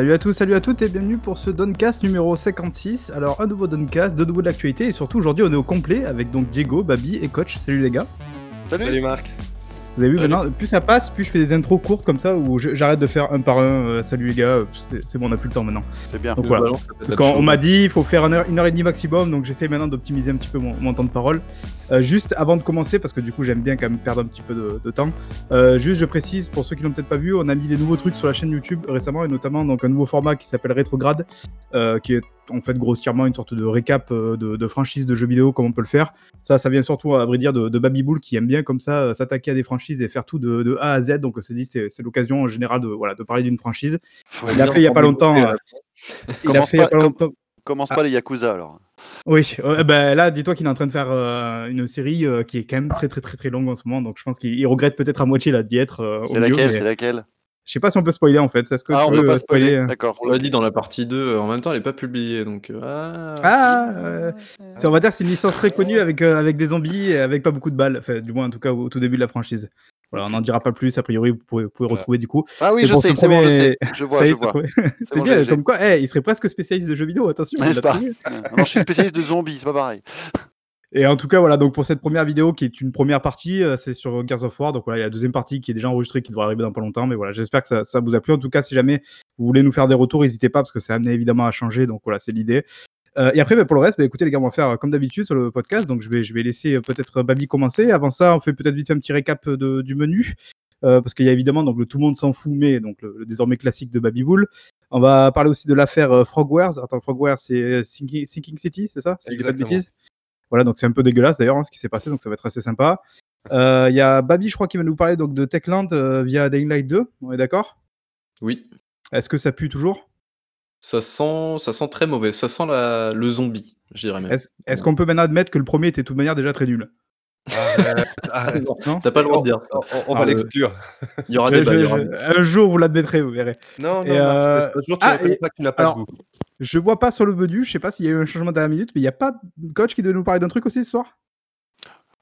Salut à tous, salut à toutes et bienvenue pour ce Doncast numéro 56. Alors un nouveau Doncast, de nouveau de l'actualité et surtout aujourd'hui on est au complet avec donc Diego, Babi et Coach. Salut les gars. Salut, Marc. Vous avez vu maintenant, plus ça passe, plus je fais des intros courtes comme ça où j'arrête de faire un par un. euh, salut les gars, euh, c'est- bon, on a plus le temps maintenant. C'est bien. Donc voilà. peut Parce qu'on m'a dit il faut faire une heure, une heure et demie maximum, donc j'essaie maintenant d'optimiser un petit peu mon, mon temps de parole. Euh, juste avant de commencer, parce que du coup j'aime bien quand même perdre un petit peu de, de temps, euh, juste je précise pour ceux qui l'ont peut-être pas vu, on a mis des nouveaux trucs sur la chaîne YouTube récemment et notamment donc un nouveau format qui s'appelle Rétrograde, euh, qui est en fait grossièrement une sorte de récap euh, de, de franchise de jeux vidéo comme on peut le faire. Ça, ça vient surtout à vrai dire de, de qui aime bien comme ça euh, s'attaquer à des franchises et faire tout de, de A à Z. Donc on s'est dit c'est c'est l'occasion en général de voilà de parler d'une franchise. Il a fait il y a pas longtemps. euh, il a Commence fait il y a pas- longtemps. Commence pas les Yakuza alors. Oui, euh, ben là, dis-toi qu'il est en train de faire euh, une série euh, qui est quand même très très très très longue en ce moment, donc je pense qu'il il regrette peut-être à moitié là d'y être C'est laquelle mais C'est laquelle? Je sais pas si on peut spoiler en fait. Est-ce que Ah, on peut euh, pas spoiler. euh D'accord. On l'a dit dans la partie 2, euh, en même temps, elle est pas publiée, donc... euh, Ah, Ah, euh, c'est- on va dire que c'est une licence très connue avec, euh, avec des zombies et avec pas beaucoup de balles, enfin, du moins en tout cas au, au tout début de la franchise. Voilà, on n'en dira pas plus, a priori vous pouvez, vous pouvez Voilà. retrouver du coup. Ah oui, je sais, c'est bon, je premier- sais. Je vois, Ça je vois. c'est bien, comme quoi, eh, il serait presque spécialiste de jeux vidéo, attention. Pas Non, je suis spécialiste de zombies, c'est pas pareil. Et en tout cas, voilà, donc pour cette première vidéo qui est une première partie, euh, c'est sur Gears of War. Donc voilà, il y a la deuxième partie qui est déjà enregistrée, qui devrait arriver dans pas longtemps. Mais voilà, j'espère que ça, ça vous a plu. En tout cas, si jamais vous voulez nous faire des retours, n'hésitez pas parce que ça amené évidemment à changer. Donc voilà, c'est l'idée. Euh, et après, bah, pour le reste, bah, écoutez les gars, on va faire comme d'habitude sur le podcast. Donc je vais, je vais laisser euh, peut-être Babi commencer. Avant ça, on fait peut-être vite fait un petit récap de- du menu. Euh, parce qu'il y a évidemment donc le tout le monde s'en fout, mais donc le, le désormais classique de Baby Bull. On va parler aussi de l'affaire Frogwares. Attends, Frogwares, c'est Sinking, City, c'est ça? Si je dis pas de bêtises? Voilà, donc c'est un peu dégueulasse d'ailleurs hein, ce qui s'est passé, donc ça va être assez sympa. Euh, Il y a Babi, je crois, qui va nous parler donc de Techland euh, via Dying Light 2. On est d'accord? Oui, Est-ce que ça pue toujours? Ça sent, ça sent très mauvais. Ça sent la... le zombie, je dirais même. Est-ce qu'on peut maintenant admettre que le premier était de toute manière déjà très nul? Arrête. Non T'as pas le droit de dire ça. On, Ah, va le- l'exclure. Il y aura Je- des je- balles. je- Un jour, vous l'admettrez, vous verrez. Non, non, Et, Marc, euh, un jour tu ah, et- tu n'as pas alors- de goût. Je vois pas sur le menu, je sais pas s'il y a eu un changement dernière minute, mais il n'y a pas de coach qui devait nous parler d'un truc aussi ce soir?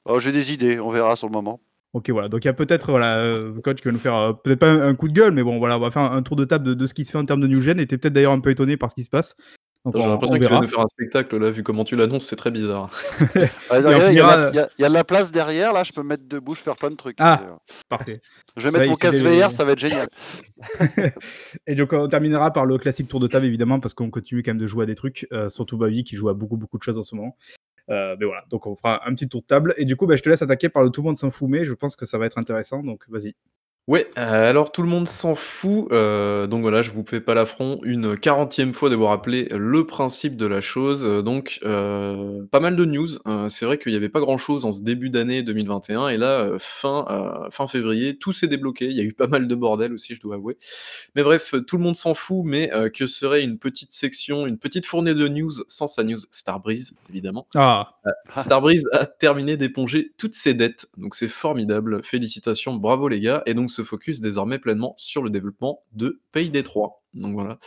Oh, J'ai des idées, on verra sur le moment. Ok, voilà. Donc il y a peut-être voilà, euh, coach qui va nous faire euh, peut-être pas un, un coup de gueule, mais bon, voilà, on va faire un, un tour de table de, de ce qui se fait en termes de new gen. Et t'es peut-être d'ailleurs un peu étonné par ce qui se passe. Donc J'ai on- l'impression on qu'il va nous faire un spectacle, là, vu comment tu l'annonces, c'est très bizarre. Ah, Il y, a y y de la place derrière, là, je peux me mettre debout, je peux faire plein de trucs. Ah. d'ailleurs. Parfait. Je vais Ça, mettre mon des- VR, ça va être génial. Et donc on terminera par le classique tour de table évidemment parce qu'on continue quand même de jouer à des trucs, euh, surtout Bavi qui joue à beaucoup beaucoup de choses en ce moment. Euh, mais voilà, donc on fera un petit tour de table et du coup bah, je te laisse attaquer par le tout le monde s'en fout mais je pense que ça va être intéressant donc vas-y. Ouais, euh, alors tout le monde s'en fout. euh, donc voilà, je vous fais pas l'affront une quarantième fois d'avoir rappelé le principe de la chose. Euh, donc euh, pas mal de news. Euh, c'est vrai qu'il n'y avait pas grand-chose en ce début d'année 2021 et là euh, fin euh, fin février, tout s'est débloqué. Il y a eu pas mal de bordel aussi, je dois avouer. Mais bref, tout le monde s'en fout. Mais euh, que serait une petite section, une petite fournée de news sans sa news Starbreeze évidemment. Ah, Starbreeze a terminé d'éponger toutes ses dettes, donc c'est formidable, félicitations, bravo les gars, et donc se focus désormais pleinement sur le développement de Payday 3. Donc voilà.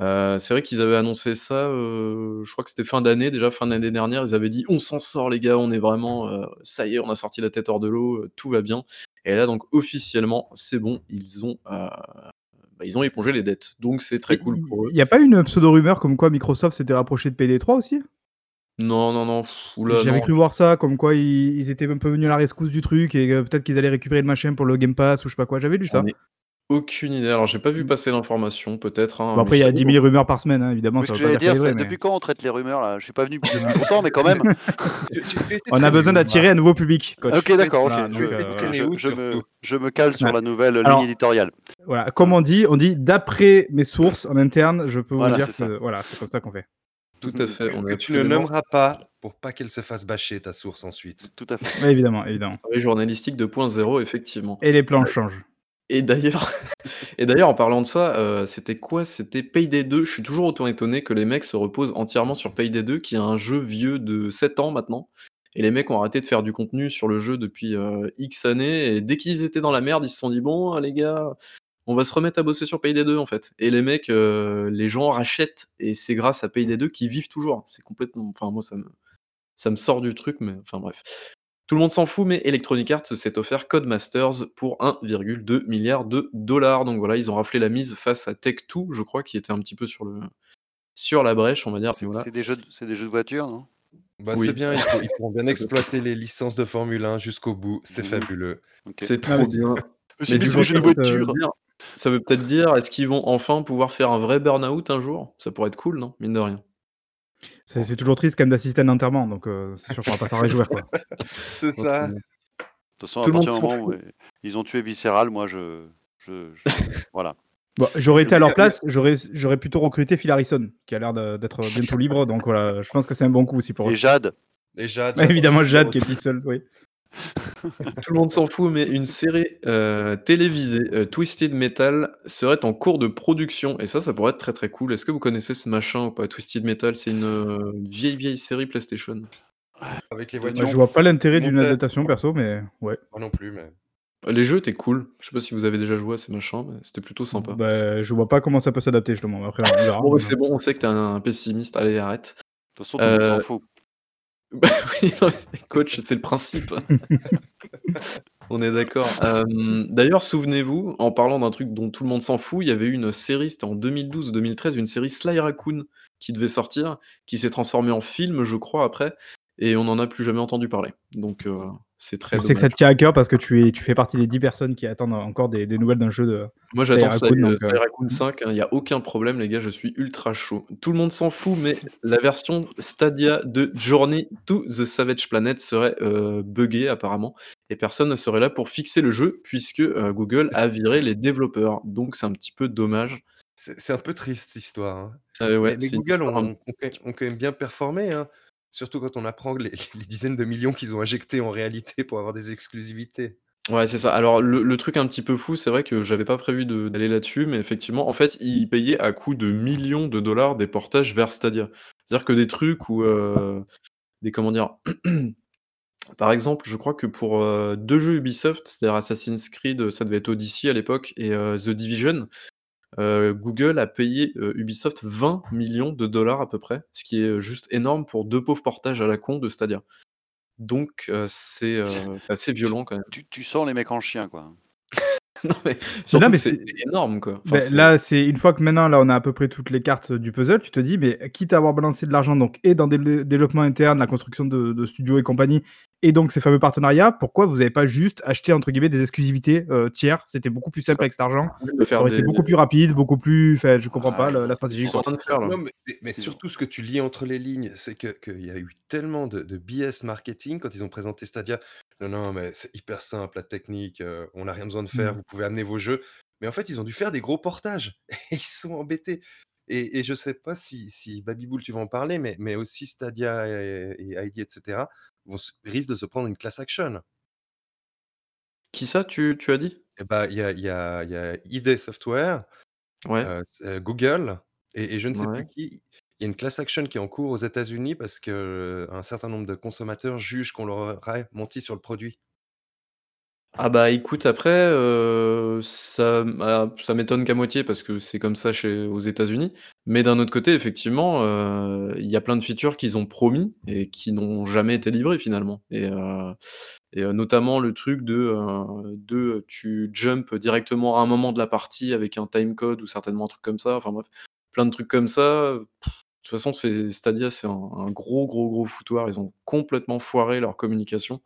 Euh, c'est vrai qu'ils avaient annoncé ça, euh, je crois que c'était fin d'année, déjà fin d'année dernière, ils avaient dit on s'en sort les gars, on est vraiment, euh, ça y est, on a sorti la tête hors de l'eau, tout va bien. Et là donc officiellement, c'est bon, ils ont, bah, ils ont épongé les dettes, donc c'est très cool pour eux. Il n'y a pas une pseudo-rumeur comme quoi Microsoft s'était rapproché de PD3 aussi? Non, non, non, pff, oula, J'avais non. cru voir ça, comme quoi ils, ils étaient un peu venus à la rescousse du truc et euh, peut-être qu'ils allaient récupérer le machin pour le Game Pass ou je sais pas quoi. J'avais lu ça. J'en ai aucune idée. Alors, j'ai pas vu passer l'information, peut-être. hein, Bon, mais après, il y a je 10 t'avoue, 000 rumeurs par semaine, hein, évidemment. Oui, Ça ce veut que pas j'allais dire c'est depuis quand on traite les rumeurs là? Je suis pas venu depuis longtemps, mais quand même. On a besoin d'attirer un nouveau public, coach. Ok, d'accord, ok. Je, euh, je- me, surtout? je me cale sur la nouvelle Alors- ligne éditoriale. Voilà, comme on dit, on dit d'après mes sources en interne, je peux Voilà, vous dire c'est ça. que voilà, c'est comme ça qu'on fait. Tout à fait. On Que est tu ne nommeras pas pour pas qu'elle se fasse bâcher ta source ensuite. Tout à fait. Ouais, évidemment, évidemment. travail journalistique 2.0, effectivement. Et les plans changent. Et d'ailleurs, et d'ailleurs, en parlant de ça, euh, c'était quoi? C'était Payday 2. Je suis toujours autant étonné que les mecs se reposent entièrement sur Payday 2, qui est un jeu vieux de 7 ans maintenant. Et les mecs ont arrêté de faire du contenu sur le jeu depuis euh, X années. Et dès qu'ils étaient dans la merde, ils se sont dit bon, les gars, on va se remettre à bosser sur Payday 2 en fait. Et les mecs, euh, les gens rachètent. Et c'est grâce à Payday 2 qu'ils vivent toujours. C'est complètement. Enfin, moi, ça me, ça me sort du truc, mais enfin bref. Tout le monde s'en fout, mais Electronic Arts s'est offert Codemasters pour 1,2 milliard de dollars. Donc voilà, ils ont raflé la mise face à Tech2, je crois, qui était un petit peu sur le sur la brèche, on va dire. C'est des, jeux de- c'est des jeux de voiture, non? Bah, Oui. c'est bien, ils, ils pourront bien exploiter les licences de Formule 1 jusqu'au bout. C'est Mhm. fabuleux. C'est Ah, trop bien. Mais du jeux de voiture. Ça veut peut-être dire, est-ce qu'ils vont enfin pouvoir faire un vrai burn-out un jour? Ça pourrait être cool, non Mine de rien? C'est c'est toujours triste quand même d'assister à un enterrement, donc euh, c'est sûr qu'on va pas s'en réjouir. Quoi. C'est ça. De toute façon, Tout à le monde partir du s'en moment où ils ont tué Visceral, moi, je. je, je- voilà. Bon, j'aurais été à Le leur place, j'aurais j'aurais plutôt recruté Phil Harrison, qui a l'air de- d'être bientôt libre, donc voilà, je pense que c'est un bon coup aussi pour eux. Et Jade. Et Jade. Évidemment, Jade qui est toute seule, oui. Tout le monde s'en fout, mais une série euh, télévisée, euh, Twisted Metal, serait en cours de production. Et ça, ça pourrait être très très cool. Est-ce que vous connaissez ce machin ou pas? Twisted Metal, c'est une, euh, vieille vieille série PlayStation. Avec les voitures. je vois pas l'intérêt d'une adaptation perso, mais ouais. Moi non plus, mais. Les jeux étaient cool. Je sais pas si vous avez déjà joué à ces machins, mais c'était plutôt sympa. Bah, je vois pas comment ça peut s'adapter justement. Après, on verra. Bon, c'est bon, on sait que t'es un, un pessimiste. Allez, arrête. De toute façon, tout le monde Euh, s'en fout. Bah oui, coach, c'est le principe. On est d'accord. Euh, D'ailleurs, souvenez-vous, en parlant d'un truc dont tout le monde s'en fout, il y avait une série, c'était en 2012 ou 2013, une série Sly Raccoon qui devait sortir, qui s'est transformée en film, je crois, après, et on n'en a plus jamais entendu parler. Donc, euh, c'est très Je sais que ça te tient à cœur parce que tu, es, tu fais partie des 10 personnes qui attendent encore des, des nouvelles d'un jeu de. Moi, j'attends Sly Raccoon, euh, donc, Sly euh, Raccoon 5, il n'y a aucun problème, les gars, je suis ultra chaud. Tout le monde s'en fout, mais la version Stadia de Journey to the Savage Planet serait euh, buggée, apparemment, et personne ne serait là pour fixer le jeu, puisque euh, Google a viré les développeurs. Donc, c'est un petit peu dommage. C'est c'est un peu triste, cette histoire. hein. Euh, ouais, mais Google ont, quand- ont quand même bien performé. hein. Surtout quand on apprend les, les dizaines de millions qu'ils ont injectés en réalité pour avoir des exclusivités. Ouais, c'est ça. Alors, le, le truc un petit peu fou, c'est vrai que j'avais pas prévu de- d'aller là-dessus, mais effectivement, en fait, ils payaient à coût de millions de dollars des portages vers Stadia. C'est-à-dire que des trucs où. euh, des comment dire. Par exemple, je crois que pour euh, deux jeux Ubisoft, c'est-à-dire Assassin's Creed, ça devait être Odyssey à l'époque, et euh, The Division, euh, Google a payé euh, Ubisoft 20 millions de dollars à peu près, ce qui est juste énorme pour deux pauvres portages à la con de Stadia. Donc, euh, c'est euh, c'est assez violent quand même. Tu, tu sens les mecs en chien, quoi. non, mais mais que c'est énorme, quoi. Enfin, Ben, là, c'est une fois que maintenant, là, on a à peu près toutes les cartes du puzzle, tu te dis, mais quitte à avoir balancé de l'argent donc et dans des le développement interne, la construction de, de studios et compagnie, et donc ces fameux partenariats, pourquoi vous n'avez pas juste acheté entre guillemets des exclusivités euh, tiers? C'était beaucoup plus simple ça. avec cet argent. de Ça aurait été beaucoup plus rapide, beaucoup plus. Enfin, je comprends Ah, pas la, la Ils stratégie. sont en train de faire là. Non, mais, surtout, ce que tu lis entre les lignes, c'est que- qu'il y a eu tellement de, de BS marketing quand ils ont présenté Stadia. Non, non, mais c'est hyper simple, la technique, on n'a rien besoin de faire, Mm. vous pouvez amener vos jeux. Mais en fait, ils ont dû faire des gros portages et ils sont embêtés. Et, et je sais pas si, si tu vas en parler, mais, mais aussi Stadia et, et ID, etc., vont, se- risquent de se prendre une class action. Qui ça, tu, tu as dit? Et bah, il y a, il y a, il y a ID Software, Ouais. c'est, Google et, et je ne sais Ouais. plus qui. Il y a une class action qui est en cours aux États-Unis parce que euh, un certain nombre de consommateurs jugent qu'on leur aurait menti sur le produit. Ah bah écoute, après, ça, ça m'étonne qu'à moitié parce que c'est comme ça chez, aux États-Unis. Mais d'un autre côté, effectivement, il y a plein de features qu'ils ont promis et qui n'ont jamais été livrées finalement. Et, notamment le truc de, de tu jump directement à un moment de la partie avec un timecode ou certainement un truc comme ça. Enfin bref, plein de trucs comme ça. Toute façon, c'est Stadia, c'est un, un gros, gros, gros foutoir. Ils ont complètement foiré leur communication.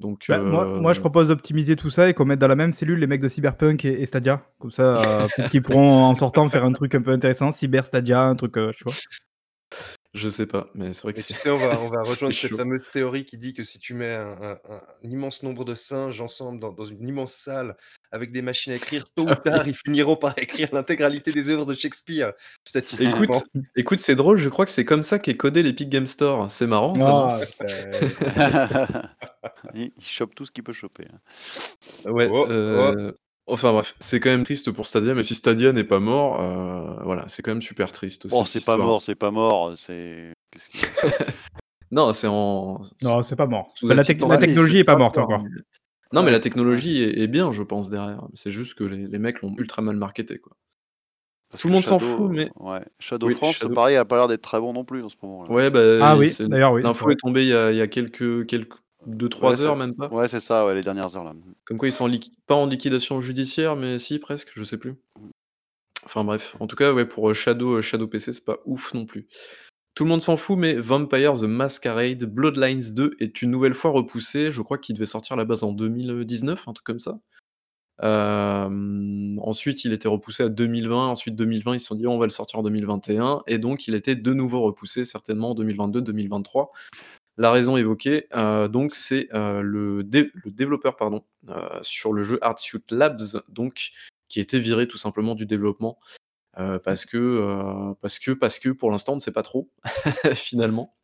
Donc, Bah, moi, euh, moi, je propose d'optimiser tout ça et qu'on mette dans la même cellule les mecs de Cyberpunk et, et Stadia. Comme ça, euh, qu'ils pourront en sortant faire un truc un peu intéressant. Cyber Stadia, un truc, euh, tu vois. Je sais pas, mais c'est vrai que Mais tu c'est. sais, on va, on va c'est rejoindre cette chaud. fameuse théorie qui dit que si tu mets un, un- un immense nombre de singes ensemble dans, dans une immense salle avec des machines à écrire, tôt ou Ah oui. tard, ils finiront par écrire l'intégralité des œuvres de Shakespeare, statistiquement. Écoute, écoute, c'est drôle, je crois que c'est comme ça qu'est codé l'Epic Game Store. C'est marrant ça. non? Ah, il, il chope tout ce qu'il peut choper. hein. Ouais. Oh, euh, Enfin bref, c'est quand même triste pour Stadia, mais si Stadia n'est pas mort, euh, voilà, c'est quand même super triste. Bon, cette c'est pas mort, c'est pas mort. C'est. qu'est-ce qu'il- Non, c'est en. Non, c'est pas mort. sous Bah, la, tec- assistance la Ouais, mais technologie c'est est pas pas morte encore. Non, mais Ouais. la technologie est, est bien, je pense, derrière. C'est juste que les, les mecs l'ont ultra mal marketé, quoi. Parce Tout que le monde s'en Shadow, fout, mais- Ouais. Shadow Oui, France, Shadow- pareil, a pas l'air d'être très bon non plus en ce moment. là. Ouais, bah, Ah oui, c'est- d'ailleurs, oui. L'info ouais. est tombée il y a, il y a quelques, quelques, 2-3 Ouais, heures, même pas. Ouais, c'est ça, ouais, les dernières heures là. Comme quoi ils sont en pas en liquidation judiciaire, mais si presque, je sais plus. Enfin bref, en tout cas, ouais, pour euh, Shadow, euh, Shadow PC, c'est pas ouf non plus. Tout le monde s'en fout, mais Vampire the Masquerade Bloodlines 2 est une nouvelle fois repoussé. Je crois qu'il devait sortir à la base en 2019, un truc comme ça. Euh, ensuite, il était repoussé à 2020. Ensuite, 2020, ils se sont dit on va le sortir en 2021. Et donc, il était de nouveau repoussé, certainement en 2022-2023. La raison évoquée, euh, donc, c'est euh, le, dé- le développeur pardon, euh, sur le jeu Artsuit Labs, donc, qui a été viré tout simplement du développement. euh, parce, que, euh, parce que, parce que pour l'instant, on ne sait pas trop, finalement.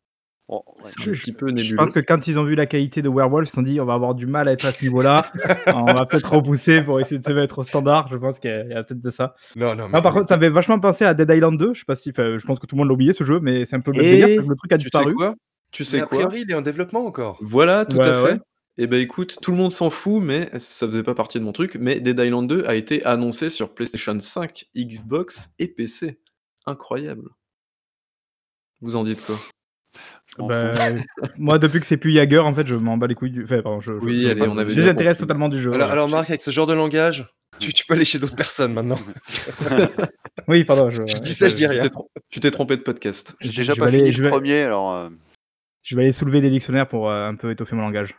Bon, ouais. C'est un Je- petit peu Je pense que quand ils ont vu la qualité de Werewolf, ils se sont dit on va avoir du mal à être à ce niveau-là. on va peut-être repousser pour essayer de se mettre au standard. Je pense qu'il y a, peut-être de ça. Non, non, mais, Ah, par contre, ça avait vachement pensé à Dead Island 2. Je sais pas si, je pense que tout le monde l'a oublié ce jeu, mais c'est un peu le Et délire. Le truc a Tu sais disparu. quoi? Tu mais sais a quoi? priori, il est en développement encore. Voilà, tout Ouais, à fait. Et ben écoute, tout le monde s'en fout, mais ça faisait pas partie de mon truc. Mais Dead Island 2 a été annoncé sur PlayStation 5, Xbox et PC. Incroyable. Vous en dites quoi? Je m'en Bah, moi, depuis que c'est plus Jagger, en fait, je m'en bats les couilles. Du... Enfin, pardon, je, je- Oui, je, allez, on avait je bien désintéresse compris. totalement du jeu. Alors, alors, Marc, avec ce genre de langage, tu, tu peux aller chez d'autres personnes maintenant. Oui, pardon. Je, Je dis ça, je dis Tu rien. Tu t'es trompé de podcast. J'ai déjà je pas vais fini aller- le je vais- premier, alors. euh, je vais aller soulever des dictionnaires pour euh, un peu étoffer mon langage.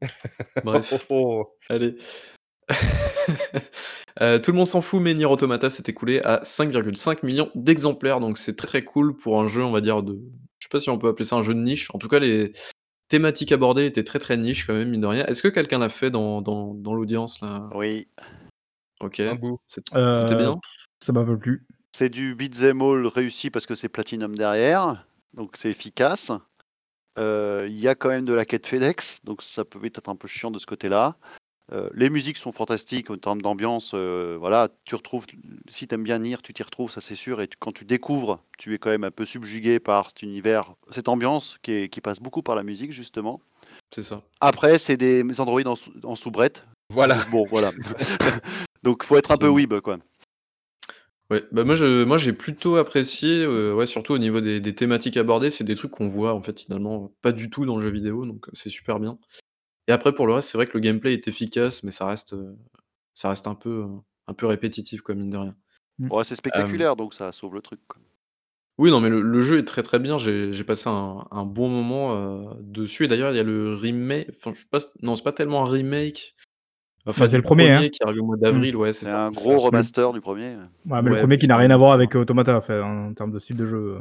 Bref, Oh, oh. allez. Euh, tout le monde s'en fout, mais Nier Automata s'est écoulé à 5,5 millions d'exemplaires, donc c'est très cool pour un jeu, on va dire, de... Je sais pas si on peut appeler ça un jeu de niche. En tout cas, les thématiques abordées étaient très très niche quand même, mine de rien. Est-ce que quelqu'un l'a fait dans, dans, dans l'audience là? Oui. Ok. Euh, C'était bien? Ça m'a pas plu. C'est du beat'em all réussi parce que c'est Platinum derrière, donc c'est efficace. Euh, Il y a quand même de la quête FedEx, donc ça peut être un peu chiant de ce côté-là. Euh, les musiques sont fantastiques en termes d'ambiance. euh, voilà, tu retrouves, si tu aimes bien Nier, tu t'y retrouves, ça c'est sûr. Et tu- quand tu découvres, tu es quand même un peu subjugué par cet univers, cette ambiance qui, est- qui passe beaucoup par la musique justement. C'est ça. Après, c'est des androïdes en, en soubrette. Voilà. Bon, voilà. donc faut être un peu weeb quoi. Ouais, bah moi je moi j'ai plutôt apprécié, euh, ouais, surtout au niveau des, des thématiques abordées, c'est des trucs qu'on voit en fait finalement pas du tout dans le jeu vidéo, donc euh, c'est super bien. Et après pour le reste, c'est vrai que le gameplay est efficace, mais ça reste, euh, ça reste un peu, un peu répétitif quoi, mine de rien. Ouais, c'est spectaculaire, donc ça sauve le truc. quoi. Oui, non, mais le, le jeu est très très bien. J'ai j'ai passé un, un bon moment euh, dessus. Et d'ailleurs, il y a le remake. Enfin, je sais pas, non, c'est pas tellement un remake. Enfin, c'est le premier, hein. qui arrive au mois d'avril, ouais, c'est un gros remaster du premier. Ouais, mais le premier qui n'a rien à voir avec Automata, enfin, en termes de style de jeu.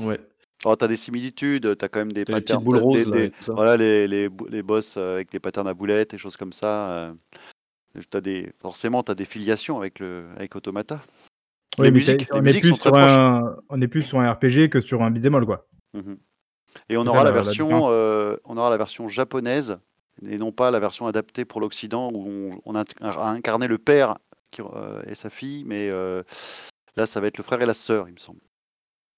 Ouais. Oh, t'as des similitudes, t'as quand même des T'as patterns. petites boules t'as roses, des- des- voilà, les, les, bou- les boss euh, avec des patterns à boulettes et choses comme ça. euh, t'as des, forcément, tu as des filiations avec, le, avec Automata. Oui, Les mais musiques- on, est musiques plus sont très sur un, on est plus sur un RPG que sur un beat'em all, quoi. Et on C'est aura ça, la, la- la version, différence. euh, on aura la version japonaise et non pas la version adaptée pour l'Occident où on, on a incarné le père qui, euh, et sa fille, mais euh, là ça va être le frère et la sœur, il me semble.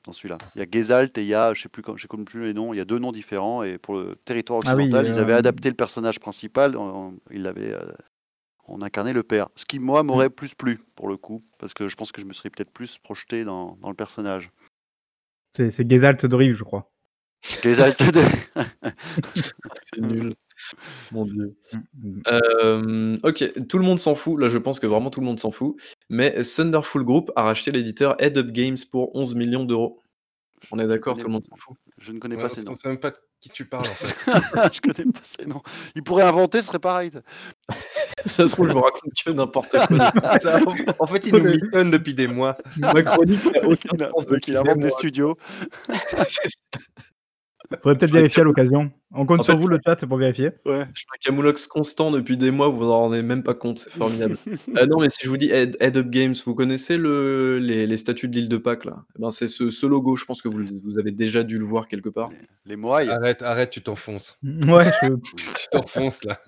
Dans celui-là, il y a Gezalt et il y a, je sais plus, je connais plus les noms. Il y a deux noms différents et pour le territoire Ah oui, occidental, ils avaient euh, adapté le personnage principal. On, il avait, euh, on incarnait le père, ce qui moi Mm. m'aurait plus plu pour le coup, parce que je pense que je me serais peut-être plus projeté dans, dans le personnage. C'est Gezalt de Rive, je crois. Gezalt de... C'est nul. Mon dieu. Mm. Euh, ok, tout le monde s'en fout. Là, je pense que vraiment tout le monde s'en fout. Mais Thunderful Group a racheté l'éditeur Head Up Games pour 11 millions d'euros. On est d'accord, tout le monde s'en fout. Je ne connais Ouais, pas on ces ne noms. sait même pas de qui tu parles en fait. je connais pas ces noms. Il pourrait inventer, ce serait pareil. Ça se trouve, je me raconte que n'importe quoi. Ça, en fait, il nous mitonne depuis des mois. Ma chronique n'a aucun Il, a- sens il depuis invente des des mois. studios. Faudrait peut-être vérifier à l'occasion. On compte En sur fait, vous, le chat, pour vérifier. Ouais. Je fais un camoulox constant depuis des mois, vous vous en rendez même pas compte, c'est formidable. Euh, non, mais si je vous dis Head, Head Up Games, vous connaissez le, les, les statues de l'île de Pâques là? Eh ben, C'est ce, ce logo, je pense que vous, avez déjà dû le voir quelque part. Les Moailles. Arrête, arrête, tu t'enfonces. Ouais, je... Tu t'enfonces là.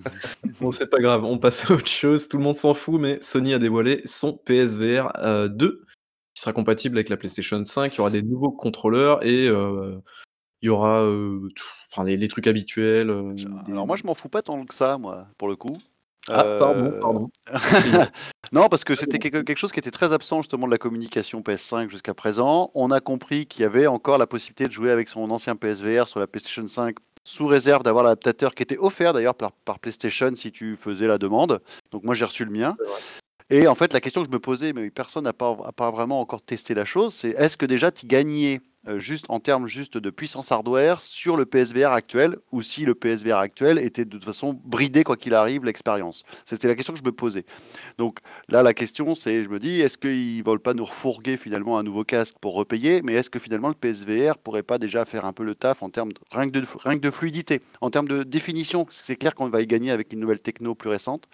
Bon, c'est pas grave, on passe à autre chose, tout le monde s'en fout, mais Sony a dévoilé son PSVR euh, 2, qui sera compatible avec la PlayStation 5, il y aura des nouveaux contrôleurs et euh, il y aura euh, tout- enfin, les, les trucs habituels. euh, des- Alors moi, je m'en fous pas tant que ça, moi, pour le coup. Ah, pardon, Euh, pardon. non, parce que c'était quelque, quelque chose qui était très absent justement de la communication PS5 jusqu'à présent. On a compris qu'il y avait encore la possibilité de jouer avec son ancien PSVR sur la PlayStation 5 sous réserve d'avoir l'adaptateur qui était offert d'ailleurs par, par PlayStation si tu faisais la demande. Donc moi j'ai reçu le mien. Et en fait, la question que je me posais, mais personne n'a pas, vraiment encore testé la chose, c'est est-ce que déjà tu gagnais euh, juste en termes juste de puissance hardware sur le PSVR actuel, ou si le PSVR actuel était de toute façon bridé quoi qu'il arrive l'expérience? C'était la question que je me posais. Donc là, la question, c'est, je me dis, est-ce qu'ils ne veulent pas nous refourguer finalement un nouveau casque pour repayer, mais est-ce que finalement le PSVR pourrait pas déjà faire un peu le taf en termes de, de fluidité, en termes de définition, c'est clair qu'on va y gagner avec une nouvelle techno plus récente.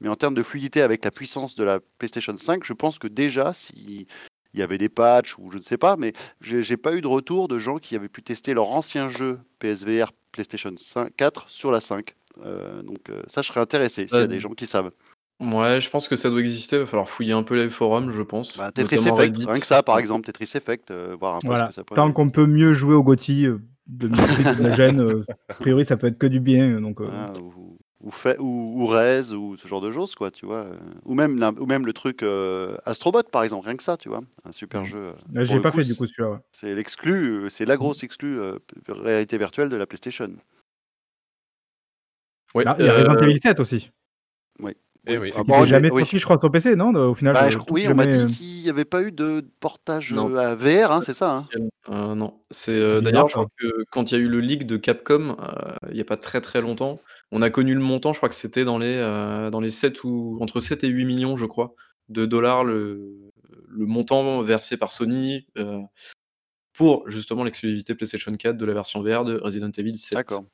Mais en termes de fluidité avec la puissance de la PlayStation 5, je pense que déjà, si il y avait des patchs ou je ne sais pas, mais j'ai pas eu de retour de gens qui avaient pu tester leur ancien jeu PSVR PlayStation 5, 4 sur la 5. Euh, donc euh, ça, je serais intéressé s'il y a Euh, des gens qui savent. Ouais, je pense que ça doit exister. Il va falloir fouiller un peu les forums, je pense. Bah, Tetris Effect, Reddit. rien que ça, par exemple, Tetris Effect, euh, voir un peu Voilà. ce que ça peut Tant qu'on peut mieux jouer au GOTY euh, de de gêne, euh, a priori ça peut être que du bien. Donc, euh, Voilà, ou, ou, fait, ou, ou Rez, ou ce genre de choses, quoi, tu vois. euh. Ou même, ou même le truc euh, Astrobot, par exemple, rien que ça, tu vois. Un super Mhm. jeu. euh, pour j'ai pas coup, fait du coup celui-là. ouais. C'est l'exclu, euh, c'est la grosse exclue euh, réalité virtuelle de la PlayStation. Ouais, Là, il y a euh, Resident Evil 7 aussi. Eh oui. Ah bon, n'est mais- jamais oui. sorti, je crois, sur PC, non Au final, Bah, euh, je- oui, on m'a euh, dit qu'il n'y avait pas eu de portage Non. euh, à VR, hein, c'est ça hein Euh, non, c'est euh, d'ailleurs, je ça. crois que quand il y a eu le leak de Capcom, euh, il n'y a pas très très longtemps, on a connu le montant, je crois que c'était dans les, euh, dans les 7 ou entre 7 et 8 millions, je crois, de dollars, le, le montant versé par Sony euh, pour justement l'exclusivité PlayStation 4 de la version VR de Resident Evil 7. D'accord.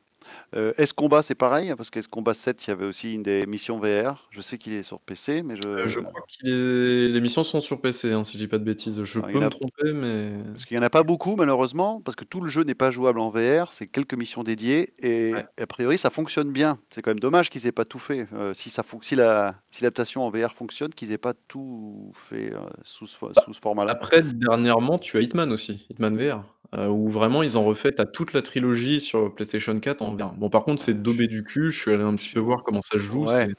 Euh, S-Combat, c'est pareil, parce qu'S-Combat 7, il y avait aussi une des missions VR. Je sais qu'il est sur PC, mais je. Euh, je crois que les, les missions sont sur PC, hein, si je dis pas de bêtises. Je peux a- me tromper, mais Parce qu'il n'y en a pas beaucoup, malheureusement, parce que tout le jeu n'est pas jouable en VR, c'est quelques missions dédiées, et Ouais. a priori, ça fonctionne bien. C'est quand même dommage qu'ils aient pas tout fait. Euh, si ça fon- si la si l'adaptation en VR fonctionne, qu'ils aient pas tout fait euh, sous ce, fo- sous ce format-là. Après, dernièrement, tu as Hitman aussi, Hitman VR, euh, où vraiment ils ont refait à toute la trilogie sur PlayStation 4 en VR. Bon, par contre, c'est daubé du cul. Je suis allé un petit peu voir comment ça se joue. Ouais. c'est-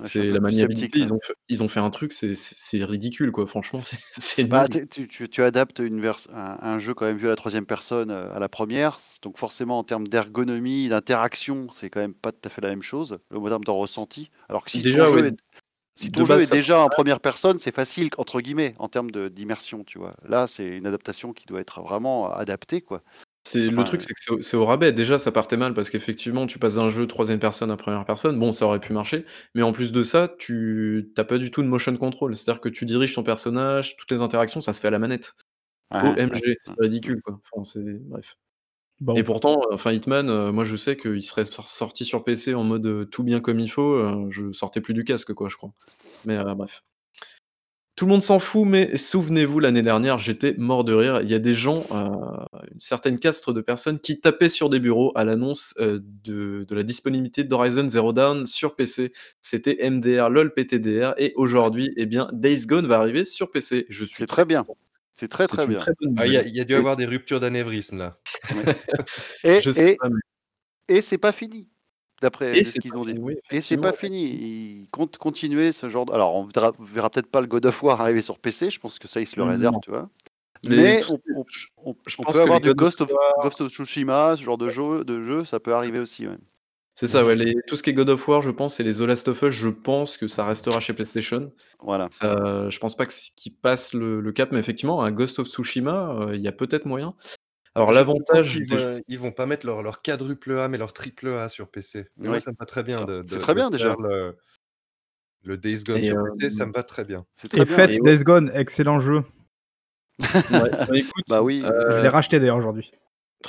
Ouais, je suis un C'est peu la plus maniabilité. sceptique, Ils ont fait, ils ont fait un truc, c'est- c'est c'est ridicule, quoi. Franchement, c'est c'est Bah, nul. tu, tu- tu adaptes une vers- un, un jeu quand même vu à la troisième personne euh, à la première, donc forcément en termes d'ergonomie, d'interaction, c'est quand même pas tout à fait la même chose, en termes de ressenti. Alors que si Déjà, ton jeu, ouais, est, si de ton jeu base, est ça- déjà en première personne, c'est facile entre guillemets en termes d'immersion, tu vois. Là, c'est une adaptation qui doit être vraiment adaptée, quoi. C'est le truc, c'est que c'est au, rabais. Déjà, ça partait mal parce qu'effectivement, tu passes d'un jeu troisième personne à première personne. Bon, ça aurait pu marcher, mais en plus de ça, tu t'as pas du tout de motion control. C'est-à-dire que tu diriges ton personnage, toutes les interactions, ça se fait à la manette. ouais, OMG, c'est ridicule, quoi. Enfin, c'est bref. Bon. Et pourtant, euh, enfin Hitman, euh, moi je sais qu'il serait sor- sorti sur PC en mode euh, tout bien comme il faut. euh, je sortais plus du casque, quoi, je crois. Mais euh, bref. Tout le monde s'en fout, mais souvenez-vous, l'année dernière, j'étais mort de rire. Il y a des gens, euh, une certaine caste de personnes qui tapaient sur des bureaux à l'annonce euh, de, de la disponibilité d'Horizon Zero Dawn sur PC. C'était MDR, LOL, PTDR, et aujourd'hui, eh bien, Days Gone va arriver sur PC. Je suis C'est très bien. content. C'est très très bien. Ah, il y, a- nouvelle. il y a dû avoir des ruptures d'anévrisme là. Et, Je sais et, pas, mais- et c'est pas fini, d'après Et ce qu'ils ont dit. fini, oui, Et c'est pas fini. Ils comptent continuer ce genre. De... Alors, on verra, verra peut-être pas le God of War arriver sur PC. Je pense que ça, ils se le Non. réservent, tu vois. Les- Mais on, on- je- on- je on pense peut que avoir du of Ghost of Tsushima, ce genre de jeu, de jeu, ça peut arriver aussi. ouais. C'est ça, ouais, les- tout ce qui est God of War, je pense, et les The Last of Us, je pense que ça restera chez PlayStation. Voilà. Ça, je pense pas qu'ils passent le, le cap, mais effectivement, un Ghost of Tsushima, euh, il y a peut-être moyen. Alors l'avantage, qu'ils des- vont, ils vont pas mettre leur, leur quadruple A, mais leur triple A sur PC. Mais Ouais. moi, ça me va très bien de, de- c'est très de bien, déjà. Le, le Days Gone Et, sur euh, PC, ça me va très bien. C'est très Et bien. Et ouais. Days Gone, excellent jeu. ouais, bah, écoute, Bah oui. euh, Je l'ai racheté d'ailleurs aujourd'hui.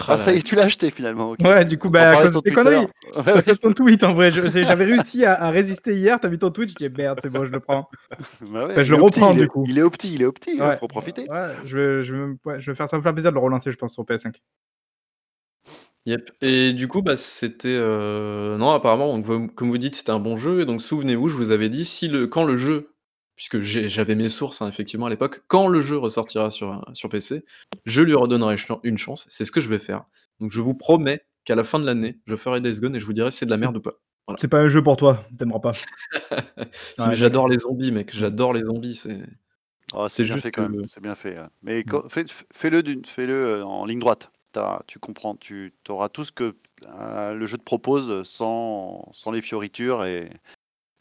Ah, ça y est, tu l'as acheté finalement. ok. Ouais, du coup, bah, à cause de tes conneries. Ouais, C'est à ouais. cause de ton tweet en vrai. Je- J'avais réussi à, à résister hier. T'as vu ton tweet, je dis merde, c'est bon, je le prends. Bah ouais, Enfin, je il le petit, reprends, il du est- coup. Il est au petit, il est au petit, il Ouais. faut en profiter. Ouais, je vais, je vais, ouais, je vais faire ça, me faire plaisir de le relancer, je pense, sur PS5. Yep. Et du coup, bah, c'était euh, non, apparemment, donc, comme vous dites, c'était un bon jeu. Et donc, souvenez-vous, je vous avais dit si le quand le jeu, puisque j'avais mes sources hein, effectivement à l'époque, quand le jeu ressortira sur sur PC, je lui redonnerai une chance. C'est ce que je vais faire. Donc, je vous promets qu'à la fin de l'année, je ferai Days Gone et je vous dirai si c'est de la merde ou pas. C'est pas un jeu pour toi, t'aimeras pas. Ouais, j'adore les zombies, mec. J'adore les zombies. C'est Oh, C'est bien juste fait quand que- même, c'est bien fait. hein. Mais quand- fais- fais-le d'une- fais-le euh, en ligne droite. t'as- tu comprends, tu auras tout ce que euh, le jeu te propose sans, sans les fioritures et,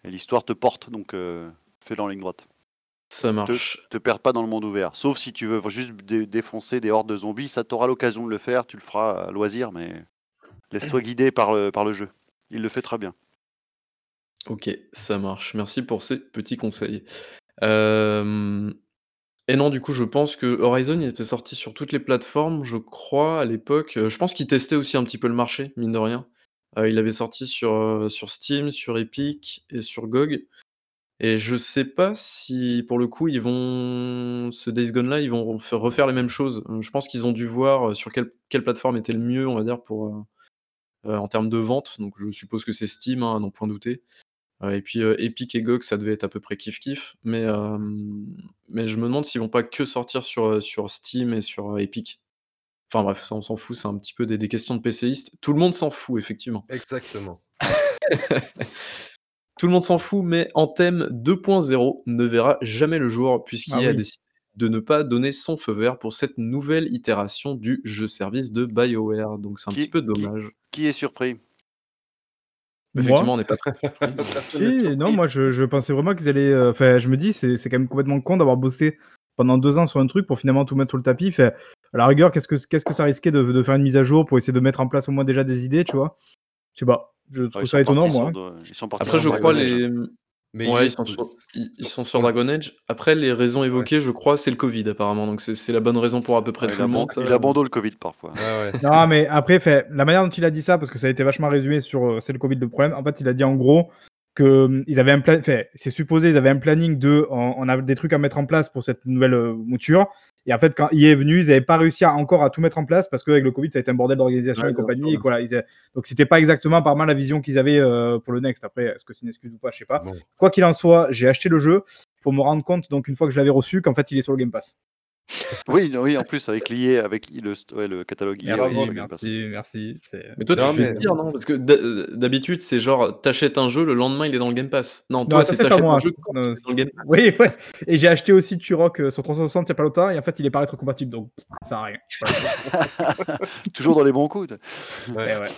et l'histoire te porte. Donc, euh, fais-le en ligne droite. Ça marche. Te perds pas dans le monde ouvert. Sauf si tu veux juste dé- défoncer des hordes de zombies, ça t'aura l'occasion de le faire, tu le feras à loisir, mais laisse-toi guider par le, par le jeu. Il le fait très bien. Ok, ça marche. Merci pour ces petits conseils. Euh, Et non, du coup, je pense que Horizon, il était sorti sur toutes les plateformes, je crois, à l'époque. Euh, Je pense qu'il testait aussi un petit peu le marché, mine de rien. Euh, il avait sorti sur, euh, sur Steam, sur Epic et sur GOG. Et je sais pas si, pour le coup, ils vont, ce Days Gone-là, ils vont refaire, refaire les mêmes choses. Euh, Je pense qu'ils ont dû voir euh, sur quelle, quelle plateforme était le mieux, on va dire, pour, euh, euh, en termes de vente. Donc, je suppose que c'est Steam, hein, à n'en point douter. Euh, et puis euh, Epic et GOG, ça devait être à peu près kiff-kiff. Mais, euh, mais je me demande s'ils vont pas que sortir sur, euh, sur Steam et sur euh, Epic. Enfin bref, ça on s'en fout, c'est un petit peu des, des questions de PCistes. Tout le monde s'en fout, effectivement. Exactement. Tout le monde s'en fout, mais Anthem 2.0 ne verra jamais le jour, puisqu'il Ah a oui. décidé de ne pas donner son feu vert pour cette nouvelle itération du jeu-service de BioWare. Donc c'est un Qui- petit peu dommage. Qui est surpris? Effectivement, on n'est pas très. Si, non, moi je, je pensais vraiment qu'ils allaient. euh, Enfin, je me dis, c'est c'est quand même complètement con d'avoir bossé pendant deux ans sur un truc pour finalement tout mettre sur le tapis. Fait, à la rigueur, qu'est-ce que, qu'est-ce que ça risquait de, de faire une mise à jour pour essayer de mettre en place au moins déjà des idées, tu vois? Je sais pas, je Ah, trouve ça étonnant, moi. sur hein. de- ils sont partis Après, je crois les. Mais ouais, il- ils sont, sur, ils, ils sur- sont sur sur le- Dragon Age. Après, les raisons évoquées, je crois, c'est le Covid apparemment. Donc c'est la bonne raison pour à peu près Ouais, tout il, le monde. il abandonne le Covid parfois. Ouais, ouais. Non, mais après, fait, la manière dont il a dit ça, parce que ça a été vachement résumé sur euh, c'est le Covid le problème, en fait, il a dit en gros que hum, ils avaient un plan, c'est supposé, ils avaient un planning de, on, on a des trucs à mettre en place pour cette nouvelle euh, mouture. Et en fait, quand il est venu, ils n'avaient pas réussi à, encore à tout mettre en place parce qu'avec le Covid, ça a été un bordel d'organisation Ouais, et compagnie. et voilà, ils avaient- Donc, c'était pas exactement par mal la vision qu'ils avaient euh, pour le Next. Après, est-ce que c'est une excuse ou pas, je sais pas. Bon. Quoi qu'il en soit, j'ai acheté le jeu pour me rendre compte, donc une fois que je l'avais reçu, qu'en fait, il est sur le Game Pass. Oui, oui, en plus avec l'IA, avec le, ouais, le catalogue IA. Merci, merci, Mais toi, Non, tu fais mais- pire, non Parce que d'ha- d'habitude, c'est genre, t'achètes un jeu, le lendemain, il est dans le Game Pass. Non, toi, c'est t'achètes un jeu quand Non, il est dans le Game Pass. Oui, ouais. Et j'ai acheté aussi Turok euh, sur 360 il n'y a pas longtemps, et en fait, il est pas rétrocompatible, donc ça sert à rien. Toujours dans les bons coups. Ouais. Eh ouais.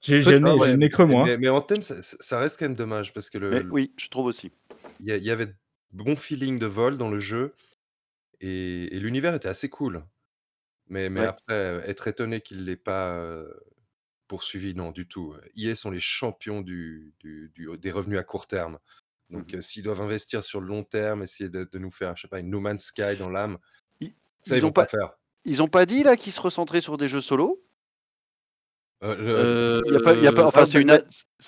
J'ai Toi, j'ai j'ai ouais, creux, moi. Mais, mais en thème, ça, ça reste quand même dommage parce que le, Mais le- oui, je trouve aussi. il y, y avait de bon feeling de vol dans le jeu et, et l'univers était assez cool. Mais, mais Ouais. après, euh, être étonné qu'il ne l'ait pas euh, poursuivi, non, du tout. EA sont les champions du, du- du- des revenus à court terme. Donc, Mhm. euh, s'ils doivent investir sur le long terme, essayer de, de nous faire, je sais pas, une No Man's Sky dans l'âme, Ils- ça, ils ils vont ont pas pas- le faire. Ils ont pas dit là qu'ils se recentraient sur des jeux solo? Euh, Euh, enfin, c'est une,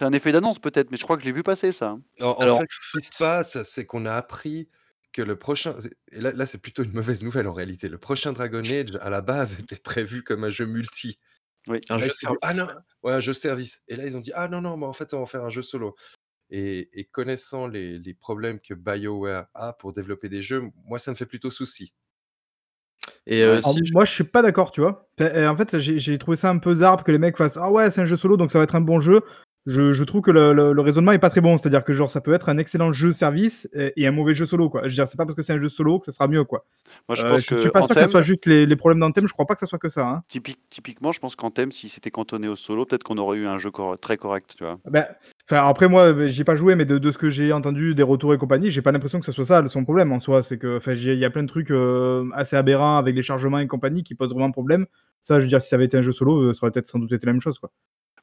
un effet d'annonce peut-être, mais je crois que je l'ai vu passer ça. En, en Alors, fait, ce qui se passe, c'est qu'on a appris que le prochain. Et là, là c'est plutôt une mauvaise nouvelle en réalité. Le prochain Dragon Age, à la base, était prévu comme un jeu multi. Oui. Un Là, jeu ils se sont dit, ah service, non, ouais, un jeu service. Et là, ils ont dit, ah non, non, mais en fait, on va en faire un jeu solo. Et, et connaissant les, les problèmes que BioWare a pour développer des jeux, moi, ça me fait plutôt souci. Et euh, Alors, Alors, si je- Moi, je suis pas d'accord, tu vois. En fait, j'ai j'ai trouvé ça un peu zarbe que les mecs fassent Ah ouais, c'est un jeu solo, donc ça va être un bon jeu. Je, je trouve que le, le- le raisonnement est pas très bon. C'est-à-dire que genre ça peut être un excellent jeu service et, et un mauvais jeu solo, quoi. Je veux dire, c'est pas parce que c'est un jeu solo que ça sera mieux, quoi. Moi, je Euh, pense je que suis pas sûr que ce soit juste les, les problèmes d'Anthem. Je crois pas que ça soit que ça. Hein. typique- typiquement, je pense qu'Anthem, si c'était cantonné au solo, peut-être qu'on aurait eu un jeu cor- très correct, tu vois. Ben, enfin, après, moi, euh, j'y ai pas joué, mais de, de ce que j'ai entendu des retours et compagnie, j'ai pas l'impression que ce soit ça son problème en soi. C'est que, j'ai- il y a plein de trucs euh, assez aberrants avec les chargements et compagnie qui posent vraiment problème. Ça, je veux dire, si ça avait été un jeu solo, euh, ça aurait peut-être sans doute été la même chose, quoi.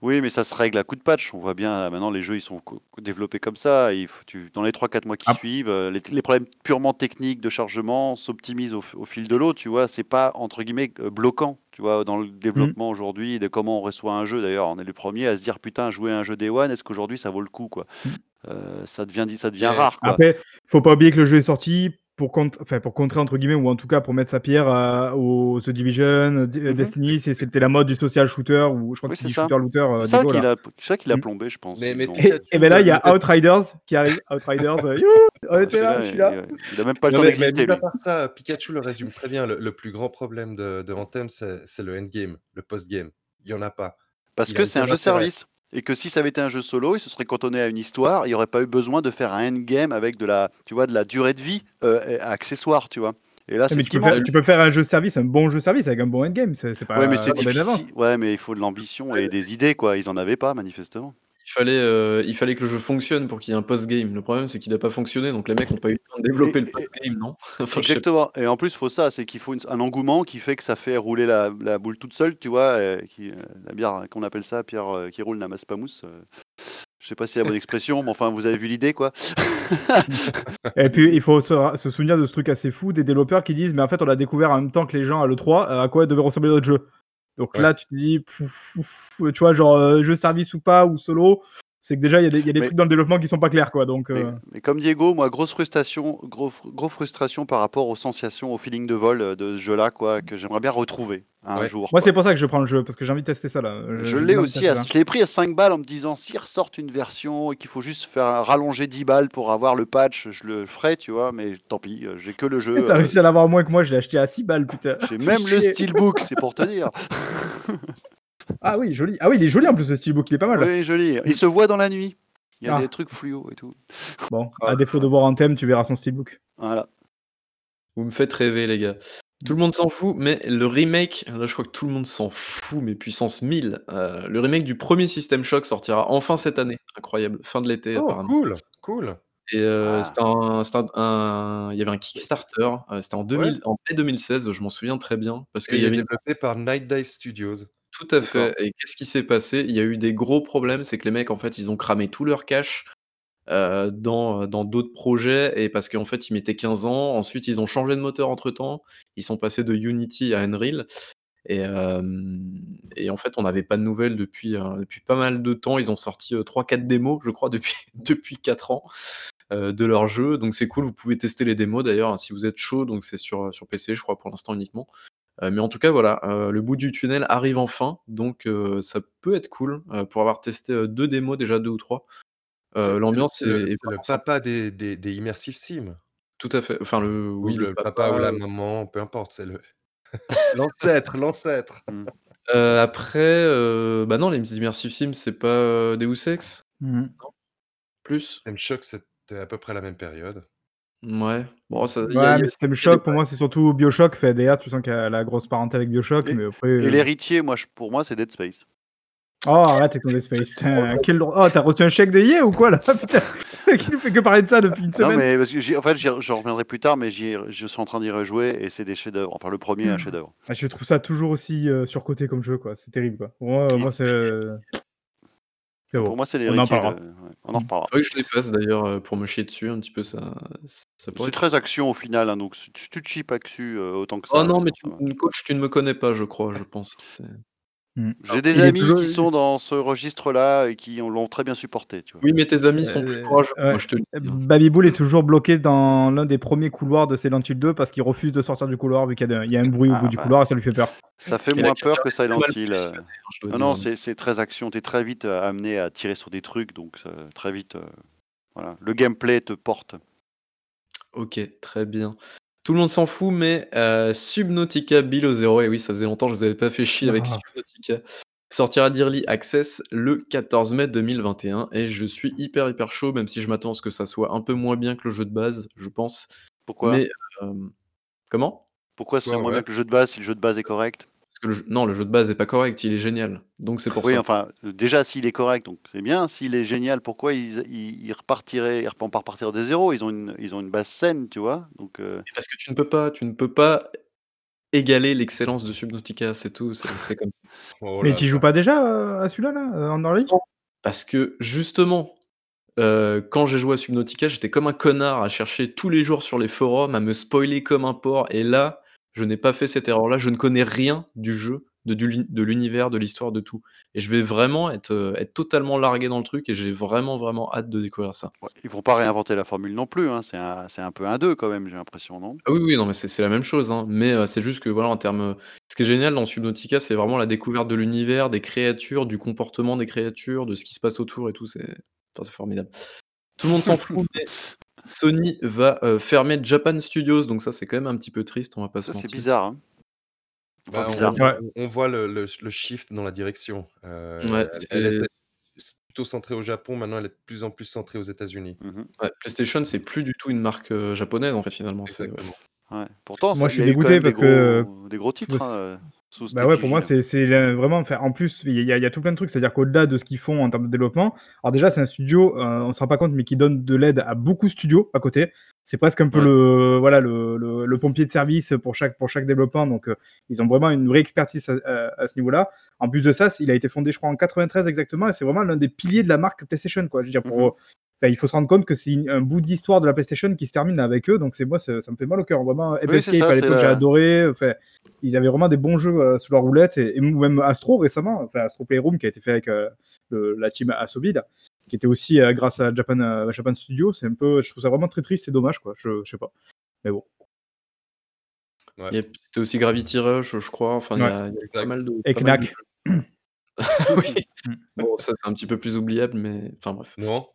Oui, mais ça se règle à coup de patch. On voit bien euh, maintenant les jeux ils sont développés comme ça. Il faut, tu, dans les 3-4 mois qui Ah. suivent, euh, les, les problèmes purement techniques de chargement s'optimisent au, fil de l'eau. Tu vois, c'est pas entre guillemets bloquant. Tu vois, dans le développement aujourd'hui de comment on reçoit un jeu. D'ailleurs, on est les premiers à se dire putain, jouer à un jeu Day One, est-ce qu'aujourd'hui ça vaut le coup quoi? Mm. Euh, Ça devient ça devient rare quoi. Après, faut pas oublier que le jeu est sorti pour, cont- enfin, pour contrer, entre guillemets, ou en tout cas pour mettre sa pierre à- au The Division, euh, D- Mhm. Destiny. C'était la mode du social shooter, ou je crois Oui, que c'est c'est ça. shooter-looter. euh, C'est ça qu'il a, ça Mm. plombé, je pense. Mais- Et, Pikachu, et ben là, il y a Outriders qui arrive. Outriders, euh, youhou, on était là, je suis là. il, a même pas le Non, temps d'exister. à part ça, Pikachu le résume très bien. Le, le plus grand problème de, de Anthem, c'est le endgame, le post-game. Il n'y en a pas. Parce Il que c'est un jeu service. Et que si ça avait été un jeu solo, il se serait cantonné à une histoire. Il n'y aurait pas eu besoin de faire un endgame avec de la, tu vois, de la durée de vie euh, accessoire, tu vois. Et là, mais tu peux, faire, manque. tu peux faire un jeu service, un bon jeu service avec un bon endgame. C'est pas Ouais, mais c'est difficile. Ouais, mais il faut de l'ambition et des idées, quoi. Ils en avaient pas, manifestement. Il fallait, euh, il fallait que le jeu fonctionne pour qu'il y ait un post-game. Le problème, c'est qu'il n'a pas fonctionné, donc les mecs n'ont pas eu le temps de développer Et- le post-game, non? Enfin. Exactement. Et en plus, il faut ça, c'est qu'il faut une- un engouement qui fait que ça fait rouler la, la boule toute seule, tu vois. euh, qui, euh, la bière, qu'on appelle ça, pierre euh, qui roule n'amasse pas mousse. euh. je sais pas si c'est la bonne expression, mais enfin, vous avez vu l'idée, quoi. Et puis, il faut se, se souvenir de ce truc assez fou des développeurs qui disent Mais en fait, on l'a découvert en même temps que les gens à l'E3, euh, à quoi devait ressembler notre jeu. Donc Ouais. là, tu te dis pouf, pouf, tu vois, genre euh, jeu service ou pas, ou solo, c'est que déjà, il y a des, il y a des Mais- trucs dans le développement qui sont pas clairs, quoi. Donc, Mais, euh, mais comme Diego, moi, grosse frustration, gros, gros frustration par rapport aux sensations, au feeling de vol euh, de ce jeu-là, quoi, que j'aimerais bien retrouver un Ouais. jour. moi, c'est pour ça que je prends le jeu, parce que j'ai envie de tester ça là. Je l'ai aussi, à- je l'ai pris à 5 balles en me disant s'ils ressortent une version et qu'il faut juste faire rallonger 10 balles pour avoir le patch, je le ferai, tu vois, mais tant pis, euh, j'ai que le jeu. T'as euh, réussi à l'avoir moins que moi, je l'ai acheté à 6 balles, putain. J'ai même le steelbook, c'est pour te dire. Ah oui, joli. Ah oui, il est joli en plus, le steelbook, il est pas mal. Oui, joli. Il se voit dans la nuit. Il y a Ah. des trucs fluo et tout. Bon, Ah. à défaut de voir en thème, tu verras son steelbook. Voilà. Vous me faites rêver, les gars. Tout le monde s'en fout, mais le remake, là je crois que tout le monde s'en fout, mais puissance 1000. euh, le remake du premier System Shock sortira enfin cette année. Incroyable. Fin de l'été, Oh, apparemment. cool, cool. Et euh, Ah. c'était un, c'était un- un- il y avait un Kickstarter, euh, c'était en, 2000 en mai 2016, je m'en souviens très bien, parce qu'il il y est avait une- développé par Night Dive Studios. Tout à fait. Et qu'est-ce qui s'est passé? Il y a eu des gros problèmes, c'est que les mecs, en fait, ils ont cramé tout leur cash dans dans d'autres projets, et parce qu'en fait, ils mettaient 15 ans. Ensuite, ils ont changé de moteur entre-temps. Ils sont passés de Unity à Unreal. Et, et en fait, on n'avait pas de nouvelles depuis, euh, depuis pas mal de temps. Ils ont sorti 3-4 démos, je crois, depuis, depuis 4 ans de leur jeu. Donc c'est cool, vous pouvez tester les démos d'ailleurs hein, si vous êtes chaud. Donc c'est sur, sur PC, je crois, pour l'instant uniquement. Euh, mais en tout cas, voilà, euh, le bout du tunnel arrive enfin. Donc euh, ça peut être cool euh, pour avoir testé euh, deux démos, déjà deux ou trois. Euh, L'ambiance c'est est, le, est le papa des, des, des immersive sim. Tout à fait. Enfin, le, Ou oui, le, papa, ou la maman, peu importe, c'est le l'ancêtre, l'ancêtre. Euh, après, euh, bah non, les Immersive Sims, c'est pas euh, Deus Ex Mhm. Plus? System Shock, c'était à peu près la même période. Ouais. Bon, ça, il y a- Ouais, il y a- mais System il y a Shock, pour moi, c'est surtout Bioshock. Fait, d'ailleurs, tu sens qu'il y a la grosse parenté avec Bioshock, Et- mais après. Et euh, l'héritier, moi, je- pour moi, c'est Dead Space. Oh, arrête avec ton Dead Space. Putain, quel... Oh, t'as reçu un chèque de Yé ou quoi là Putain, qui nous fait que parler de ça depuis une Non, semaine mais parce que en fait, j'y- j'en reviendrai plus tard, mais j'y- je suis en train d'y rejouer et c'est des chefs-d'œuvre. Enfin, le premier est un chef-d'œuvre. Ah, Je trouve ça toujours aussi euh, surcoté comme jeu, quoi. C'est terrible, quoi. Pour moi, Et- moi c'est. euh, C'est bon. Pour moi, c'est en parlera. de- ouais, On en reparlera. Faudrait que je les fasse d'ailleurs euh, pour me chier dessus un petit peu, ça, ça pourrait C'est être- très action au final, hein, donc tu te chies pas dessus euh, autant que ça. Oh non, mais tu, coach, tu ne me connais pas, je crois, je pense. C'est- J'ai des Il amis toujours- qui sont dans ce registre-là et qui ont- l'ont très bien supporté. Tu vois. Oui, mais tes amis sont Euh, plus ouais. te le dis. hein. Baby Bull est toujours bloqué dans l'un des premiers couloirs de Silent Hill 2 parce qu'il refuse de sortir du couloir vu qu'il y, a y un bruit au Ah, bout du bah. couloir et ça lui fait peur. Ça fait Et moins peur que Silent Hill. euh. hein, Non, non, c'est très action. Tu es très vite euh, amené à tirer sur des trucs, donc euh, très vite. euh, voilà. Le gameplay te porte. Ok, très bien. Tout le monde s'en fout, mais euh, Subnautica Below Zero, et oui, ça faisait longtemps que je vous avais pas fait chier avec Ah. Subnautica, sortira d'Early Access le 14 mai 2021, et je suis hyper hyper chaud, même si je m'attends à ce que ça soit un peu moins bien que le jeu de base, je pense. Pourquoi? Mais euh, comment? Pourquoi ce serait Ouais, moins ouais. bien que le jeu de base si le jeu de base est correct? Parce que le jeu- non, le jeu de base est pas correct, il est génial, donc c'est pour Oui, ça. enfin, déjà s'il est correct, donc c'est bien. S'il est génial, pourquoi ils, ils, ils repartiraient Ils vont pas repartir des zéros. Ils ont une, ils ont une base saine, tu vois. Donc euh, Parce que tu ne peux pas, tu ne peux pas égaler l'excellence de Subnautica, c'est tout, c'est c'est comme ça. Oh mais là tu là. joues pas déjà euh, à celui-là, là, euh, en early Parce que justement, euh, quand j'ai joué à Subnautica, j'étais comme un connard à chercher tous les jours sur les forums, à me spoiler comme un porc. Et là, je n'ai pas fait cette erreur-là. Je ne connais rien du jeu, de, l'univers, de l'histoire, de tout. Et je vais vraiment être, euh, être totalement largué dans le truc et j'ai vraiment, vraiment hâte de découvrir ça. ouais, ils vont pas réinventer la formule non plus. Hein. C'est un, peu un 2 quand même, j'ai l'impression, non? Ah oui, oui, non, mais c'est la même chose. hein. Mais euh, c'est juste que, voilà, en termes. Ce qui est génial dans Subnautica, c'est vraiment la découverte de l'univers, des créatures, du comportement des créatures, de ce qui se passe autour et tout. C'est enfin, c'est formidable. Tout le monde s'en fout, mais Sony va euh, fermer Japan Studios, donc ça, c'est quand même un petit peu triste, on va pas se c'est bizarre. Hein. Bah, on. Ouais. voit le, le- le shift dans la direction. Euh, Ouais, elle- c'est- elle était plutôt centrée au Japon, maintenant elle est de plus en plus centrée aux États-Unis. Mhm. Ouais, PlayStation, c'est plus du tout une marque euh, japonaise, en fait, finalement. c'est- Exactement. Ouais. Pourtant, Moi, ça- je suis dégoûté même des parce que, gros, des gros titres. hein, euh, Bah ouais, pour moi, c'est vraiment. Enfin, en plus, il y, y a tout plein de trucs. C'est-à-dire qu'au-delà de ce qu'ils font en termes de développement, alors déjà, c'est un studio, euh, on se rend pas compte, mais qui donne de l'aide à beaucoup de studios à côté. C'est presque un peu Ouais. le, voilà, le, le- le pompier de service pour chaque, pour chaque développement. Donc, euh, ils ont vraiment une vraie expertise à, à- à ce niveau-là. En plus de ça, il a été fondé, je crois, en 93 exactement, et c'est vraiment l'un des piliers de la marque PlayStation. Quoi. Je veux dire, pour, Mhm. il faut se rendre compte que c'est un bout d'histoire de la PlayStation qui se termine avec eux. Donc, c'est moi, ça me fait mal au cœur. Vraiment, Oui, c'est Escape ça, à l'époque, j'ai adoré. Enfin, ils avaient vraiment des bons jeux euh, sous leur roulette et, et même Astro récemment, enfin Astro Playroom qui a été fait avec euh, le- la team Asobi là, qui était aussi euh, grâce à Japan, euh, Japan Studio. C'est un peu, je trouve ça vraiment très triste et dommage quoi. Je, je sais pas. Mais bon. Ouais. Il y a- C'était aussi Gravity Rush, je crois. Enfin, il y a, il y a pas mal de. Et de Knack. oui. Mm. Bon, ça, c'est un petit peu plus oubliable, mais. Enfin, bref. Non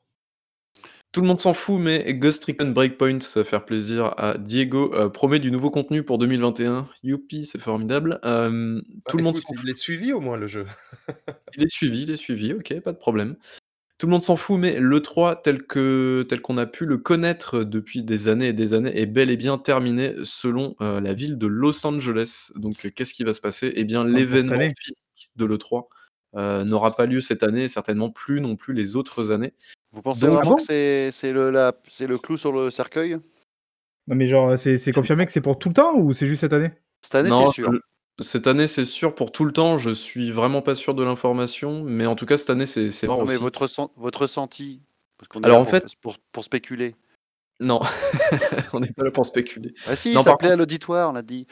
Tout le monde s'en fout, mais Ghost Recon Breakpoint, ça va faire plaisir à Diego, euh, promet du nouveau contenu pour 2021. Youpi, c'est formidable. Euh, tout le monde s'en fout. il est suivi au moins le jeu. Il est suivi, il est suivi, ok, pas de problème. Tout le monde s'en fout, mais l'E3 tel que tel qu'on a pu le connaître depuis des années et des années est bel et bien terminé selon euh, la ville de Los Angeles. Donc qu'est-ce qui va se passer? Eh bien l'événement physique de l'E3 euh, n'aura pas lieu cette année et certainement plus non plus les autres années. Vous pensez Donc- vraiment que c'est le, la- c'est le clou sur le cercueil? Non mais genre, c'est c'est confirmé que c'est pour tout le temps ou c'est juste cette année? Cette année, c'est sûr. je- cette année c'est sûr pour tout le temps, je suis vraiment pas sûr de l'information, mais en tout cas cette année c'est mort Non, mais aussi. votre, votre ressenti parce qu'on est Alors, là en pour, fait- pour, pour spéculer. Non, on n'est pas là pour spéculer. Ah si, Non, ça par plaît à l'auditoire, on l'a dit.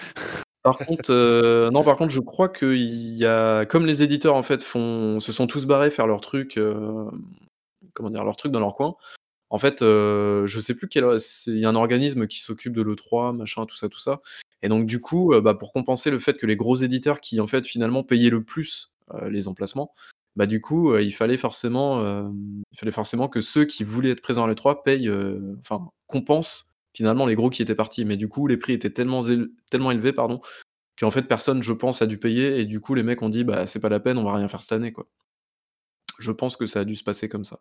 Par contre, euh, non, par contre, je crois qu'il y a, comme les éditeurs en fait font, se sont tous barrés faire leur truc, euh, comment dire, leur truc dans leur coin. En fait, euh, je sais plus quel, il y a un organisme qui s'occupe de l'E3, machin, tout ça, tout ça. Et donc du coup, euh, bah, pour compenser le fait que les gros éditeurs qui en fait finalement payaient le plus les emplacements, bah du coup, il fallait forcément, il fallait forcément que ceux qui voulaient être présents à l'E3 payent, enfin compensent finalement les gros qui étaient partis. Mais du coup, les prix étaient tellement, éle- tellement élevés, pardon, qu'en fait personne, je pense, a dû payer. Et du coup, les mecs ont dit, bah c'est pas la peine, on va rien faire cette année, quoi. Je pense que ça a dû se passer comme ça.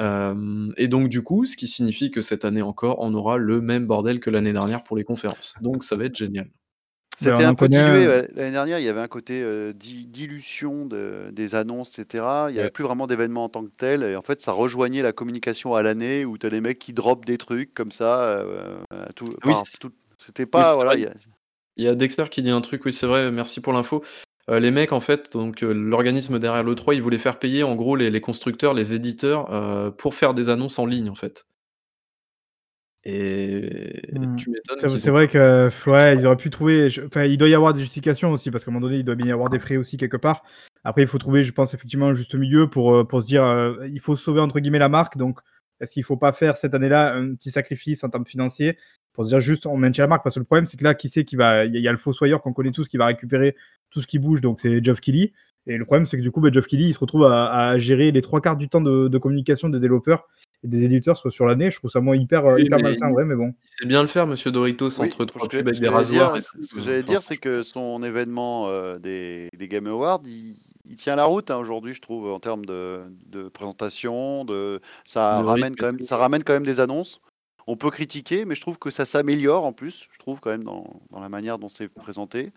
Euh, et donc du coup, ce qui signifie que cette année encore, on aura le même bordel que l'année dernière pour les conférences. Donc ça va être génial. C'était on en un peu connaît dilué. L'année dernière, il y avait un côté euh, di- dilution de- des annonces, etc. Il n'y avait Ouais. plus vraiment d'événements en tant que tel. Et en fait, ça rejoignait la communication à l'année où tu as les mecs qui dropent des trucs comme ça. euh, à tout, Oui, enfin, c'est- tout- C'était pas. voilà, vrai. il y a- Il y a Dexter qui dit un truc, oui c'est vrai, merci pour l'info. Euh, les mecs, en fait, donc euh, l'organisme derrière l'E3, ils voulaient faire payer en gros les, les constructeurs, les éditeurs, euh, pour faire des annonces en ligne, en fait. Et Hmm. tu m'étonnes C'est vrai que euh, ouais, ils auraient pu trouver. je- Enfin, il doit y avoir des justifications aussi parce qu'à un moment donné, il doit bien y avoir des frais aussi quelque part. Après, il faut trouver, je pense, effectivement un juste milieu pour, euh, pour se dire, euh, il faut sauver entre guillemets la marque. Donc, est-ce qu'il faut pas faire cette année-là un petit sacrifice en termes financiers pour se dire juste on maintient la marque? Parce que le problème, c'est que là, qui sait qui va. Il y, a- le fossoyeur qu'on connaît tous qui va récupérer tout ce qui bouge, donc c'est Geoff Keighley. Et le problème, c'est que du coup, bah, Geoff Keighley, il se retrouve à, à gérer les trois quarts du temps de, de communication des développeurs et des éditeurs soit sur l'année. Je trouve ça moi hyper, euh, Oui, hyper malsain, vrai, mais bon. Sait bien le faire, monsieur Doritos, Oui, entre trois ce que- pubs avec des que j'allais dire- rasoirs. et Ce que j'allais dire, c'est que son événement euh, des, des Game Awards, il, il tient la route hein, aujourd'hui, je trouve, en termes de, de présentation. De, ça, Le ramène rythme quand même, tout, ça ouais. ramène quand même des annonces. On peut critiquer, mais je trouve que ça s'améliore en plus, je trouve quand même dans, dans la manière dont c'est présenté.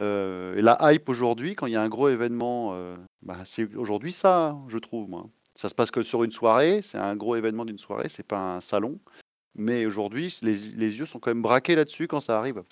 Euh, et la hype aujourd'hui, quand il y a un gros événement, euh, bah, c'est aujourd'hui ça, hein, je trouve. Moi. Ça se passe que sur une soirée, c'est un gros événement d'une soirée, c'est pas un salon. Mais aujourd'hui, les, les yeux sont quand même braqués là-dessus quand ça arrive.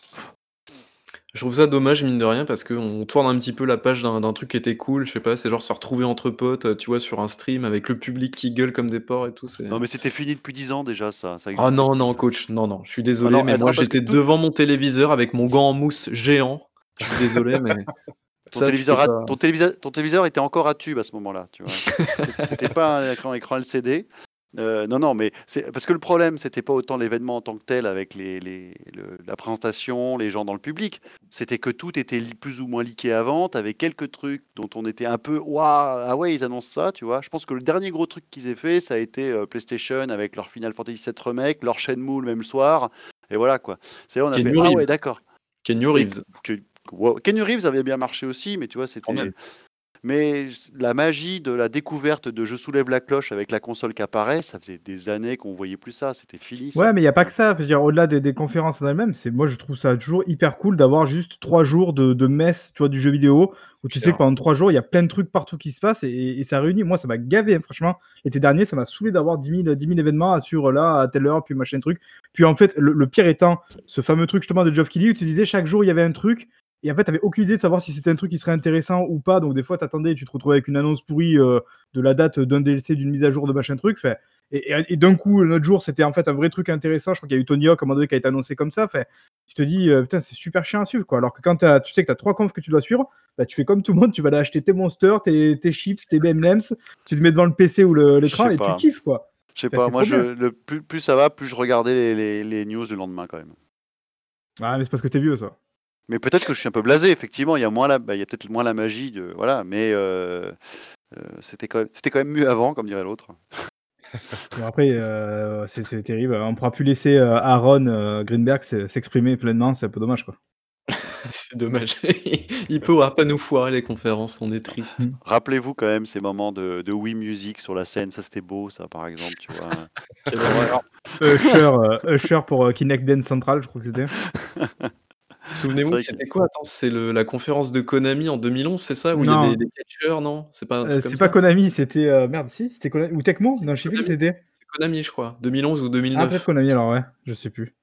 Je trouve ça dommage, mine de rien, parce qu'on tourne un petit peu la page d'un d'un truc qui était cool, je sais pas, c'est genre se retrouver entre potes, euh, tu vois, sur un stream avec le public qui gueule comme des porcs et tout. c'est- Non, mais c'était fini depuis 10 ans déjà, ça. ça Ah non, plus, non, ça. coach, non, non, je suis désolé, Ah non, mais moi parce que j'étais tout- devant mon téléviseur avec mon gant en mousse géant. Je suis désolé, mais. Ton, ça, téléviseur peux a- pas- ton, téléviseur, ton téléviseur était encore à tube à ce moment-là. Tu vois. C'était- pas un écran, écran LCD. Euh, non, non, mais c'est parce que le problème, c'était pas autant l'événement en tant que tel avec les, les- le- la présentation, les gens dans le public. C'était que tout était plus ou moins leaké avant. T'avais quelques trucs dont on était un peu waouh, ah ouais, ils annoncent ça, tu vois. Je pense que le dernier gros truc qu'ils aient fait, ça a été euh, PlayStation avec leur Final Fantasy VII Remake, leur Shenmue le même soir. Et voilà quoi. C'est là on a fait ah ouais, d'accord. Kenny Reeves. Wow. Kenny Reeves avait bien marché aussi, mais tu vois, c'était. Mais la magie de la découverte de je soulève la cloche avec la console qui apparaît, ça faisait des années qu'on voyait plus ça, c'était fini. ça. Ouais, mais il y a pas que ça. Au-delà des, des conférences en elles-mêmes, moi je trouve ça toujours hyper cool d'avoir juste trois jours de, de messe, tu vois, du jeu vidéo où tu sais Clair. que pendant trois jours il y a plein de trucs partout qui se passent et, et ça réunit. Moi, ça m'a gavé, hein, franchement. L'été dernier, ça m'a saoulé d'avoir 10 000, 10 000 événements à sur là à telle heure, puis machin truc. Puis en fait, le, le pire étant ce fameux truc justement de Geoff Keighley où tu disais chaque jour il y avait un truc. Et en fait, t'avais aucune idée de savoir si c'était un truc qui serait intéressant ou pas. Donc des fois, t'attendais et tu te retrouvais avec une annonce pourrie euh, de la date d'un DLC, d'une mise à jour de machin truc. Fait, et, et- et d'un coup, l'autre jour, c'était en fait un vrai truc intéressant. Je crois qu'il y a eu Tony Hawk à un moment donné qui a été annoncé comme ça. Fait, tu te dis, euh, putain, c'est super chiant à suivre. Quoi. Alors que quand tu sais que tu as trois confs que tu dois suivre, bah, tu fais comme tout le monde, tu vas aller acheter tes monsters, tes, tes chips, tes M&M's, tu te mets devant le PC ou le- l'écran et tu kiffes. quoi. Je sais pas, moi, je, le, plus, plus ça va, plus je regardais les, les- les news le lendemain quand même. Ah, mais c'est parce que t'es vieux, ça. Mais peut-être que je suis un peu blasé, effectivement, il y a, moins la, bah, il y a peut-être moins la magie, de, voilà, mais euh, euh, c'était quand, même- c'était quand même mieux avant, comme dirait l'autre. Bon, après, euh, c'est c'est terrible. On pourra plus laisser euh, Aaron euh, Greenberg s'exprimer pleinement. C'est un peu dommage. quoi. C'est dommage. Il pourra pas nous foirer les conférences, on est triste. Mm. Rappelez-vous quand même ces moments de, de Wii Music sur la scène, ça c'était beau, ça par exemple, tu vois. Usher, euh, Usher pour euh, Kinect Dance Central, je crois que c'était. Souvenez-vous, vrai c'était quoi? Attends, c'est le- la conférence de Konami en 2011, c'est ça? Où il y a des, des catcheurs, non? C'est pas un Euh, truc comme c'est ça? Pas Konami, c'était. euh, merde, si C'était Konami Ou Tecmo? Si, Non, je sais plus qui Konami. c'était. C'est Konami, je crois. 2011 ou Ah, 2009. peut-être Konami, alors ouais, je sais plus.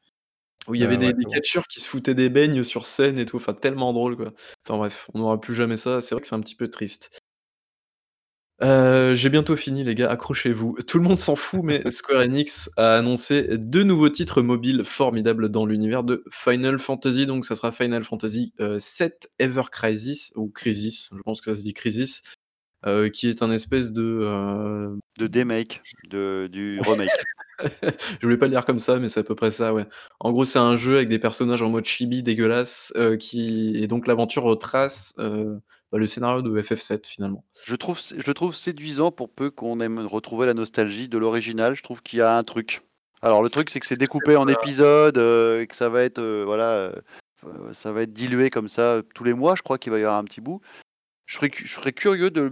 Où il y avait Euh, des, ouais, des c'est bon. catcheurs qui se foutaient des beignes sur scène et tout. Enfin, tellement drôle, quoi. Enfin bref, on n'aura plus jamais ça. C'est vrai que c'est un petit peu triste. Euh, J'ai bientôt fini, les gars. Accrochez-vous. Tout le monde s'en fout, mais Square Enix a annoncé deux nouveaux titres mobiles formidables dans l'univers de Final Fantasy. Donc, ça sera Final Fantasy euh, 7 Ever Crisis, ou Crisis, je pense que ça se dit Crisis, euh, qui est un espèce de. euh, De demake, de, du remake. je voulais pas le dire comme ça, mais c'est à peu près ça, ouais. En gros, c'est un jeu avec des personnages en mode chibi dégueulasse, qui... et donc l'aventure retrace bah, le scénario de FF7 finalement. Je trouve, je trouve séduisant pour peu qu'on aime retrouver la nostalgie de l'original. Je trouve qu'il y a un truc. Alors le truc, c'est que c'est découpé en épisodes euh, et que ça va être, euh, voilà, euh, ça va être dilué comme ça tous les mois. Je crois qu'il va y avoir un petit bout. Je serais, cu- je serais curieux de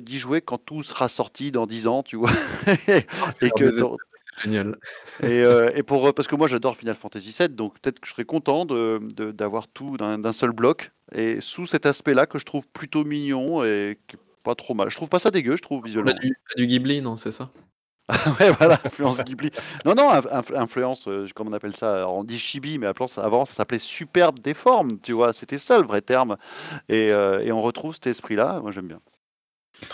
d'y jouer quand tout sera sorti dans 10 ans, tu vois. et que t'auras- C'est génial. et, euh, et pour parce que moi j'adore Final Fantasy VII, donc peut-être que je serais content de de- d'avoir tout d'un d'un seul bloc et sous cet aspect-là que je trouve plutôt mignon et pas trop mal. Je trouve pas ça dégueu, je trouve visuellement. du, du Ghibli, non, c'est ça? Ouais, voilà, influence Ghibli. Non, non, inf- inf- influence, euh, comment on appelle ça On dit chibi, mais avant ça s'appelait superbe déforme, tu vois, c'était ça le vrai terme. Et, euh, et on retrouve cet esprit-là, moi j'aime bien.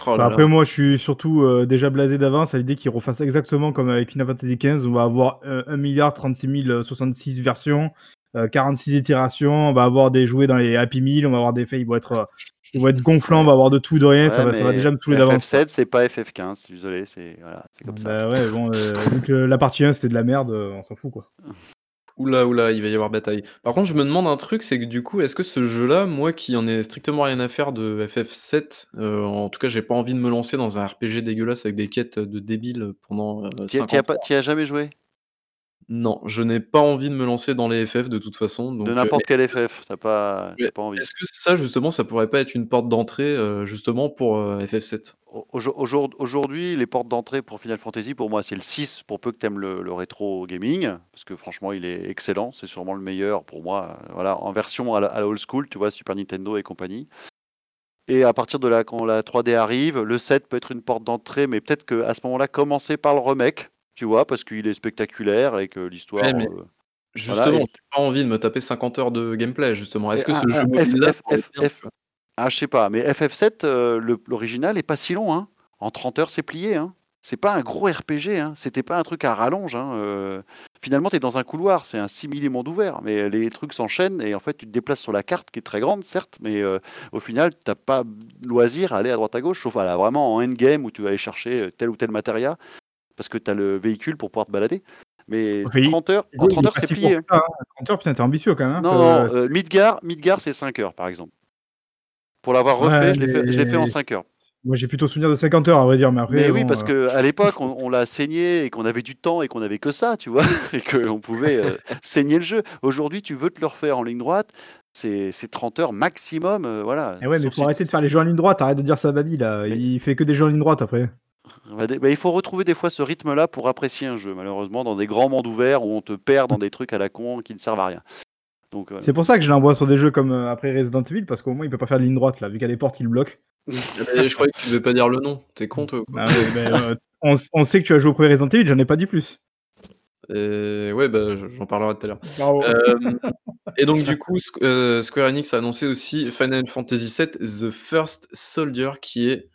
Oh Bah, après, moi, je suis surtout euh, déjà blasé d'avance à l'idée qu'ils refassent exactement comme avec Final Fantasy XV. On va avoir euh, 1 milliard 36 066 versions, euh, 46 itérations. On va avoir des jouets dans les Happy Meal. On va avoir des faits. Ils vont être, euh, ils vont être gonflants. On va avoir de tout, de rien. ça, va, ça va déjà me saouler d'avance. quoi. FF7, c'est pas FF15, désolé, c'est voilà, c'est comme ça. Bah ouais, bon, euh, vu que la partie 1 c'était de la merde, euh, on s'en fout quoi. Oula, oula, il va y avoir bataille. Par contre, je me demande un truc, c'est que du coup, est-ce que ce jeu-là, moi qui en ai strictement rien à faire de FF7, euh, en tout cas, j'ai pas envie de me lancer dans un RPG dégueulasse avec des quêtes de débiles pendant euh, T'y as- 50 t'y as pas- heures. t'y as jamais joué? Non, je n'ai pas envie de me lancer dans les FF de toute façon. Donc, De euh, n'importe quel FF, t'as pas, t'as pas envie. est-ce que ça, justement, ça pourrait pas être une porte d'entrée, euh, justement, pour euh, FF7 Au- aujourd- aujourd- Aujourd'hui, les portes d'entrée pour Final Fantasy, pour moi, c'est le 6, pour peu que tu aimes le, le rétro gaming, parce que franchement, il est excellent. C'est sûrement le meilleur pour moi, voilà, en version à la, à la old school, tu vois, Super Nintendo et compagnie. Et à partir de là, quand la 3D arrive, le 7 peut être une porte d'entrée, mais peut-être qu'à ce moment-là, commencer par le remake, tu vois, parce qu'il est spectaculaire et que l'histoire. Ouais, euh, Justement, et- j'ai pas envie de me taper 50 heures de gameplay, justement. Est-ce que un- ce jeu un mobile-là F- pourrait F- être bien, F- tu vois Ah, je sais pas, mais FF7, euh, l'original est pas si long, hein. En 30 heures, c'est plié, hein. C'est pas un gros RPG, hein. C'était pas un truc à rallonge, hein. euh. Finalement, tu es dans un couloir, c'est un simili monde ouvert, mais les trucs s'enchaînent et en fait, tu te déplaces sur la carte qui est très grande, certes, mais euh, au final, t'as pas loisir à aller à droite à gauche, sauf voilà, vraiment en endgame où tu vas aller chercher tel ou tel matériel parce que tu as le véhicule pour pouvoir te balader. Mais Enfin, il- 30 heures, en Il est 30 heures, c'est plié. court que ça, hein. 30 heures, putain, t'es ambitieux quand même. hein, Non, non, euh, Midgar, Midgar c'est 5 heures par exemple. Pour l'avoir refait, Ouais, je l'ai fait, en mais- 5 heures. Moi, j'ai plutôt souvenir de 50 heures, à vrai dire, mais après, Mais oui, parce euh, qu'à l'époque, on, on l'a saigné et qu'on avait du temps et qu'on avait que ça, tu vois, et qu'on pouvait euh, saigner le jeu. Aujourd'hui, tu veux te le refaire en ligne droite, c'est c'est 30 heures maximum, euh, voilà. eh ouais, mais si- arrêter de faire les jeux en ligne droite, arrête de dire ça à Babi, là. Il fait que des jeux en ligne droite, après. Bah, il faut retrouver des fois ce rythme-là pour apprécier un jeu, malheureusement, dans des grands mondes ouverts où on te perd dans des trucs à la con qui ne servent à rien. Euh, C'est pour ça que je l'envoie sur des jeux comme euh, après Resident Evil, parce qu'au moins, il peut pas faire de ligne droite, là, vu qu'il y a des portes qui le bloquent. Je croyais que tu devais pas dire le nom. T'es con, toi Ah ouais, mais, euh, on, on sait que tu as joué au premier Resident Evil, j'en ai pas dit plus. Et ouais, bah, j'en parlerai tout à l'heure. Euh, et donc du coup, Squ- euh, Square Enix a annoncé aussi Final Fantasy VII The First Soldier, qui est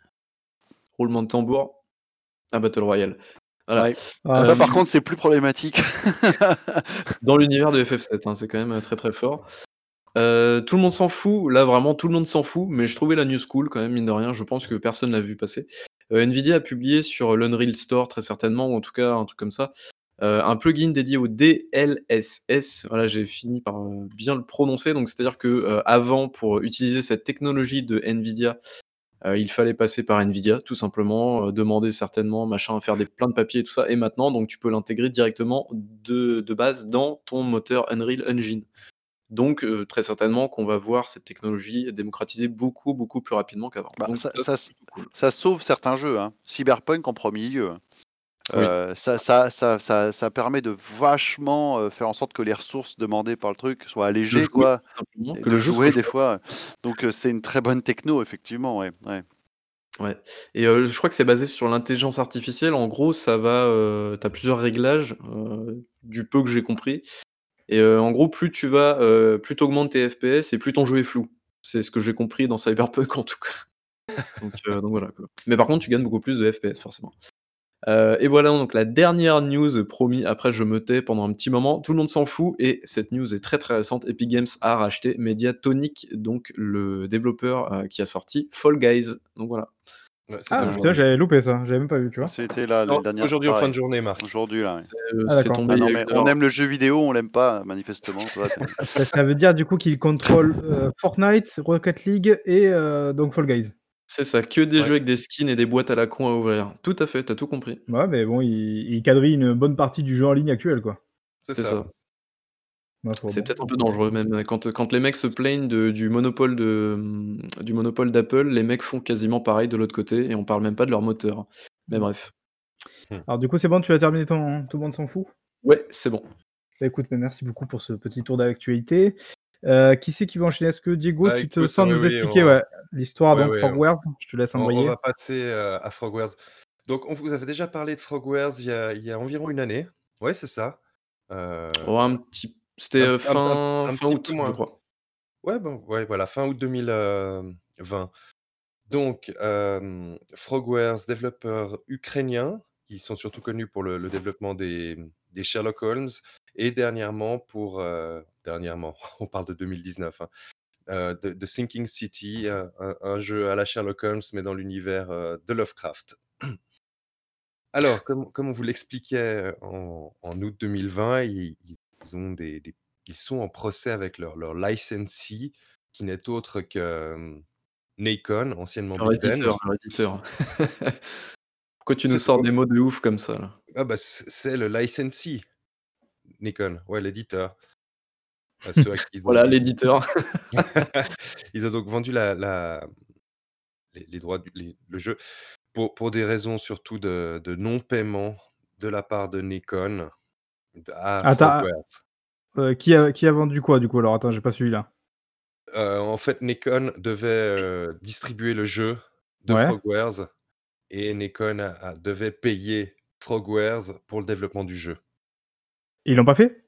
roulement de tambour, un battle royale. Voilà. Ouais. Ah, ça, euh, par contre, c'est plus problématique. Dans l'univers de FF7, hein, c'est quand même euh, très très fort. Euh, tout le monde s'en fout, là vraiment tout le monde s'en fout, mais je trouvais la news cool quand même, mine de rien, je pense que personne l'a vu passer. Euh, Nvidia a publié sur l'Unreal Store très certainement, ou en tout cas un truc comme ça, euh, un plugin dédié au DLSS. Voilà, j'ai fini par euh, bien le prononcer. Donc, c'est-à-dire que euh, avant, pour utiliser cette technologie de Nvidia, euh, il fallait passer par Nvidia, tout simplement, euh, demander certainement, machin, faire des plein de papiers et tout ça. Et maintenant, donc, tu peux l'intégrer directement de, de base dans ton moteur Unreal Engine. Donc, euh, très certainement qu'on va voir cette technologie démocratiser beaucoup, beaucoup plus rapidement qu'avant. Bah, ça, ça, ça- c'est plutôt cool. ça sauve certains jeux. Hein. Cyberpunk en premier lieu. Oui. Euh, ça, ça, ça, ça, ça permet de vachement euh, faire en sorte que les ressources demandées par le truc soient allégées, jouer, quoi. et que de le jeu jouer des fois. Donc euh, c'est une très bonne techno, effectivement. Ouais, ouais. Ouais et je crois que c'est basé sur l'intelligence artificielle. En gros, ça va, tu as plusieurs réglages, du peu que j'ai compris et en gros, plus tu vas, plus tu augmentes tes FPS et plus ton jeu est flou. C'est ce que j'ai compris dans Cyberpunk, en tout cas. Donc donc voilà, quoi. Mais par contre, tu gagnes beaucoup plus de FPS, forcément. Heu et voilà donc la dernière news, promis, après je me tais pendant un petit moment. Tout le monde s'en fout et cette news est très, très récente. Epic Games a racheté Mediatonic, donc le développeur, heu, qui a sorti Fall Guys. Donc voilà. Ouais, Ah, putain, j'avais loupé ça, j'avais même pas vu, tu vois. C'était là Non, les dernières. Aujourd'hui en fin de journée, Marc. Aujourd'hui là. ouais. C'est, heu, Ah, tombé Ah non mais on aime le jeu vidéo, on l'aime pas manifestement. Bah, ça veut dire du coup qu'il contrôle euh, Fortnite, Rocket League et euh, donc Fall Guys. C'est ça, que des Ouais. jeux avec des skins et des boîtes à la con à ouvrir. Tout à fait, tu as tout compris. Ouais, mais bon, il, il quadrille une bonne partie du jeu en ligne actuel, quoi. C'est C'est ça. ça. Ouais, faut- C'est bon. peut-être un peu dangereux même. Quand, quand les mecs se plaignent de- du monopole de, du monopole d'Apple, les mecs font quasiment pareil de l'autre côté et on parle même pas de leur moteur. Mais Mm. bref. Alors du coup, c'est bon, tu as terminé ton... Tout le monde s'en fout? Ouais, c'est bon. Bah, écoute, mais merci beaucoup pour ce petit tour d'actualité. Euh, qui c'est qui va enchaîner? Est-ce que Diego, Bah, Ah, tu te écoute, sens nous oui, expliquer on- ouais, l'histoire Ouais, donc Frogwares Je te laisse On, on envoyer. va passer euh, à Frogwares. Donc, on vous avait déjà parlé de Frogwares il y a, il y a environ une année. Ouais, c'est ça. Euh, Oh, un petit... C'était un- euh, un- fin, un- un fin petit août, peu je crois. Ouais, bon, ouais, voilà, fin août 2020. Donc, euh, Frogwares, développeurs ukrainiens, qui sont surtout connus pour le, le développement des, des Sherlock Holmes, et dernièrement pour, euh, dernièrement, on parle de 2019, hein, euh, de, de Sinking City, un, un- jeu à la Sherlock Holmes, mais dans l'univers euh, de Lovecraft. Alors, comme, comme on vous l'expliquait en, en août 2020, ils, ils ont des, des- ils sont en procès avec leur, leur licensee, qui n'est autre que euh, Nacon, anciennement Leur Ben. éditeur, leur éditeur. Pourquoi tu nous sors pour- des mots de ouf comme ça là? Ah bah, c'est le licensee, Nikon, ouais, l'éditeur. À ceux à qui ils ont- Voilà, l'éditeur. ils ont donc vendu la, la- les, les droits du les- le jeu pour, pour des raisons surtout de, de non-paiement de la part de Nikon à Attends, Frogwares. Euh, qui, a, qui a vendu quoi du coup Alors? Attends, j'ai pas suivi là. Euh, en fait, Nikon devait euh, distribuer le jeu de Ouais. Frogwares et Nikon a- a- devait payer Frogwares pour le développement du jeu. Ils l'ont pas fait?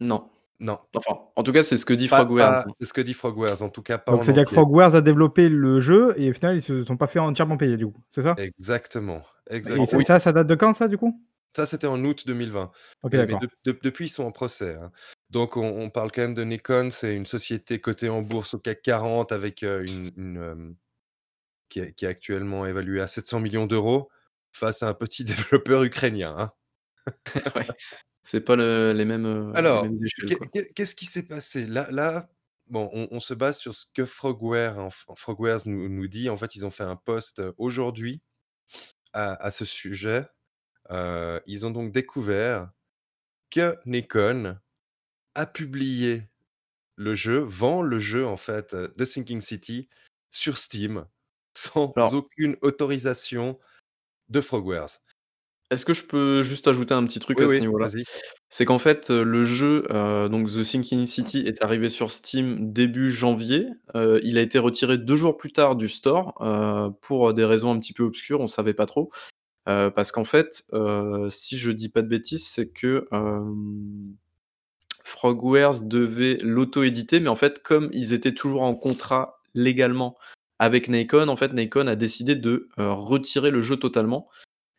Non. Non, Enfin, en tout cas, c'est ce que dit Frogwares. pas- c'est ce que dit Frogwares, en tout cas pas Donc c'est-à-dire que. Frogwares a développé le jeu et au final ils se sont pas fait entièrement payer du coup, c'est ça? Exactement, Et exactement. ça, Oui, ça, ça date de quand ça du coup? Ça c'était en août 2020. Ok, Mais, mais d'accord. de- de- depuis, ils sont en procès. hein. Donc, on, on parle quand même de Nikon. C'est une société cotée en bourse au CAC 40 avec euh, une, une, euh, qui, est, qui est actuellement évaluée à 700 millions d'euros face à un petit développeur ukrainien. hein. Ouais. C'est pas le- les mêmes, euh, les Alors, mêmes échelles. qu'est- quoi. qu'est- qu'est-ce qui s'est passé? Là, là, bon, on, on se base sur ce que Frogware, en- en Frogwares nous, nous dit. En fait, ils ont fait un post euh, aujourd'hui à, à ce sujet. Euh, ils ont donc découvert que Nikon a publié le jeu, vend le jeu en fait euh, de Sinking City sur Steam sans Alors- aucune autorisation de Frogwares. Est-ce que je peux juste ajouter un petit truc Oui, à ce oui, niveau-là? vas-y. C'est qu'en fait, heu, le jeu, heu, donc The Sinking City est arrivé sur Steam début janvier. Heu, il a été retiré 2 jours plus tard du store, heu, pour des raisons un petit peu obscures, on savait pas trop. Heu, parce qu'en fait, heu, si je dis pas de bêtises, c'est que, hem, Frogwares devait l'auto-éditer, mais en fait, comme ils étaient toujours en contrat légalement avec Nacon, en fait, Nacon a décidé de, heu, retirer le jeu totalement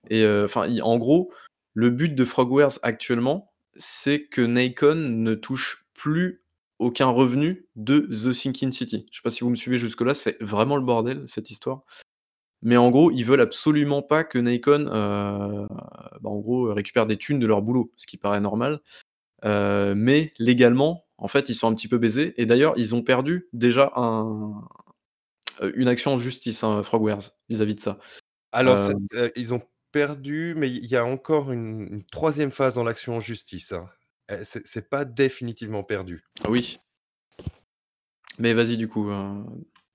et enfin, en gros, le but de Frogwares actuellement, c'est que Nacon ne touche plus aucun revenu de The Sinking City. Je sais pas si vous me suivez jusque-là, c'est vraiment le bordel, cette histoire. Mais en gros, ils veulent absolument pas que Nacon, heu, bah, en gros, récupère des thunes de leur boulot, ce qui paraît normal. Heu, mais légalement, en fait, ils sont un petit peu baisés et d'ailleurs, ils ont perdu déjà un heu, une action en justice, hein, Frogwares, vis-à-vis de ça. Alors, Euh, euh, ils ont perdu, mais il y a encore une, une troisième phase dans l'action en justice. hein. Euh, C'est c'est pas définitivement perdu. Ah oui. Mais vas-y du coup, heu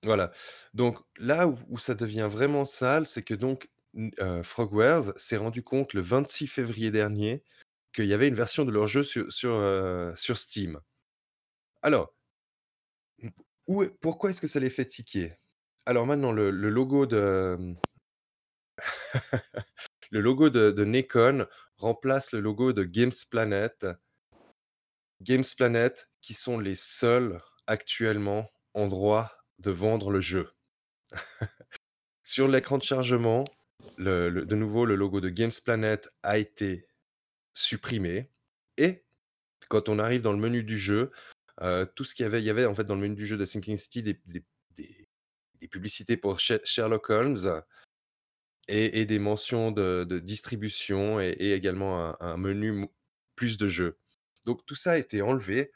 Voilà. Donc là où, où ça devient vraiment sale, c'est que donc n- euh, Frogwares s'est rendu compte le 26 février dernier qu'il y avait une version de leur jeu sur, sur, euh, sur Steam. Alors, m- où est- pourquoi est-ce que ça les fait tiquer? Alors maintenant, le, le logo de le logo de, de Nikon remplace le logo de Games Planet. Qui sont les seuls actuellement en droit de vendre le jeu. Sur l'écran de chargement, de nouveau, le logo de Games Planet a été supprimé. Et quand on arrive dans le menu du jeu, euh, tout ce qu'il y avait, il y avait en fait dans le menu du jeu de Sinking City des, publicités pour She- Sherlock Holmes et, et des mentions de, de distribution et, et également un, un menu plus de jeux. Donc tout ça a été enlevé.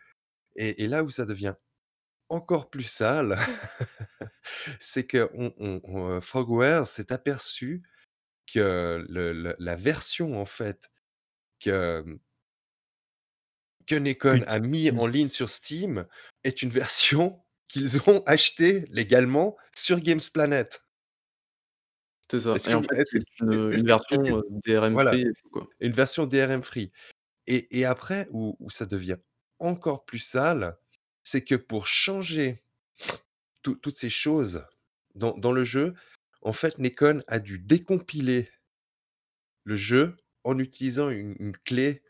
Et, et là où ça devient encore plus sale, c'est que on, on- on, euh, Frogwares s'est aperçu que le- le- la version en fait que, que Nikon Oui. a mis Mmh. en ligne sur Steam est une version qu'ils ont achetée légalement sur Games Planet. C'est ça et en fait, c'est une, version, heu, DRM voilà. free quoi. une version DRM free. Et, et après, où, où ça devient encore plus sale, c'est que pour changer tout- toutes ces choses dans, dans le jeu, en fait, Nikon a dû décompiler le jeu en utilisant une, une clé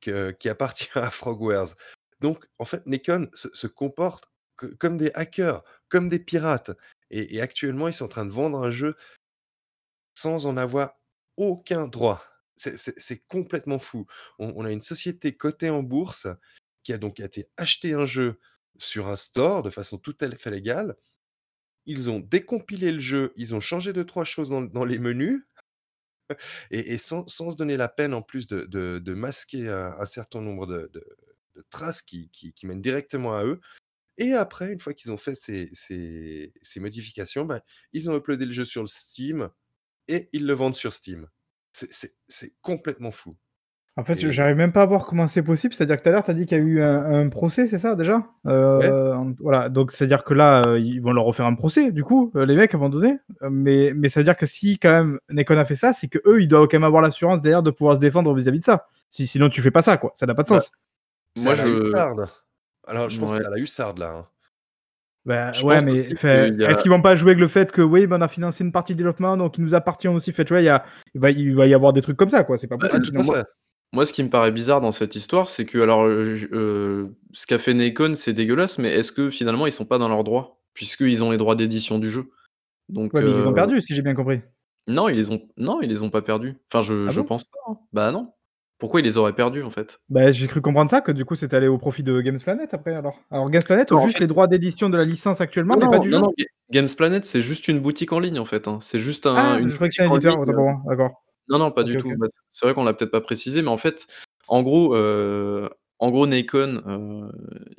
que- qui appartient à Frogwares. Donc, en fait, Nikon se, se comporte que- comme des hackers, comme des pirates. Et, et actuellement, ils sont en train de vendre un jeu sans en avoir aucun droit. C'est complètement fou. On, a une société cotée en bourse qui a donc été acheté un jeu sur un store de façon tout à fait légale. Ils ont décompilé le jeu, ils ont changé deux, trois choses dans, les menus, et, sans, sans se donner la peine en plus de, de- masquer un, certain nombre de traces qui, qui- qui mènent directement à eux. Et après, une fois qu'ils ont fait ces, ces- ces modifications, ben, ils ont uploadé le jeu sur le Steam et ils le vendent sur Steam. C'est- complètement fou. En fait, Et- j'arrive même pas à voir comment c'est possible. C'est-à-dire que tout à l'heure, tu as dit qu'il y a eu un, un procès, c'est ça déjà? Euh, Voilà, donc c'est-à-dire que là, euh, ils vont leur refaire un procès, du coup, euh, les mecs, à un moment donné. Mais, mais ça veut dire que si, quand même, Nikon a fait ça, c'est que eux, ils doivent quand même avoir l'assurance derrière de pouvoir se défendre vis-à-vis de ça. Si, sinon, tu fais pas ça, quoi. Ça n'a pas de sens. Moi, je-. Alors, je pense que Ouais. c'est à la hussarde, là. hein. Bah, ouais, mais a- est-ce qu'ils vont pas jouer avec le fait que, oui, ben, on a financé une partie du développement, donc il nous appartient aussi. Fait, tu vois, il, y a, il, va, il va y avoir des trucs comme ça, quoi. C'est pas Bah, possible. Tout fait. Moi, ce qui me paraît bizarre dans cette histoire, c'est que alors, heu, ce qu'a fait Nacon, c'est dégueulasse, mais est-ce que finalement ils sont pas dans leurs droits? Puisqu'ils ont les droits d'édition du jeu. Donc, Ouais, mais ils les ont heu, perdus, si j'ai bien compris. non, ils les ont non, ils les ont pas perdus. Enfin, je Ah je bon? pense pas, hein. Bah, non. Pourquoi ils les auraient perdus, en fait? Bah, j'ai cru comprendre ça, que du coup, c'était allé au profit de Games Planet après, alors. Alors, Games Planet en juste fait- les droits d'édition de la licence actuellement, mais non, pas du non, jeu. non, Ga Games Planet, c'est juste une boutique en ligne, en fait, hein. C'est juste un Ah, une je croyais que c'était un éditeur, d'accord. Non, non, pas du tout. Bah, c'est vrai qu'on l'a peut-être pas précisé, mais en fait, en gros, heu, en gros, Nacon, euh,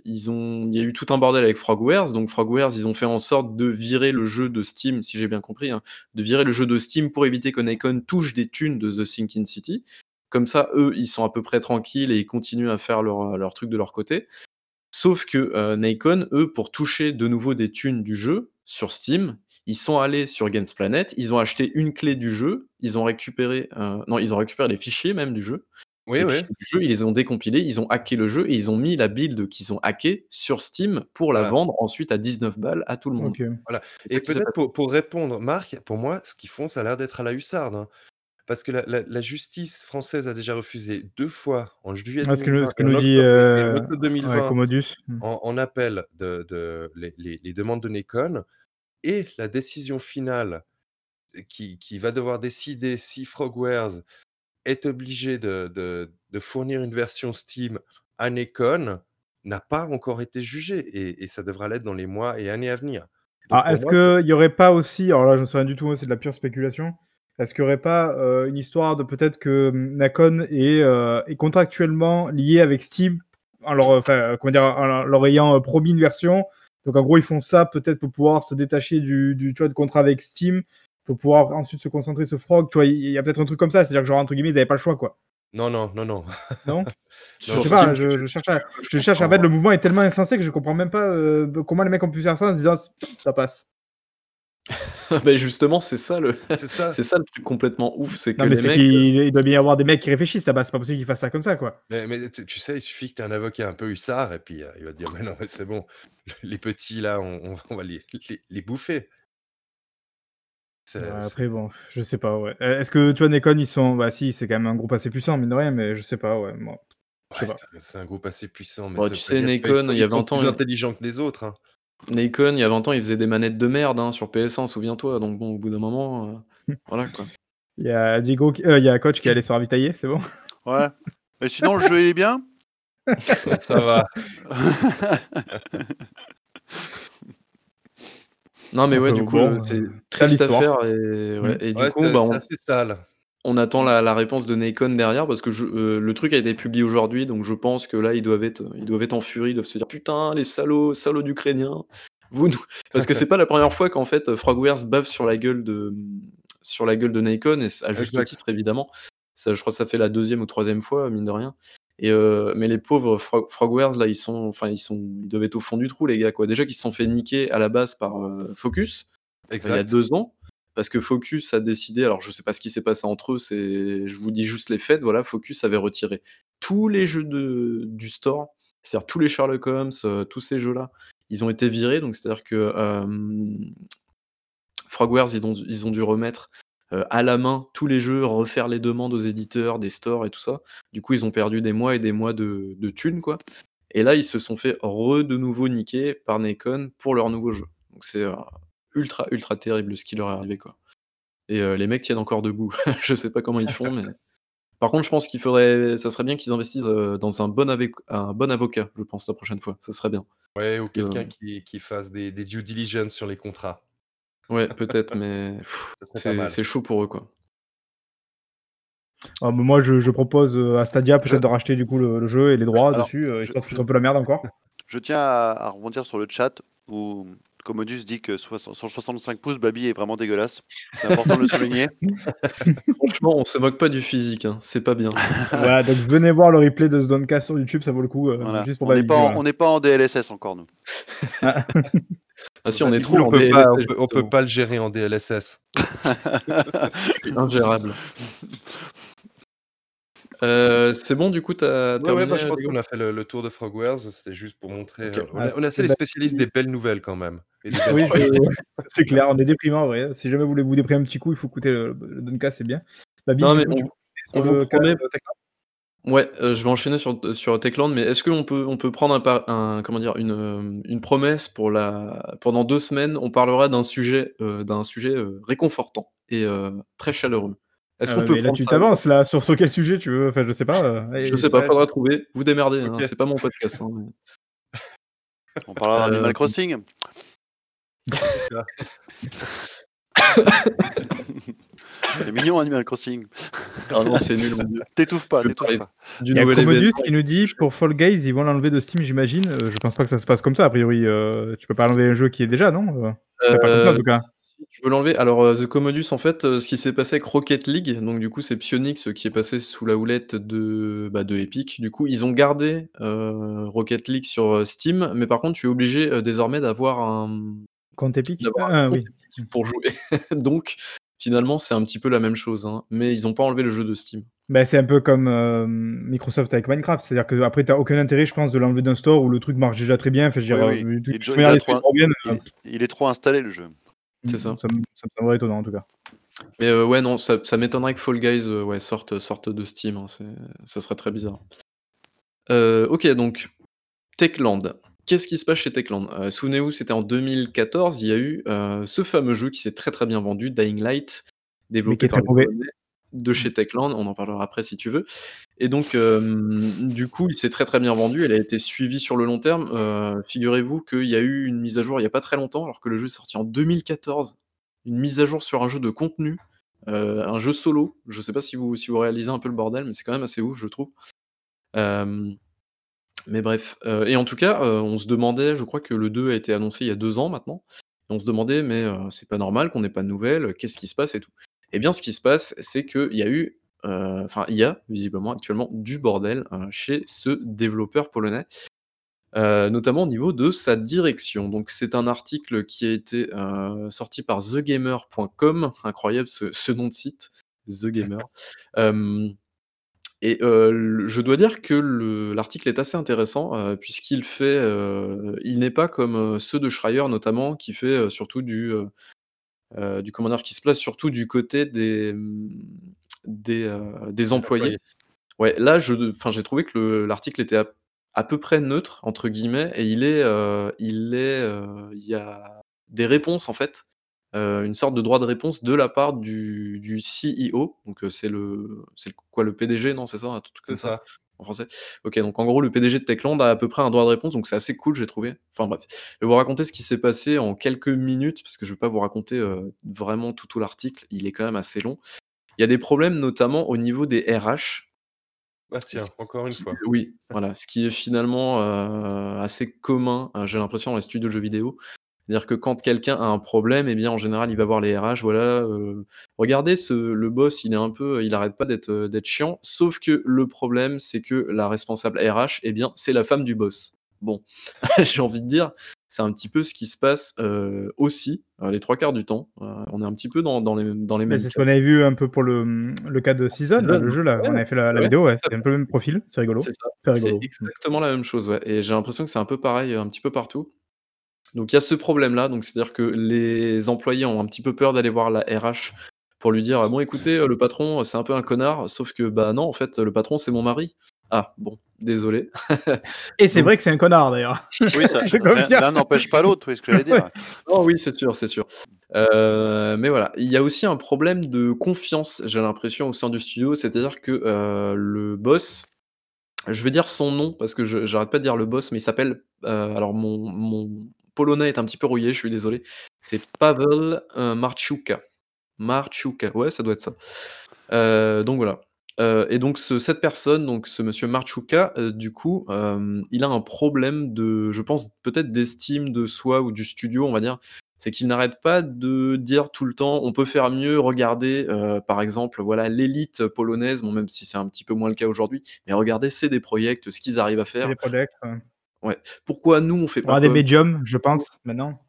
ils ont il y a eu tout un bordel avec Frogwares. Donc Frogwares, ils ont fait en sorte de virer le jeu de Steam, si j'ai bien compris, hein, de virer le jeu de Steam pour éviter que Nacon touche des thunes de The Sinking City. Comme ça, eux, ils sont à peu près tranquilles et ils continuent à faire leur, leur truc de leur côté. Sauf que euh, Nacon, eux, pour toucher de nouveau des thunes du jeu sur Steam, ils sont allés sur Games Planet, ils ont acheté une clé du jeu, ils ont récupéré, euh, non, ils ont récupéré les fichiers même du jeu, Oui, les oui. fichiers du jeu, ils les ont décompilés, ils ont hacké le jeu et ils ont mis la build qu'ils ont hackée sur Steam pour la Voilà. vendre ensuite à 19 balles à tout le monde. Ça Et peut-être pour, pour répondre, Marc, pour moi, ce qu'ils font, ça a l'air d'être à la hussarde. hein. Parce que la, la- la justice française a déjà refusé deux fois, en juillet Ah, ce que nous, 2020 ce que et en nous dit octobre, et en euh, octobre ouais, 2020 Commodus. Hmm. en, en appel de, de- les, les- les demandes de Nikon. Et la décision finale qui, qui va devoir décider si Frogwares est obligé de, de- de fournir une version Steam à Nikon n'a pas encore été jugée. Et, et ça devra l'être dans les mois et années à venir. Donc Alors, pour est-ce qu'il n'y aurait pas aussi, alors là, je ne sais rien du tout, c'est de la pure spéculation. Est-ce qu'il n'y aurait pas euh, une histoire de peut-être que hum, Nacon est, euh, est contractuellement lié avec Steam, en leur, enfin, comment dire, en leur ayant euh, promis une version Donc en gros, ils font ça peut-être pour pouvoir se détacher du, du, tu vois, de contrat avec Steam, pour pouvoir ensuite se concentrer sur Frog. Tu vois, il y a peut-être un truc comme ça, c'est-à-dire que genre, entre guillemets, ils n'avaient pas le choix, quoi. Non, non, non, non. Non? Je sais pas, je, cherche, à- je je cherche. En fait, le mouvement est tellement insensé que je comprends même pas euh, comment les mecs ont pu faire ça en se disant ça passe. Ben justement, c'est ça le, C'est ça. c'est ça le truc complètement ouf, c'est que Non, mais les c'est mecs, euh, qu'il il doit bien y avoir des mecs qui réfléchissent là-bas. C'est pas possible qu'ils fassent ça comme ça, quoi. Mais, mais tu, tu sais, il suffit que tu aies un avocat un peu hussard et puis euh, il va te dire Mais non, mais c'est bon, les petits là, on, on va- on va les, les, les bouffer. Ouais, c'est- après, bon, je sais pas, ouais. Euh, Est-ce que, tu vois, Nekon, ils sont. Bah, si, c'est quand même un groupe assez puissant, mine de rien, mais je sais pas, ouais. Moi, je sais ouais, pas. c'est- c'est un groupe assez puissant. Mais Bon, ça tu veut pas sais, dire sont- il y a ils sont 20 ans, plus il- intelligents que les autres. hein. Nacon, il y a 20 ans, il faisait des manettes de merde hein, sur PS1, souviens-toi. Donc bon, au bout d'un moment, euh, voilà quoi. Il y a Diego, qui- euh, il y a Coach qui est allé se ravitailler, c'est bon? Ouais. Mais sinon, le jeu, il est bien? Ça va. Non mais ouais, Donc, du euh, coup, bon, c'est euh, triste histoire. affaire et, ouais, et du Ouais, coup, bah, on, assez sale. On attend la, la réponse de Nacon derrière parce que je- euh, le truc a été publié aujourd'hui, donc je pense que là ils doivent être, ils doivent être en furie, ils doivent se dire putain les salauds, salauds d'Ukrainiens, vous nous... parce que c'est pas la première fois qu'en fait Frogwares bave sur la gueule de sur la gueule de Nacon et à juste Exact. titre évidemment. Ça, je crois que ça fait la deuxième ou troisième fois mine de rien. Et euh, mais les pauvres Frog- Frogwares là, ils sont, enfin ils sont, ils doivent être au fond du trou les gars quoi. Déjà qu'ils se sont fait niquer à la base par euh, Focus il y a Exact. deux ans, parce que Focus a décidé, alors je sais pas ce qui s'est passé entre eux, c'est, je vous dis juste les faits, voilà, Focus avait retiré tous les jeux du store, c'est-à-dire tous les Sherlock Holmes, euh, tous ces jeux-là, ils ont été virés, donc c'est-à-dire que euh, Frogwares, ils ont, dû remettre euh, à la main tous les jeux, refaire les demandes aux éditeurs, des stores et tout ça. Du coup, ils ont perdu des mois et des mois de, thunes, quoi. Et là, ils se sont fait re de nouveau niquer par Nacon pour leur nouveau jeu. Donc c'est ultra, ultra terrible ce qui leur est arrivé, quoi. Et euh, les mecs tiennent encore debout. je sais pas comment ils font, mais. Par contre, je pense qu'il faudrait, ça serait bien qu'ils investissent euh, dans un bon, avec- un bon avocat, je pense, la prochaine fois. Ça serait bien. Ouais, ou quelqu'un Euh, qui, qui fasse des, des due diligence sur les contrats. Ouais, peut-être, mais c'est chaud pour eux, quoi. Ah, mais moi, je, je propose à Stadia peut-être Je- de racheter du coup le, le jeu et les droits Alors, dessus, euh, je- je- un peu la merde encore. Je tiens à, à rebondir sur le chat où Commodus dit que soix- sur 65 pouces, Babi est vraiment dégueulasse. C'est important de le souligner. Franchement, on se moque pas du physique, hein. c'est pas bien. voilà, donc venez voir le replay de ce Doncast sur YouTube, ça vaut le coup. euh, Voilà. Juste pour On n'est pas, en- voilà. on n'est pas en DLSS encore, nous. Ah si, on est Du trop on peut, DLSS, pas, on, peut, on peut pas le gérer en DLSS. C'est ingérable. Euh, c'est bon, du coup, Ouais, ouais, terminé bah, je pense Diego qu'on a fait le, le tour de Frogwares. C'était juste pour montrer. Ok. euh, on, Ah, a, on a c'est assez les spécialistes des belles nouvelles quand même. Et des belles Oui, choses. je- c'est clair, on est déprimant en vrai. Si jamais vous voulez vous déprimer un petit coup, il faut écouter le, le c'est bien. Babi, Non, du mais coup, on, tu on peux vous le promet. cas- Ouais, euh, je vais enchaîner sur, sur Techland, mais est-ce qu'on peut, on peut prendre un, par- un- comment dire, une, euh, une promesse pour la, pendant deux semaines, on parlera d'un sujet, euh, d'un sujet euh, réconfortant et euh, très chaleureux. Est-ce Ah, qu'on peut là, prendre tu t'avances là sur, sur quel sujet tu veux Enfin, je sais pas. euh, Je sais pas, faudra trouver. Vous démerdez, hein, c'est pas mon podcast. hein, mais- On parlera Euh, d'Animal Crossing. C'est mignon Animal Crossing. Ah non, c'est nul, mon Dieu. T'étouffes pas, Je t'étouffe parlais pas. du Il y a Commodus événement. qui nous dit pour Fall Guys, ils vont l'enlever de Steam, j'imagine. Euh, je pense pas que ça se passe comme ça, a priori. euh, tu peux pas enlever un jeu qui est déjà, non? Euh, c'est pas comme ça, en Euh, tout cas. Tu veux l'enlever, alors euh, The Commodus, en fait, euh, ce qui s'est passé avec Rocket League, donc du coup, c'est Psyonix euh, qui est passé sous la houlette de, bah, de Epic. Du coup, ils ont gardé euh, Rocket League sur Steam, mais par contre, tu es obligé euh, désormais d'avoir un, Compte Epic? d'avoir Ah, compte oui. Epic pour jouer. donc, finalement, c'est un petit peu la même chose, hein, mais ils n'ont pas enlevé le jeu de Steam. Bah, c'est un peu comme euh, Microsoft avec Minecraft. C'est-à-dire que après, t'as aucun intérêt, je pense, de l'enlever d'un store où le truc marche déjà très bien. Enfin, je veux Oui, dire, oui. de Il, toute il manière, a les trop, trucs reviennent, il- il est trop installé le jeu. C'est ça. Ça me, ça me semblerait étonnant, en tout cas. Mais euh, ouais, non, ça, ça m'étonnerait que Fall Guys euh, ouais, sorte, sorte de Steam. hein, ça serait très bizarre. Euh, ok, donc Techland. Qu'est-ce qui se passe chez Techland? Souvenez-vous, c'était en 2014. Il y a eu ce fameux jeu qui s'est très très bien vendu, Dying Light, Mais qui développé est par très les mauvais. Polonais de chez Techland. On en parlera après si tu veux. Et donc, euh, du coup, il s'est très très bien vendu. Il a été suivi sur le long terme. Euh, Figurez-vous qu'il y a eu une mise à jour il n'y a pas très longtemps, alors que le jeu est sorti en 2014. Une mise à jour sur un jeu de contenu, euh, un jeu solo. Je sais pas si vous, si vous réalisez un peu le bordel, mais c'est quand même assez ouf, je trouve. Mais bref. Euh, et en tout cas, on se demandait, je crois que le 2 a été annoncé il y a deux ans maintenant. On se demandait, mais euh, c'est pas normal qu'on n'ait pas de nouvelles, qu'est-ce qui se passe et tout. Eh bien, ce qui se passe, c'est qu'il y a eu, euh, enfin, il y a visiblement actuellement du bordel euh, chez ce développeur polonais. Euh, notamment au niveau de sa direction. Donc c'est un article qui a été euh, sorti par thegamer.com, incroyable ce, ce nom de site, The Gamer. Euh, et le- je dois dire que le- l'article est assez intéressant puisqu'il fait, il n'est pas comme ceux de Schreier notamment qui fait surtout du, du comment dire, qui se place surtout du côté des, des, euh, des employés. Ouais, là, j'ai trouvé que le- l'article était à, à peu près neutre entre guillemets et il est, euh, il est, euh, il y a des réponses en fait, euh, une sorte de droit de réponse de la part du, du CEO. Donc euh, c'est le, c'est quoi le PDG, non, c'est ça, comme ça ça. En français. Ok, donc en gros, le PDG de Techland a à peu près un droit de réponse, donc c'est assez cool, j'ai trouvé. Enfin bref, je vais vous raconter ce qui s'est passé en quelques minutes, parce que je ne vais pas vous raconter euh, vraiment tout, tout l'article, il est quand même assez long. Il y a des problèmes notamment au niveau des RH. Ah tiens, encore une Qui- fois. Oui, voilà, ce qui est finalement euh, assez commun, euh, j'ai l'impression, dans les studios de jeux vidéo. C'est-à-dire que quand quelqu'un a un problème, eh bien, en général, il va voir les RH. Voilà, euh, regardez, ce, le boss, il est un peu, il arrête pas d'être euh, d'être chiant. Sauf que le problème, c'est que la responsable RH, eh bien, c'est la femme du boss. Bon, j'ai envie de dire, c'est un petit peu ce qui se passe euh, aussi euh, les trois quarts du temps. On est un petit peu dans, dans les, dans les Mais mêmes c'est ce qu'on avait vu un peu pour le, le cas de Season, là, le jeu là. ouais, on avait fait la, la ouais, vidéo, ouais, c'est un peu le même profil, c'est rigolo. C'est ça. C'est rigolo. exactement la même chose, ouais. Et j'ai l'impression que c'est un peu pareil, un petit peu partout. Donc il y a ce problème-là, donc c'est-à-dire que les employés ont un petit peu peur d'aller voir la RH pour lui dire bon écoutez euh, le patron euh, c'est un peu un connard, sauf que bah non en fait le patron c'est mon mari. Ah bon désolé. Et c'est Donc- vrai que c'est un connard d'ailleurs. Oui, ça, Je l'un n'empêche pas l'autre, oui, ce que j'allais dire. Oh oui, c'est sûr, c'est sûr. Euh, mais voilà, il y a aussi un problème de confiance, j'ai l'impression, au sein du studio, c'est-à-dire que euh, le boss, je vais dire son nom parce que je j'arrête pas de dire le boss, mais il s'appelle, euh, alors mon, mon polonais est un petit peu rouillé, je suis désolé, c'est Pavel euh, Marczuka. Marczuka, ouais, ça doit être ça. Euh, donc voilà. Euh, et donc ce- cette personne, donc ce monsieur Marczuka, euh, du coup, il a un problème de, je pense peut-être d'estime de soi ou du studio, on va dire. C'est qu'il n'arrête pas de dire tout le temps, on peut faire mieux. Regardez, par exemple, voilà l'élite polonaise, bon même si c'est un petit peu moins le cas aujourd'hui, mais regardez, c'est des projets, ce qu'ils arrivent à faire. Projects. Euh. Pourquoi nous on fait On pas aura des comme médiums, je pense, maintenant.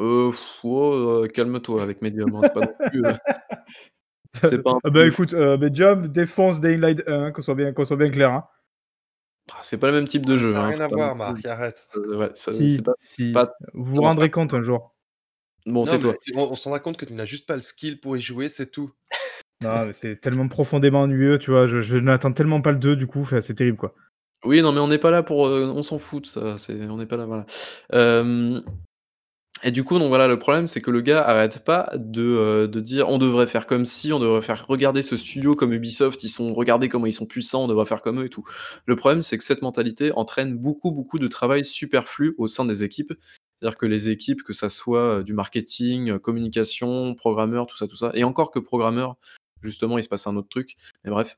Euh, pff, oh, euh, calme-toi avec Medium, hein, c'est pas non plus. euh, c'est pas un Ah bah écoute, euh, Medium défonce Daylight 1, qu'on soit bien, qu'on soit bien clair. Hein. Ah, c'est pas le même type de jeu. Ça n'a hein, rien à voir, non plus- Marc, arrête. ouais, ça- Si, c'est pas, si. pas- Vous vous rendrez pas. compte un jour. Bon, Non, tais-toi. mais on, on se rend compte que tu n'as juste pas le skill pour y jouer, c'est tout. Non, mais c'est tellement profondément ennuyeux, tu vois. Je, je n'attends tellement pas le 2, du coup, enfin, c'est terrible, quoi. Oui, non, mais on n'est pas là pour. euh, on s'en fout de ça. C'est, on n'est pas là, voilà. Euh, Et du coup, donc voilà, le problème, c'est que le gars arrête pas de, heu, de dire: «On devrait faire comme si, on devrait faire regarder ce studio comme Ubisoft, ils sont regardez comment ils sont puissants, on devrait faire comme eux et tout». Le problème, c'est que cette mentalité entraîne beaucoup, beaucoup de travail superflu au sein des équipes. C'est-à-dire que les équipes, que ça soit, heu, du marketing, communication, programmeurs, tout ça, tout ça et encore que programmeurs, justement, il se passe un autre truc, mais bref.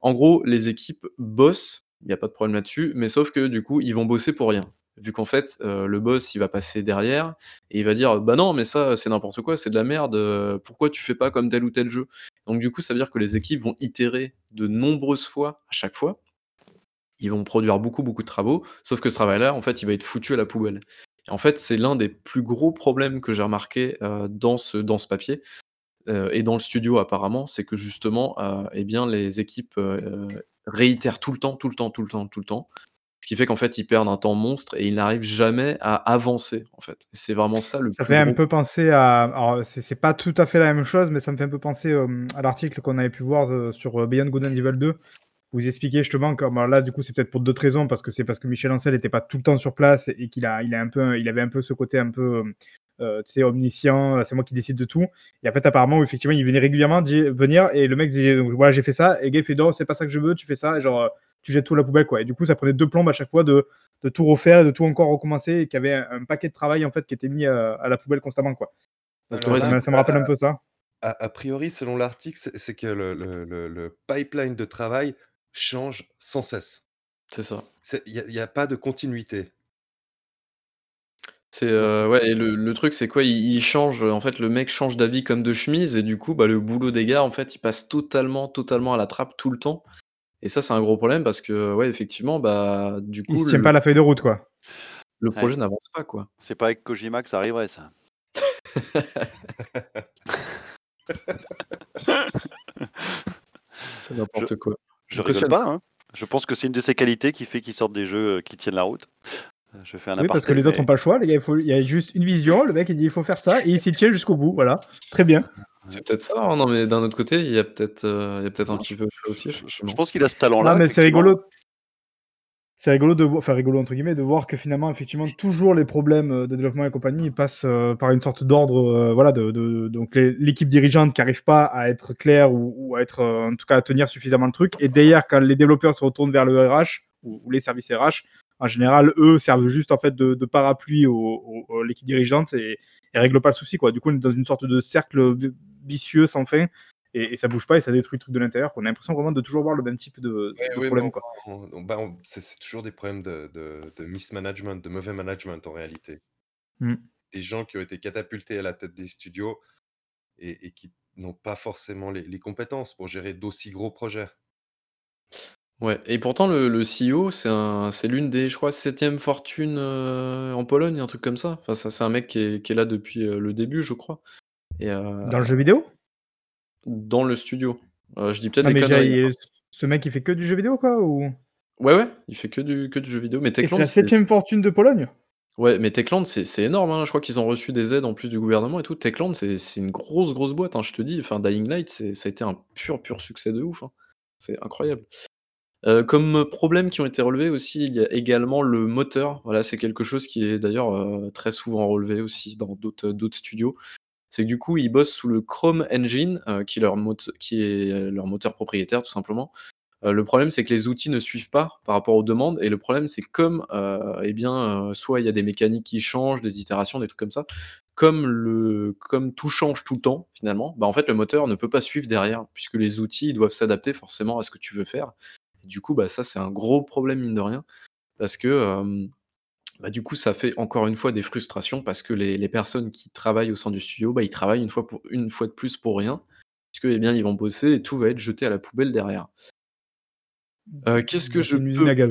En gros, les équipes bossent, il y a pas de problème là-dessus, mais sauf que du coup, ils vont bosser pour rien. Vu qu'en fait, heu, le boss, il va passer derrière et il va dire: «Bah non, mais ça, c'est n'importe quoi, c'est de la merde, heu, pourquoi tu fais pas comme tel ou tel jeu?» donc du coup, ça veut dire que les équipes vont itérer de nombreuses fois à chaque fois. Ils vont produire beaucoup, beaucoup de travaux, sauf que ce travail-là, en fait, il va être foutu à la poubelle. Et en fait, c'est l'un des plus gros problèmes que j'ai remarqué, heu, dans ce dans ce papier, et dans le studio apparemment, c'est que justement, et bien les équipes, réitèrent tout le temps, tout le temps, tout le temps, tout le temps. Ce qui fait qu'en fait, ils perdent un temps monstre et ils n'arrivent jamais à avancer, en fait. C'est vraiment ça le Ça plus fait un peu penser à alors c'est pas tout à fait la même chose, mais ça me fait un peu penser, hem, à l'article qu'on avait pu voir, heu, sur, heu, Beyond Good and Evil 2, où ils expliquaient justement comme alors là, du coup, c'est peut-être pour d'autres raisons, parce que c'est parce que Michel Ancel était pas tout le temps sur place et qu'il a il a un peu il avait un peu ce côté un peu, heu, tu sais, omniscient, c'est moi qui décide de tout et en fait, apparemment, effectivement, il venait régulièrement venir et le mec disait: «Donc voilà, j'ai fait ça» et le gars, il fait: «Non, c'est pas ça que je veux, tu fais ça» et genre, heu, tu jettes tout à la poubelle, quoi et du coup, ça prenait 2 plombes à chaque fois de de tout refaire et de tout encore recommencer et qu'il y avait un un paquet de travail, en fait, qui était mis, heu, à la poubelle constamment, quoi. Alors ça me là, ça me rappelle un peu ça. a a priori, selon l'article, c'est que le le le le pipeline de travail change sans cesse. c'est ça. Il y a il y a pas de continuité. C'est, Donc heu, ouais et le le truc, c'est quoi? Il il change, en fait, le mec change d'avis comme de chemise et du coup, bah, le boulot des gars, en fait, il passe totalement, totalement à la trappe tout le temps et ça, c'est un gros problème parce que, ouais, effectivement, bah, du Il coup, se le pas à la feuille de route, quoi. le Ouais. projet n'avance pas, quoi. c'est pas avec Kojima que ça arriverait ça. C'est Je n'importe quoi. je rigole pas, hein. Je pense que c'est une de ses qualités qui fait qu'il sorte des jeux, heu, qui tiennent la route. Je fais un Oui, parce que les autres mais ont pas le choix, les gars, il faut il y a juste une vision, le mec, il dit: «Il faut faire ça» et il s'y tient jusqu'au bout, voilà. Très bien. c'est peut-être ça, hein, non, mais d'un autre côté, il y a peut-être, heu, il y a peut-être un petit peu ça aussi, je pense qu'il a ce Non, talent-là, mais c'est rigolo c'est rigolo de enfin «rigolo» entre guillemets, de voir que finalement, effectivement, toujours les problèmes, heu, de développement et compagnie, passent, heu, par une sorte d'ordre, heu, voilà, de de donc l'équipe dirigeante qui arrive pas à être claire ou ou à être, en tout cas, à tenir suffisamment le truc et derrière, quand les développeurs se retournent vers le RH ou ou les services RH, en général, eux servent juste, en fait, de de parapluie au au au l'équipe dirigeante et et règlent pas le souci, quoi. Du coup, on est dans une sorte de cercle vi vicieux sans fin et et ça bouge pas et ça détruit le truc de l'intérieur. On a l'impression vraiment de toujours voir le même type de Ouais, problème, bah, c'est toujours des problèmes de mismanagement, de mauvais management en réalité. Mmh. Des gens qui ont été catapultés à la tête des studios et et qui n'ont pas forcément les les compétences pour gérer d'aussi gros projets. Ouais et pourtant le le CEO, c'est un c'est l'une des, je crois, 7e fortunes, heu, en Pologne, un truc comme ça. Enfin, ça c'est un mec qui est qui est là depuis, heu, le début, je crois et heu, Dans le jeu vidéo? dans le studio. Heu, je dis peut-être Ah des mais conneries, j'ai hein. ce mec il fait que du jeu vidéo quoi ou? Ouais, ouais, il fait que du que du jeu vidéo, mais Et c'est Techland, la c'est 7e fortune de Pologne? ouais, mais Techland, c'est c'est énorme, hein. Je crois qu'ils ont reçu des aides en plus du gouvernement et tout. Techland, c'est c'est une grosse, grosse boîte, hein, je te dis. Enfin, Dying Light, c'est ça a été un pur, pur succès de ouf, hein. C'est incroyable. Heu, comme problèmes qui ont été relevés aussi, il y a également le moteur. Voilà, c'est quelque chose qui est d'ailleurs, heu, très souvent relevé aussi dans d'autres, d'autres studios. C'est que du coup, ils bossent sous le Chrome Engine, qui est leur qui est leur moteur propriétaire tout simplement. Le problème, c'est que les outils ne suivent pas par rapport aux demandes et le problème, c'est comme, et bien, soit il y a des mécaniques qui changent, des itérations, des trucs comme ça. Comme le comme tout change tout le temps finalement, bah, en fait, le moteur ne peut pas suivre derrière puisque les outils, ils doivent s'adapter forcément à ce que tu veux faire. Et du coup, bah, ça, c'est un gros problème mine de rien parce que, bah, du coup, ça fait encore une fois des frustrations parce que les les personnes qui travaillent au sein du studio, bah, ils travaillent une fois pour une fois de plus pour rien puisque, eh bien, ils vont bosser et tout va être jeté à la poubelle derrière. Heu, qu'est-ce que je une peux à gaz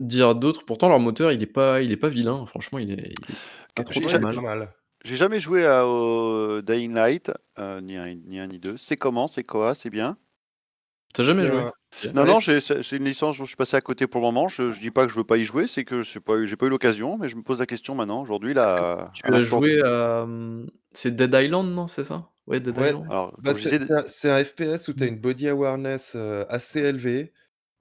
dire d'autre? Pourtant leur moteur il est pas il est pas vilain, franchement il est il est Que pas trop, trop mal. mal. j'ai jamais joué à au Dying Light, heu, ni un ni un ni 2. C'est comment? C'est quoi? C'est bien? Tu as jamais joué? Non, non, j'ai une licence dont je suis passé à côté pour le moment. Je je dis pas que je veux pas y jouer, c'est que j'ai pas eu j'ai pas eu l'occasion, mais je me pose la question maintenant, aujourd'hui, là, tu as joué à, mmh, c'est Dead Island, non, c'est ça? Ouais, Dead ouais, Island? Bah, je c'est disais un FPS où tu as une body awareness, heu, assez élevée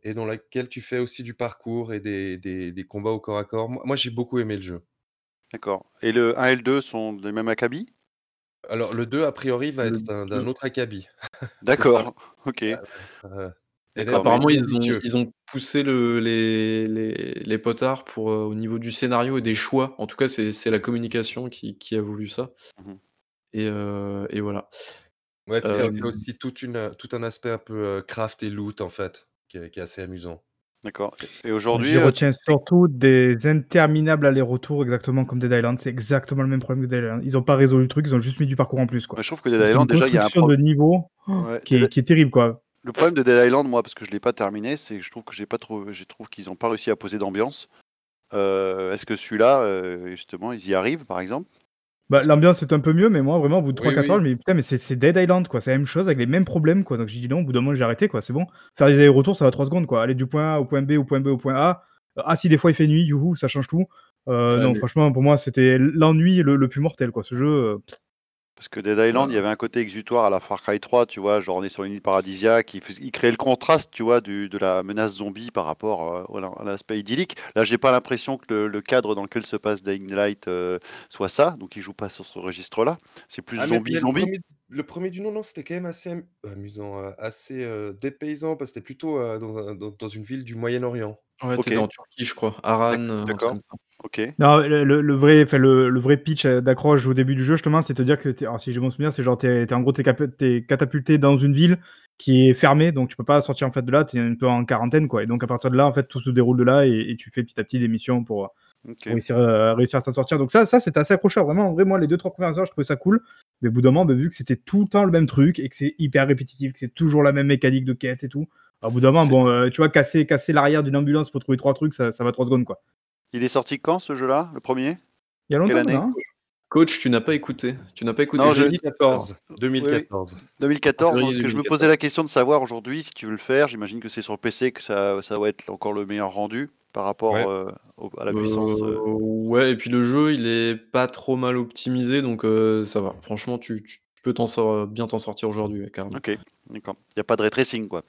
et dans laquelle tu fais aussi du parcours et des des des combats au corps à corps. Moi moi, j'ai beaucoup aimé le jeu. D'accord. Et le 1 et le 2 sont des mêmes acabit Alors le 2 a priori va Le être d'un d'un 2 autre acabit. D'accord, OK. Et Apparemment, ils ont ils ont poussé le les les les potards pour, heu, au niveau du scénario et des choix. En tout cas, c'est c'est la communication qui qui a voulu ça Mmh mh. et heu et voilà. Ouais, puis il y a il y a Hem aussi toute une, tout un aspect un peu, craft et loot en fait, qui est qui est assez amusant. D'accord et aujourd'hui, j'y heu, retiens surtout des interminables allers-retours exactement comme Dead Island. C'est exactement le même problème que Dead Island. Ils ont pas résolu le truc, ils ont juste mis du parcours en plus, quoi. je trouve que Dead Island déjà il y a un construction pro de niveau ouais, qui est qui est terrible, quoi. le problème de Dead Island, moi, parce que je l'ai pas terminé, c'est que je trouve que j'ai pas trop je trouve qu'ils ont pas réussi à poser d'ambiance. Heu, est-ce que celui-là, heu, justement, ils y arrivent, par exemple? Bah, l'ambiance est un peu mieux, mais moi, vraiment, au bout de Oui, 3-4 heures, oui. je me dis: «Putain, mais c'est c'est Dead Island, quoi, c'est la même chose avec les mêmes problèmes, quoi». Donc j'ai dit: «Non», au bout d'un moment, j'ai arrêté, quoi, c'est bon. Faire des allers-retours, ça va 3 secondes, quoi. Aller du point A au point B, au point B, au point A. Ah si, des fois, il fait nuit, youhou, ça change tout. Ouais, non, franchement, pour moi, c'était l'ennui le le plus mortel, quoi. Ce jeu, heu, parce que Dead Island, il y avait un côté exutoire à la Far Cry 3, tu vois? Genre, on est sur une île paradisiaque, il créait le contraste, tu vois, du de la menace zombie par rapport, voilà, à l'aspect idyllique. Là, j'ai pas l'impression que le le cadre dans lequel se passe Dying Light, heu, soit ça, donc il joue pas sur ce registre-là. C'est plus Ah zombie, le zombie? 1er le 1er du nom, non, c'était quand même assez am amusant, heu, assez, dépaysant parce que c'était plutôt, heu, dans un dans dans une ville du Moyen-Orient. Ouais, tu étais OK, en Turquie, je crois. d'ac un truc d'accord, comme ça. OK. non, le le le vrai enfin, le le vrai pitch, heu, d'accroche au début du jeu, justement, c'est te dire que alors si j'ai bon souvenir, c'est genre tu es tu es en gros, tu es cap catapulté dans une ville qui est fermée, donc tu peux pas sortir, en fait, de là, tu es un peu en quarantaine, quoi et donc à partir de là, en fait, tout se déroule de là et et tu fais petit à petit des missions pour, pour OK. réussir, à s'en sortir. Donc ça ça, c'était assez accrocheur. Vraiment, en vrai, moi, les 2-3 premières heures, je trouvais ça cool, mais au bout d'un moment, bah, vu que c'était tout le temps le même truc et que c'est hyper répétitif, que c'est toujours la même mécanique de quête et tout, au bout d'un moment, bon, heu, tu vois, casser casser l'arrière d'une ambulance pour trouver 3 trucs, ça ça va 3 secondes, quoi. il est sorti quand ce jeu-là, le 1er? Il y a longtemps année? hein? Coach, tu n'as pas écouté. Tu n'as pas écouté. Non, Je je l'ai dit tout à l'heure. 2014, oui, oui. 2014. 2014, non, Février parce que je me 2014. posais la question de savoir aujourd'hui si tu veux le faire, j'imagine que c'est sur PC que ça ça va être encore le meilleur rendu par rapport, Ouais. au à la puissance, heu ouais et puis le jeu, il est pas trop mal optimisé donc ça va. Franchement, tu tu peux t'en bien t'en sortir aujourd'hui, ouais, carrément. OK, d'accord. Il y a pas de ray tracing, quoi?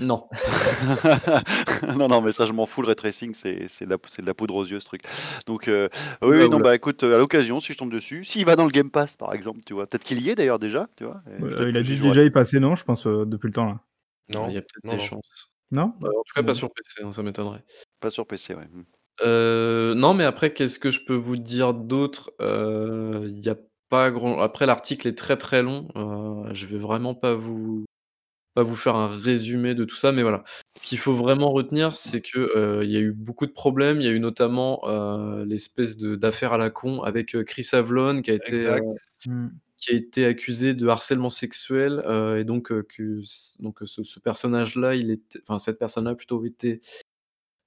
Non. Non, non, mais ça, je m'en fous, le ray tracing, c'est c'est de la c'est de la poudre aux yeux, ce truc. Donc heu, oui, là, oui, non, bah, écoute, heu, à l'occasion, si je tombe dessus, s'il va dans le Game Pass, par exemple, tu vois? Peut-être qu'il y est d'ailleurs déjà, tu vois? Il a dû déjà y passer, non, je pense, heu, depuis le temps, là? Ouais, il y Non, a peut-être non, des non. chances. Non? Heu, en tout cas, pas sur PC, hein, ça m'étonnerait. Pas sur PC, ouais. Heu, non, mais après, qu'est-ce que je peux vous dire d'autre? Il y a pas grand après l'article est très, très long, je vais vraiment pas vous pas vous faire un résumé de tout ça, mais voilà. Ce qu'il faut vraiment retenir, c'est que, heu, il y a eu beaucoup de problèmes. Il y a eu notamment, heu, l'espèce de d'affaire à la con avec, heu, Chris Avellone qui a été, Exact. Mmh. qui a été accusé de harcèlement sexuel, et donc, que donc ce ce personnage-là, il était enfin cette personne-là plutôt était,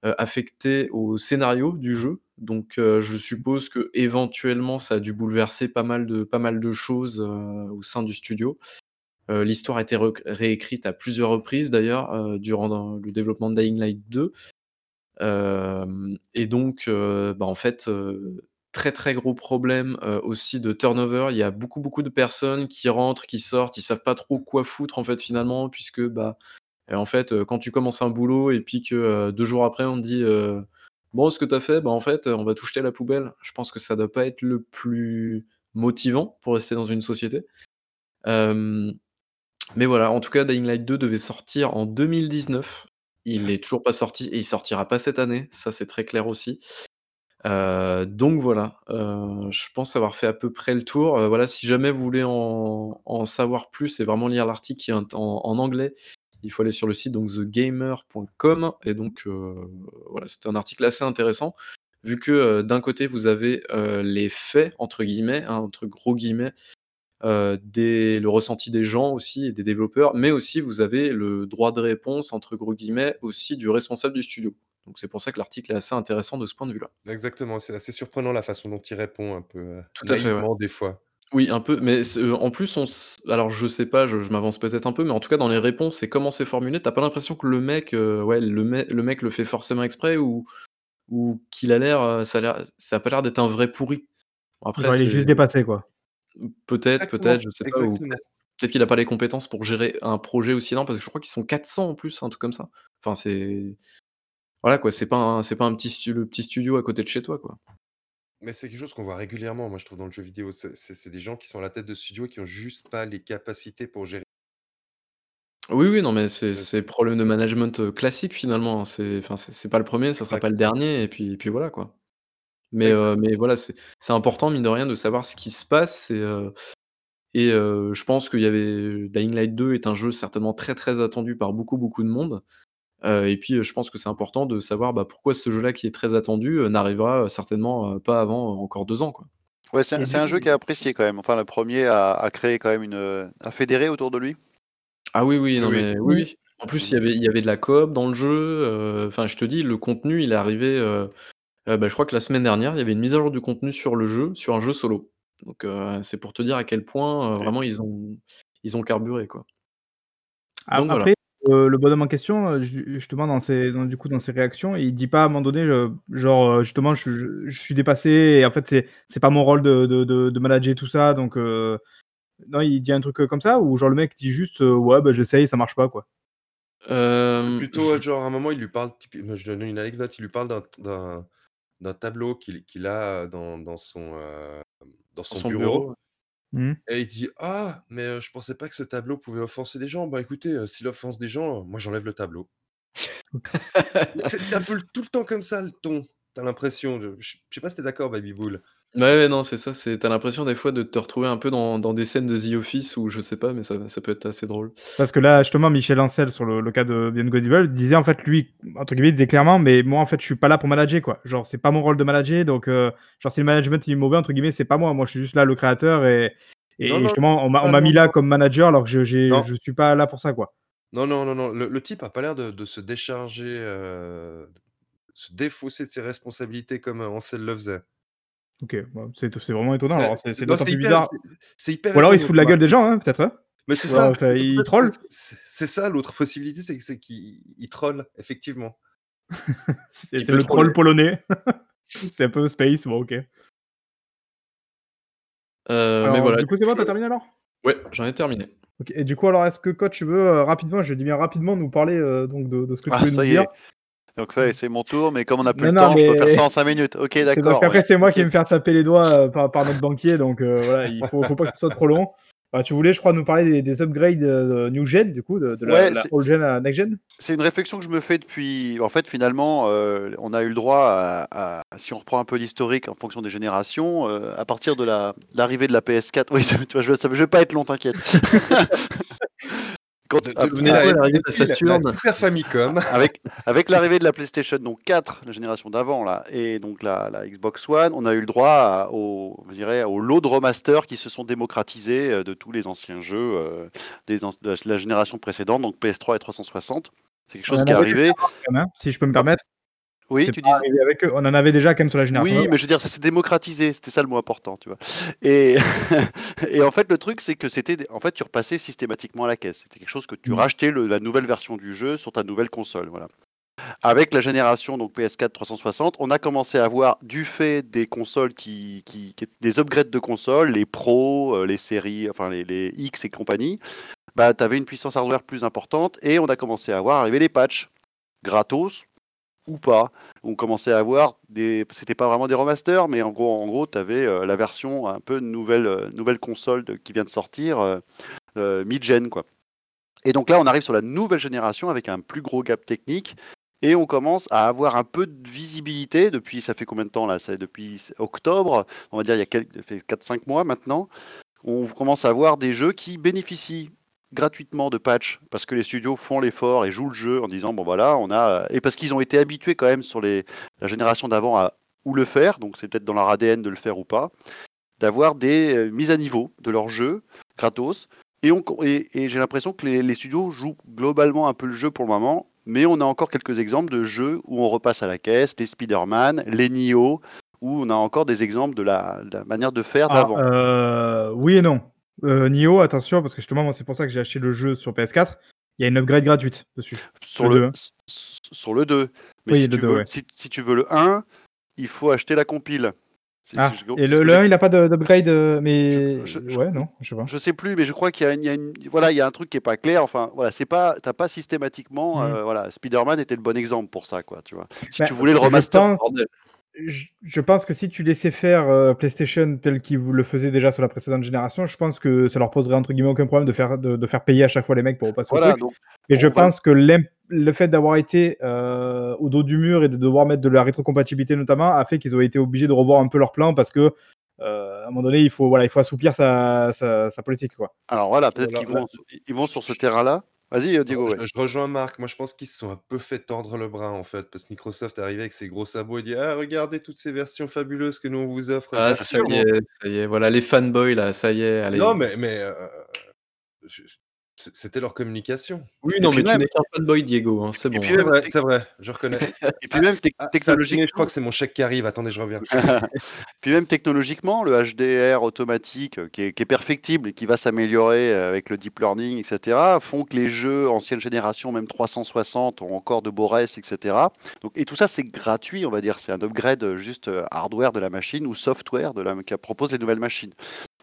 affectée au scénario du jeu. Donc, je suppose qu'éventuellement ça a dû bouleverser pas mal de pas mal de choses, au sein du studio. Heu, l'histoire a été réécrite à plusieurs reprises d'ailleurs, heu, durant le développement de Dying Light 2. Hem et donc, bah, en fait, très, très gros problème, aussi de turnover. Il y a beaucoup, beaucoup de personnes qui rentrent, qui sortent, ils savent pas trop quoi foutre en fait finalement puisque, bah, en fait, quand tu commences un boulot et puis que, heu, 2 jours après on te dit, «Bon, ce que tu as fait, bah, en fait, on va tout jeter à la poubelle». Je pense que ça doit pas être le plus motivant pour rester dans une société. Mais voilà, en tout cas, Dying Light 2 devait sortir en 2019. Il est toujours pas sorti et il sortira pas cette année, ça c'est très clair aussi. Heu, donc voilà, heu, je pense avoir fait à peu près le tour. Heu, voilà, si jamais vous voulez en savoir plus et vraiment lire l'article en anglais, il faut aller sur le site donc thegamer.com et donc voilà, c'est un article assez intéressant vu que, d'un côté vous avez, «les faits» entre guillemets, hein, entre gros guillemets, des le ressenti des gens aussi et des développeurs, mais aussi vous avez le «droit de réponse» entre gros guillemets aussi du responsable du studio. Donc c'est pour ça que l'article est assez intéressant de ce point de vue-là. Exactement, c'est assez surprenant la façon dont il répond un peu, heu, Tout à fait, ouais. des fois. Oui, un peu, mais heu, en plus on s alors je sais pas, je je m'avance peut-être un peu, mais en tout cas dans les réponses et comment c'est formulé, tu as pas l'impression que le mec, heu, ouais, le mec le mec le fait forcément exprès ou ou qu'il a l'air, ça a l'air ça a pas l'air d'être un vrai pourri? Bon après il est juste dépassé, quoi. Peut-être, peut-être, je sais pas ou peut-être qu'il a pas les compétences pour gérer un projet aussi énorme parce que je crois qu'ils sont 400 en plus, un truc comme ça. Enfin c'est voilà quoi, c'est pas c'est pas un petit le petit studio à côté de chez toi, quoi. Mais c'est quelque chose qu'on voit régulièrement, moi, je trouve, dans le jeu vidéo. C'est des gens qui sont à la tête de studio et qui ont juste pas les capacités pour gérer Oui, oui, non, mais c'est problème de management, heu, classique finalement, hein. C'est pas le 1er, ça sera pas le dernier et puis et puis voilà, quoi. Mais heu, mais voilà, c'est c'est important mine de rien de savoir ce qui se passe et heu et heu, je pense qu'il y avait Dying Light 2 est un jeu certainement très, très attendu par beaucoup, beaucoup de monde. Et puis, je pense que c'est important de savoir, bah, pourquoi ce jeu-là qui est très attendu, n'arrivera, certainement, pas avant encore 2 ans, quoi. Ouais, c'est un Et c'est du un coup jeu qui est apprécié quand même. Enfin, le 1er a a créé quand même une, a fédéré autour de lui. Ah oui, oui, Oui, non, oui. mais oui, oui. En plus, il y avait il y avait de la coop dans le jeu, enfin, je te dis, le contenu, il est arrivé, heu, bah, je crois que la semaine dernière, il y avait une mise à jour du contenu sur le jeu, sur un jeu solo. Donc heu, c'est pour te dire à quel point, heu, OK. vraiment ils ont ils ont carburé, quoi. A Donc voilà. après, heu, le bonhomme en question, heu, ju justement dans ses dans du coup, dans ses réactions, il dit pas à un moment donné, heu, genre, heu, justement: «Je je je suis dépassé et en fait, c'est c'est pas mon rôle de de de de manager tout ça donc heu» non, il dit un truc, heu, comme ça? Ou genre le mec dit juste, heu: «Ouais, bah, j'essaye, ça marche pas, quoi»? C'est Hem, plutôt, heu, je genre à un moment, il lui parle typi moi je donne une anecdote, il lui parle d'un d'un d'un tableau qu'il qu'il a, dans dans son, hem, dans son son bureau. Mmh. et il dit: «Ah, mais heu, je pensais pas que ce tableau pouvait offenser des gens. Bah, écoutez, heu, s'il offense des gens, moi j'enlève le tableau». C'est un peu le tout le temps comme ça le ton, tu as l'impression de je je sais pas si tu es d'accord Baby Bull? Ouais, ouais, non, c'est ça, c'est tu as l'impression des fois de te retrouver un peu dans dans des scènes de The Office ou je sais pas, mais ça ça peut être assez drôle. Parce que là, justement, Michel Ancel, sur le le cas de Beyond Good and Evil, disait en fait, lui, entre guillemets, il disait clairement: «Mais moi, en fait, je suis pas là pour manager, quoi. Genre, c'est pas mon rôle de manager donc heu, genre si le management il est mauvais, entre guillemets, c'est pas moi. Moi, je suis juste là le créateur et Non, et non, justement, on m'a on ah m'a non, mis là non. comme manager alors que je j'ai Non. je suis pas là pour ça, quoi». Non, non, non, non, le le type a pas l'air de de se décharger, heu, se défausser de ses responsabilités comme, heu, Ancel le faisait. OK, bah, c'est vraiment étonnant C'est alors, d'autant plus bizarre c'est hyper ou alors il se fout de la gueule des gens, hein, peut-être, hein? Mais c'est ça, enfin, il troll? c'est ça l'autre possibilité, c'est c'est qu'il il troll, effectivement. C'est le troll troller. polonais. C'est un peu space, bon OK. Heu, mais voilà, du coup, c'est coup, bon, je tu as terminé alors? ouais, j'en ai terminé. Et du coup, alors, est-ce que toi, tu veux, heu, rapidement, je dis bien rapidement, nous parler, donc de de ce que tu Ah, voulais nous dire? Donc est, c'est mon tour, mais comme on n'a plus Non, le non, temps, je peux faire mais ça en 5 minutes. OK, parce d'accord, ouais. c'est moi qui vais me faire taper les doigts, heu, par par notre banquier donc heu, voilà, il faut faut pas que ce soit trop long. Bah, tu voulais, je crois, nous parler des des upgrades, heu, new gen, du coup, de de la Ouais, la old gen à next gen? c'est une réflexion que je me fais depuis en fait, finalement, heu, on a eu le droit à à si on reprend un peu l'historique en fonction des générations, à partir de la l'arrivée de la PS4 oui, ça tu vois, je ça je vais pas être long, t'inquiète. Quand la l'arrivée de la la la Saturn? Super Famicom. avec avec l'arrivée de la PlayStation donc 4, la génération d'avant là et donc la la Xbox One, on a eu le droit à au je dirais, au lot de remasters qui se sont démocratisés, heu, de tous les anciens jeux, heu, des de la la génération précédente, donc PS3 et 360. C'est quelque chose qui est arrivé. hein, si je peux me permettre. Oui, tu pas dis arrivé avec eux, on en avait déjà quand même sur la génération oui, mais je veux dire, ça s'est démocratisé, c'était ça le mot important, tu vois? Et et en fait, le truc, c'est que c'était en fait, tu repassais systématiquement à la caisse. C'était quelque chose que tu Mmh. rachetais le la nouvelle version du jeu sur ta nouvelle console, voilà. Avec la génération donc PS4 360, on a commencé à avoir, du fait des consoles qui qui qui des upgrades de consoles, les Pro, heu, les séries, enfin les les X et compagnie, bah, tu avais une puissance hardware plus importante et on a commencé à voir arriver les patchs, gratos ou pas. On commençait à avoir des c'était pas vraiment des remasters, mais en gros en gros, tu avais, heu, la version un peu nouvelle, heu, nouvelle console qui vient de sortir, heu, mid-gen, quoi. Et donc là, on arrive sur la nouvelle génération avec un plus gros gap technique et on commence à avoir un peu de visibilité depuis ça fait combien de temps là? C'est depuis octobre, on va dire il y a quelques ça fait 4-5 mois maintenant. On commence à avoir des jeux qui bénéficient gratuitement de patchs parce que les studios font l'effort et jouent le jeu en disant: «Bon voilà, on a» et parce qu'ils ont été habitués quand même sur les la génération d'avant à ou le faire, donc c'est peut-être dans leur ADN de le faire ou pas, d'avoir des, heu, mises à niveau de leurs jeux gratos et on et et j'ai l'impression que les les studios jouent globalement un peu le jeu pour le moment, mais on a encore quelques exemples de jeux où on repasse à la caisse, les Spider-Man, les Nioh, où on a encore des exemples de la de la manière de faire Ah, d'avant. heu, oui et non. Heu, Nioh, attention parce que justement, moi, c'est pour ça que j'ai acheté le jeu sur PS4. Il y a une upgrade gratuite dessus. Sur Le le 2, hein. s s sur le 2, mais Oui, si le tu 2, veux ouais. si si tu veux le 1, il faut acheter la compile. Ah et le le j'ai 1, il a pas de d'upgrade, je mais je je ouais, non, je sais pas. je sais plus, mais je crois qu'il y a une il y a une voilà, il y a un truc qui est pas clair, enfin, voilà, c'est pas tu as pas systématiquement, Mmh. heu, voilà, Spider-Man était le bon exemple pour ça, quoi, tu vois? Si Bah, tu voulais le remaster pense. Je, je pense que si tu laissais faire euh, PlayStation tel qu'ils vous le faisaient déjà sur la précédente génération, je pense que ça leur poserait entre guillemets aucun problème de faire, de, de faire payer à chaque fois les mecs pour repasser au Voilà, truc. donc Mais je va- pense que le fait d'avoir été euh, au dos du mur et de devoir mettre de la rétrocompatibilité notamment a fait qu'ils ont été obligés de revoir un peu leur plan parce que euh, à un moment donné il faut voilà il faut assouplir sa, sa, sa politique quoi. Alors voilà, peut-être Voilà, qu'ils vont, ils vont sur ce terrain-là. Vas-y, euh, Diego. Je, ouais. je rejoins Marc. Moi, je pense qu'ils se sont un peu fait tordre le bras, en fait, parce que Microsoft est arrivé avec ses gros sabots et dit Ah, regardez toutes ces versions fabuleuses que nous on vous offre. Ah, ça y est, ça y est. Voilà, les fanboys, là, ça y est. Allez. Non, mais, mais euh, je- c'était leur communication. Oui, non, mais tu même- n'es qu'un fanboy, Diego. hein, c'est bon. puis C'est même- vrai, c'est vrai, je reconnais. Et puis même Ah, a technologiquement, je crois que c'est mon chèque qui arrive. Attendez, je reviens. puis même technologiquement, le HDR automatique euh, qui est, qui est perfectible et qui va s'améliorer euh, avec le deep learning, etc., font que les jeux ancienne génération, même 360, ont encore de beaux restes, etc. Donc, et tout ça, c'est gratuit, on va dire. C'est un upgrade euh, juste hardware de la machine ou software de la, qui propose les nouvelles machines.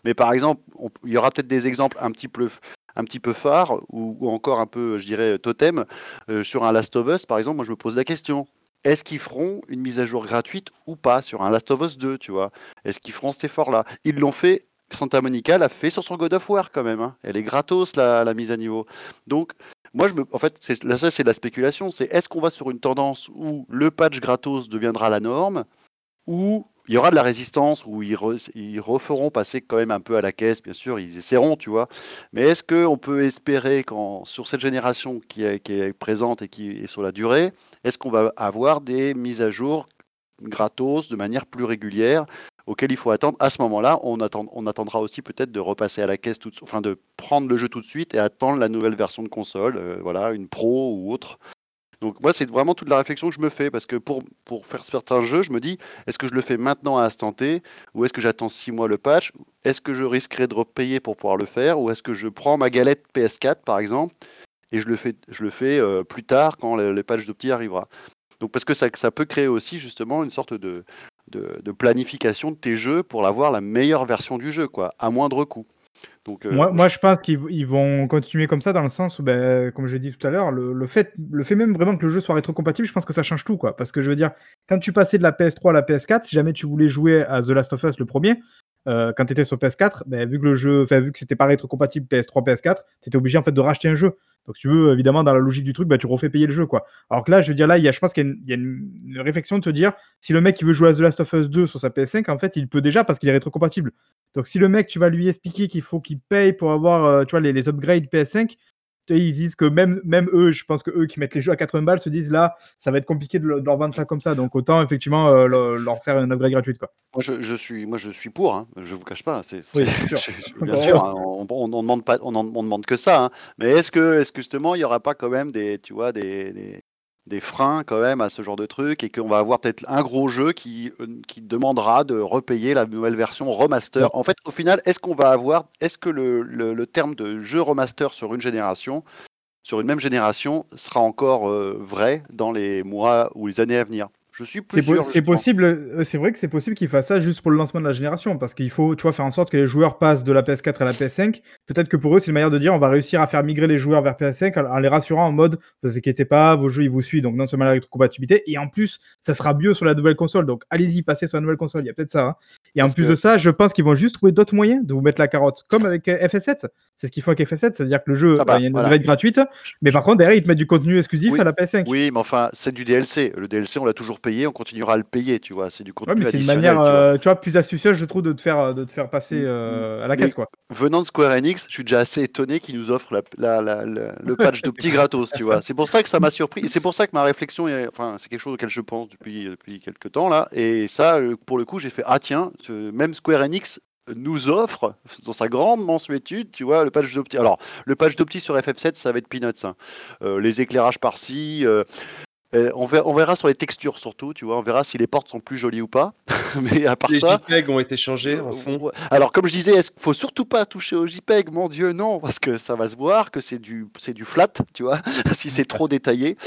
Mais par exemple, on- il y aura peut-être des exemples un petit peu un petit peu phares ou, ou encore un peu, je dirais, totem. Euh, sur un Last of Us, par exemple, moi je me pose la question. Est-ce qu'ils feront une mise à jour gratuite ou pas sur un Last of Us 2, tu vois? Est-ce qu'ils feront cet effort-là? Ils l'ont fait, Santa Monica l'a fait sur son God of War quand même. hein. Elle est gratos, la, la mise à niveau. Donc, moi, je me, en fait, c'est, là, ça, c'est de la spéculation. C'est est-ce qu'on va sur une tendance où le patch gratos deviendra la norme ou il y aura de la résistance, où ils, re- ils referont passer quand même un peu à la caisse, bien sûr, ils essaieront, tu vois. Mais est-ce qu'on peut espérer, sur cette génération qui est, présente et qui est sur la durée, est-ce qu'on va avoir des mises à jour gratos de manière plus régulière auxquelles il faut attendre? À ce moment-là, on, attend, on attendra aussi peut-être de repasser à la caisse, enfin de prendre le jeu tout de suite et attendre la nouvelle version de console, euh, voilà, une pro ou autre. Donc moi, c'est vraiment toute la réflexion que je me fais, parce que pour, pour faire certains jeux, je me dis, est-ce que je le fais maintenant à instant T, ou est-ce que j'attends six mois le patch Est-ce que je risquerais de repayer pour pouvoir le faire, ou est-ce que je prends ma galette PS4, par exemple, et je le fais, euh, plus tard, quand le, patch d'Opti arrivera Donc parce que ça, peut créer aussi justement une sorte de, de, de planification de tes jeux pour avoir la meilleure version du jeu, quoi, à moindre coût. Euh, Moi, moi, je pense qu'ils ils vont continuer comme ça dans le sens où, ben, comme je dit tout à l'heure, le, fait, le fait même vraiment que le jeu soit rétrocompatible, je pense que ça change tout, quoi. Parce que je veux dire, quand tu passais de la PS3 à la PS4, si jamais tu voulais jouer à The Last of Us le premier, euh, quand tu étais sur PS4, ben, vu que le jeu, vu que c'était pas rétrocompatible PS3, PS4, tu étais obligé en fait de racheter un jeu. Donc, tu veux, évidemment, dans la logique du truc, ben, tu refais payer le jeu, quoi. Alors que là, je veux dire, là, y a, je pense qu'il y a, une, réflexion de te dire, si le mec il veut jouer à The Last of Us 2 sur sa PS5, en fait, il peut déjà parce qu'il est rétrocompatible. Donc si le mec, tu vas lui expliquer qu'il faut qu'il paye pour avoir, euh, les, les upgrades PS5, tu sais, ils disent que même, même eux, je pense que eux qui mettent les jeux à 80 balles se disent là, ça va être compliqué de, le- de leur vendre ça comme ça. Donc autant effectivement euh, le- leur faire une upgrade gratuite quoi. Moi, je, je suis, moi, je suis pour. Hein. Je vous cache pas. C'est, Oui, bien sûr. je- je- bien sûr. hein, on, on, on demande pas, on, en- on demande que ça. hein. Mais est-ce que, est-ce que justement, il y aura pas quand même des, tu vois, des, des, des freins quand même à ce genre de truc et qu'on va avoir peut-être un gros jeu qui, euh, qui demandera de repayer la nouvelle version remaster. En fait, au final, est-ce qu'on va avoir, est-ce que le, le, le terme de jeu remaster sur une génération, sur une même génération, sera encore euh, vrai dans les mois ou les années à venir? Je suis plus sûr. c'est possible, euh, c'est vrai que c'est possible qu'ils fassent ça juste pour le lancement de la génération, parce qu'il faut, tu vois, faire en sorte que les joueurs passent de la PS4 à la PS5. Peut-être que pour eux, c'est une manière de dire, on va réussir à faire migrer les joueurs vers PS5 en, les rassurant en mode, ne vous inquiétez pas, vos jeux ils vous suivent, donc non seulement la rétrocompatibilité, et en plus, ça sera mieux sur la nouvelle console. Donc allez-y, passez sur la nouvelle console. Il y a peut-être ça. hein. Et en Parce plus que- de ça, je pense qu'ils vont juste trouver d'autres moyens de vous mettre la carotte, comme avec euh, FF7. C'est ce qu'ils font avec FF7, c'est-à-dire que le jeu, Ah bah, euh, il y a une voilà. upgrade gratuite, mais par contre derrière ils te mettent du contenu exclusif Oui. à la PS5. Oui, mais enfin, c'est du DLC. Le DLC, on l'a toujours payé, on continuera à le payer, tu vois. C'est du contenu Ouais, mais c'est une manière, tu vois. euh, tu vois, plus astucieuse, je trouve, de te faire, de te faire passer Mm, euh, à la Mais- caisse, quoi. Venant de Square Enix, je suis déjà assez étonné qu'ils nous offrent la- la- la- le patch de petits gratos, tu vois. C'est pour ça que ça m'a surpris. Et c'est pour ça que ma réflexion, est, enfin, c'est quelque chose auquel je pense depuis, depuis quelques temps, là. Et ça, euh, pour le coup, j'ai fait, ah tiens, même Square Enix nous offre, dans sa grande mensuétude, tu vois, le patch d'Opti. Alors, le patch d'Opti sur FF7, ça va être peanuts. hein. Euh, les éclairages par-ci, euh, euh, on, verra, on verra sur les textures surtout, tu vois, on verra si les portes sont plus jolies ou pas. Mais à part Les ça, JPEG ont été changés en fond. Ouais. Alors, comme je disais, il faut surtout pas toucher au JPEG, mon Dieu, non, parce que ça va se voir que c'est du, c'est du flat, tu vois, si c'est trop détaillé.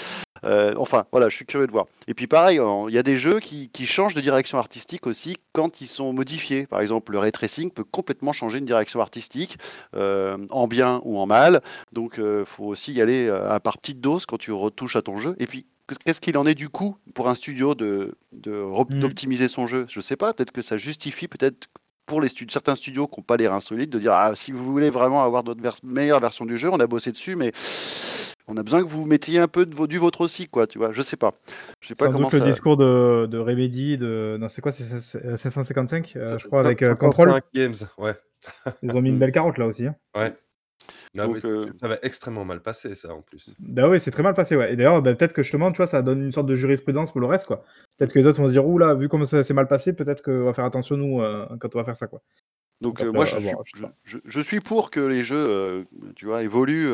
Euh, enfin, voilà, je suis curieux de voir. Et puis, pareil, il y a des jeux qui, qui changent de direction artistique aussi quand ils sont modifiés. Par exemple, le ray tracing peut complètement changer une direction artistique, euh, en bien ou en mal. Donc, il faut aussi y aller euh, à par petite dose quand tu retouches à ton jeu. Et puis, qu'est-ce qu'il en est du coup pour un studio de, Mm. d'optimiser son jeu? Je sais pas, peut-être que ça justifie peut-être pour les certains studios qui n'ont pas les reins solides de dire ah, si vous voulez vraiment avoir notre vers- meilleure version du jeu, on a bossé dessus, mais on a besoin que vous mettiez un peu de vo- du vôtre aussi, quoi. Tu vois, je sais pas. Je sais pas Sans comment doute ça. le discours de, de Remedy, de. Non, c'est quoi, c'est 755, euh, je crois, avec euh, 55 Control. Games, ouais. Ils ont mis une belle carotte là aussi. hein. Ouais. Non, Donc, euh, Ça va extrêmement mal passer, ça, en plus. Bah oui, c'est très mal passé, ouais. Et d'ailleurs, bah, peut-être que justement, tu vois, ça donne une sorte de jurisprudence pour le reste, quoi. Peut-être que les autres vont se dire, ouh là, vu comment ça s'est mal passé, peut-être qu'on va faire attention, nous, euh, quand on va faire ça, quoi. Donc Donc euh, moi, je suis, voir, je je, pour que les jeux, tu vois, évoluent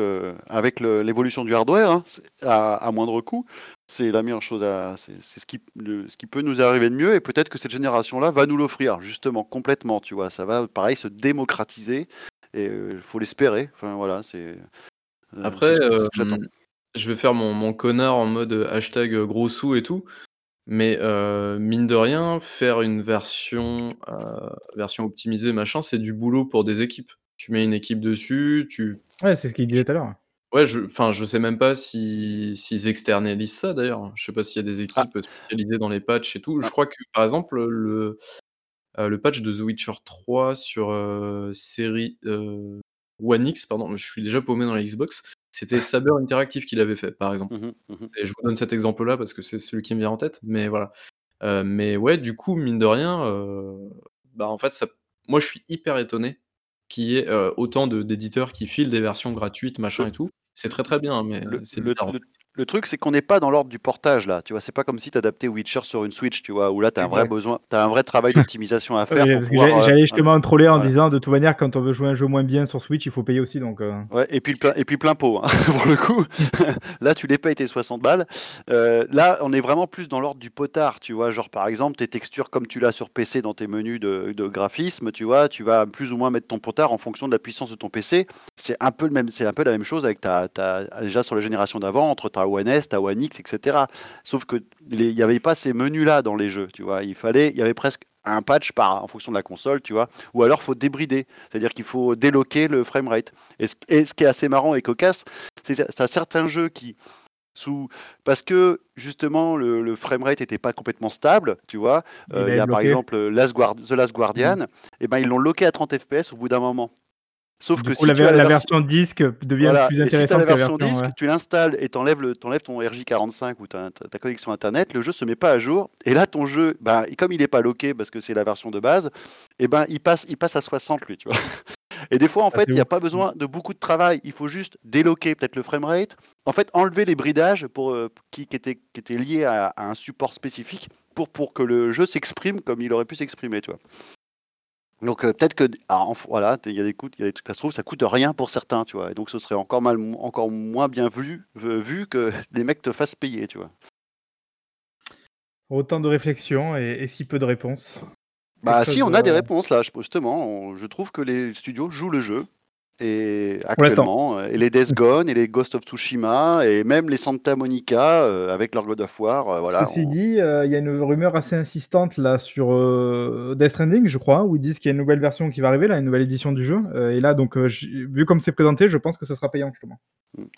avec l'évolution du hardware hein, à, à moindre coût. C'est la meilleure chose à, c'est c'est ce qui, le- ce qui peut nous arriver de mieux. Et peut-être que cette génération-là va nous l'offrir justement complètement. Tu vois, ça va, pareil, se démocratiser. Et il faut l'espérer. Enfin voilà, c'est. euh, Après, ce euh, je vais faire mon, mon connard en mode euh, hashtag euh, gros sous et tout. Mais euh, mine de rien, faire une version, euh, version optimisée, machin, c'est du boulot pour des équipes. Tu mets une équipe dessus, tu. Ouais, c'est ce qu'il disait tout à l'heure. Ouais, je, enfin, je sais même pas si, s'ils externalisent ça d'ailleurs. Je sais pas s'il y a des Ah. équipes spécialisées dans les patchs et tout. Je Ah. crois que par exemple, le, euh, le patch de The Witcher 3 sur euh, série euh, One X, pardon, je suis déjà paumé dans la Xbox. C'était Saber Interactive qui l'avait fait, par exemple. Mhm, mhm. Et je vous donne cet exemple-là parce que c'est celui qui me vient en tête, mais voilà. Euh, mais ouais, du coup, mine de rien, euh, bah en fait, ça... moi je suis hyper étonné qu'il y ait euh, autant de- d'éditeurs qui filent des versions gratuites, machin et tout. C'est très très bien, mais Le, c'est le- bizarre. en fait. Le truc, c'est qu'on n'est pas dans l'ordre du portage là. Tu vois, c'est pas comme si tu adaptais Witcher sur une Switch, tu vois, où là, tu as un vrai besoin, tu un vrai travail d'optimisation à faire. J'allais euh, j'allais justement troller en voilà. disant, de toute manière, quand on veut jouer un jeu moins bien sur Switch, il faut payer aussi, donc... euh, Ouais, et puis, le plein, et puis plein pot, hein, pour le coup. là, tu les payes tes 60 balles. Euh, là, on est vraiment plus dans l'ordre du potard, tu vois. Genre, par exemple, tes textures comme tu l'as sur PC dans tes menus de, de graphisme, tu vois, tu vas plus ou moins mettre ton potard en fonction de la puissance de ton PC. C'est un peu le même, c'est un peu la même chose avec ta, ta- déjà sur la génération d'avant, entre ta One S, ta One X, etc. Sauf que il n'y avait pas ces menus-là dans les jeux, tu vois. Il fallait, il y avait presque un patch par, en fonction de la console, tu vois. Ou alors, faut débrider, c'est-à-dire qu'il faut déloquer le framerate. Et ce, et ce qui est assez marrant et cocasse, c'est que t'as certains jeux qui, sous, parce que justement le, le framerate n'était pas complètement stable, tu vois. Il euh, Il y a par exemple Last Guard- The Last Guardian, et ben ils l'ont loqué à 30 FPS au bout d'un moment. Sauf Du que coup, si la, tu as la, la version- version disque devient voilà, plus si intéressante la que la version version... disque, ouais. tu l'installes et t'enlèves le, t'enlèves ton RJ45 ou ta, ta- ta connexion internet, le jeu se met pas à jour. Et là, ton jeu, ben, comme il n'est pas loqué parce que c'est la version de base, et ben il passe, il passe à 60 lui, tu vois. Et des fois, en Ah, fait, il n'y a pas besoin de beaucoup de travail. Il faut juste déloquer peut-être le framerate. En fait, enlever les bridages pour, euh, qui, qui, étaient, qui étaient liés à, à un support spécifique pour, pour que le jeu s'exprime comme il aurait pu s'exprimer, tu vois. Donc euh, peut-être que ah, voilà, il y a des coûts, il y a des trucs, ça se trouve, ça coûte rien pour certains, tu vois. Et donc ce serait encore mal, encore moins bien vu, vu que les mecs te fassent payer, tu vois. Autant de réflexions et, et si peu de réponses. Bah si, on a des de- réponses là, justement. on- je trouve que les studios jouent le jeu. Et actuellement, euh, et les Death Gone, et les Ghost of Tsushima, et même les Santa Monica euh, avec leur God of War, euh, voilà. Ceci on- dit, euh, il y a une rumeur assez insistante là sur Death Stranding, je crois, où ils disent qu'il y a une nouvelle version qui va arriver, là, une nouvelle édition du jeu. Et là, donc, vu comme c'est présenté, je pense que ça sera payant justement.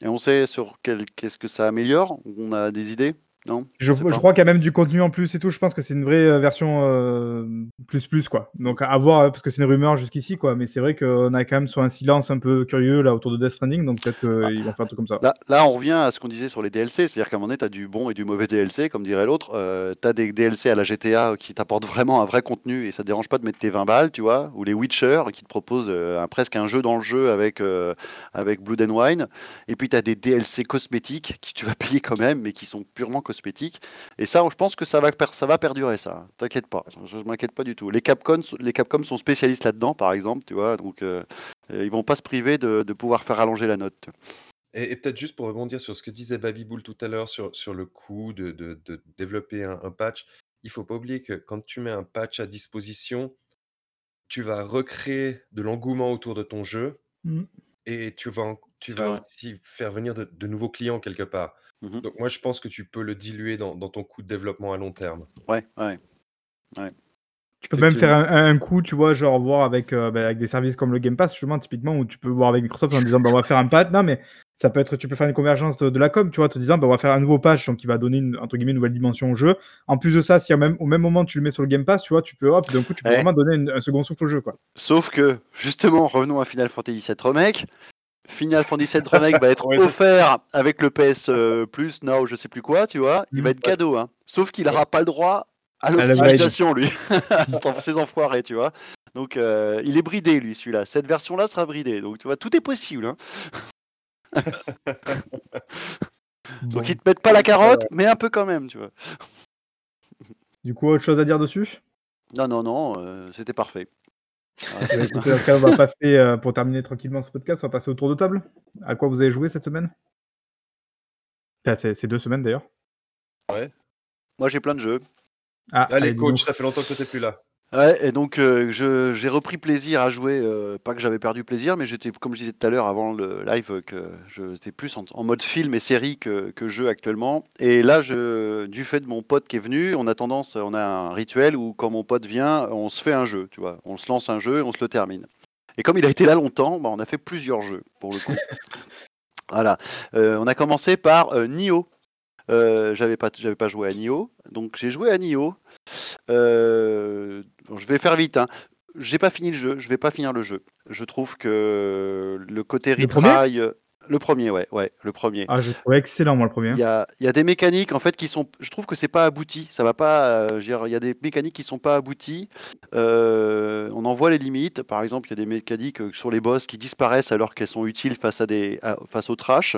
Et on sait sur quel, qu'est-ce que ça améliore? On a des idées? Non Je, crois qu'il y a même du contenu en plus et tout. Je pense que c'est une vraie euh, version euh, plus plus quoi. Donc à voir parce que c'est une rumeur jusqu'ici quoi. Mais c'est vrai qu'on a quand même sur un silence un peu curieux là autour de Death Stranding. Donc peut-être qu'ils vont faire un truc comme ça. Là, là, on revient à ce qu'on disait sur les DLC, c'est-à-dire qu'à un moment donné, tu as du bon et du mauvais DLC, comme dirait l'autre. Euh, tu as des DLC à la GTA qui t'apportent vraiment un vrai contenu et ça te dérange pas de mettre tes 20 balles, tu vois, ou les Witcher qui te proposent euh, un- presque un jeu dans le jeu avec, avec Blood and Wine. Et puis tu as des DLC cosmétiques qui tu vas payer quand même, mais qui sont purement cosmétiques. Et ça, je pense que ça va, per- ça va perdurer, ça. T'inquiète pas, je, je m'inquiète pas du tout. Les Capcom, les Capcom sont spécialistes là-dedans, par exemple, tu vois, donc euh, euh, ils vont pas se priver de, de pouvoir faire allonger la note. Et, et peut-être juste pour rebondir sur ce que disait Babybull tout à l'heure sur, sur le coût de, de- de développer un, un patch, il faut pas oublier que quand tu mets un patch à disposition, tu vas recréer de l'engouement autour de ton jeu Mm. et tu vas, en- tu C'est vas vrai. aussi faire venir de, de nouveaux clients quelque part. Mhm. Donc moi, je pense que tu peux le diluer dans, dans ton coût de développement à long terme. Ouais, ouais. Tu peux même faire Effectivement. un, un coup, tu vois, genre voir avec, euh, bah, avec des services comme le Game Pass, justement, typiquement, où tu peux voir avec Microsoft en disant, bah, on va faire un patch. Non, mais ça peut être, tu peux faire une convergence de, de la com, tu vois, te disant, bah, on va faire un nouveau patch, donc qui va donner une, entre guillemets une nouvelle dimension au jeu. En plus de ça, si même, au même moment tu le mets sur le Game Pass, tu vois, tu peux, hop, d'un coup, tu peux Ouais. vraiment donner une- un second souffle au jeu, quoi. Sauf que, justement, revenons à Final Fantasy VII Remake. Final Fantasy VII Remake va être Ouais, offert avec le PS euh, Plus, Now, je sais plus quoi, tu vois. Il Mm. va être cadeau, hein. Sauf qu'il n'aura pas le droit à l'optimisation, lui. Ces enfoirés, tu vois. Donc, euh, il est bridé, lui, celui-là. Cette version-là sera bridée. Donc, tu vois, tout est possible. Hein. Bon. Donc, ils te mettent pas la carotte, mais un peu quand même, tu vois. Du coup, autre chose à dire dessus? Non, non, non, euh, c'était parfait. Bah, écoutez, on va passer, euh, pour terminer tranquillement ce podcast, on va passer au tour de table. À quoi vous avez joué cette semaine? Enfin, c'est c'est deux semaines d'ailleurs. Moi, j'ai plein de jeux. Ah, Allez, coach, donc. ça fait longtemps que t'es plus là. Ouais, et donc euh, je- j'ai repris plaisir à jouer. euh, pas que j'avais perdu plaisir, mais j'étais, comme je disais tout à l'heure avant le live, euh, que j'étais plus en, en mode film et série que, que jeu actuellement. Et là, je, du fait de mon pote qui est venu, on a tendance, on a un rituel où quand mon pote vient, on se fait un jeu, tu vois. On se lance un jeu et on se le termine. Et comme il a été là longtemps, bah, on a fait plusieurs jeux pour le coup. voilà. Euh, on a commencé par euh, Nioh. Euh, j'avais pas, j'avais pas joué à Nioh, donc j'ai joué à Nioh. Euh, bon, je vais faire vite. Hein. J'ai pas fini le jeu. Je vais pas finir le jeu. Je trouve que le côté retry, le premier, ouais, ouais, le premier. Ah, je trouvais excellent, moi, le premier. Il y a, y a des mécaniques en fait qui sont. Je trouve que c'est pas abouti. Ça va pas. euh, il y a des mécaniques qui sont pas abouties. Euh, on en voit les limites. Par exemple, il y a des mécaniques euh, sur les boss qui disparaissent alors qu'elles sont utiles face à des à- face au trash.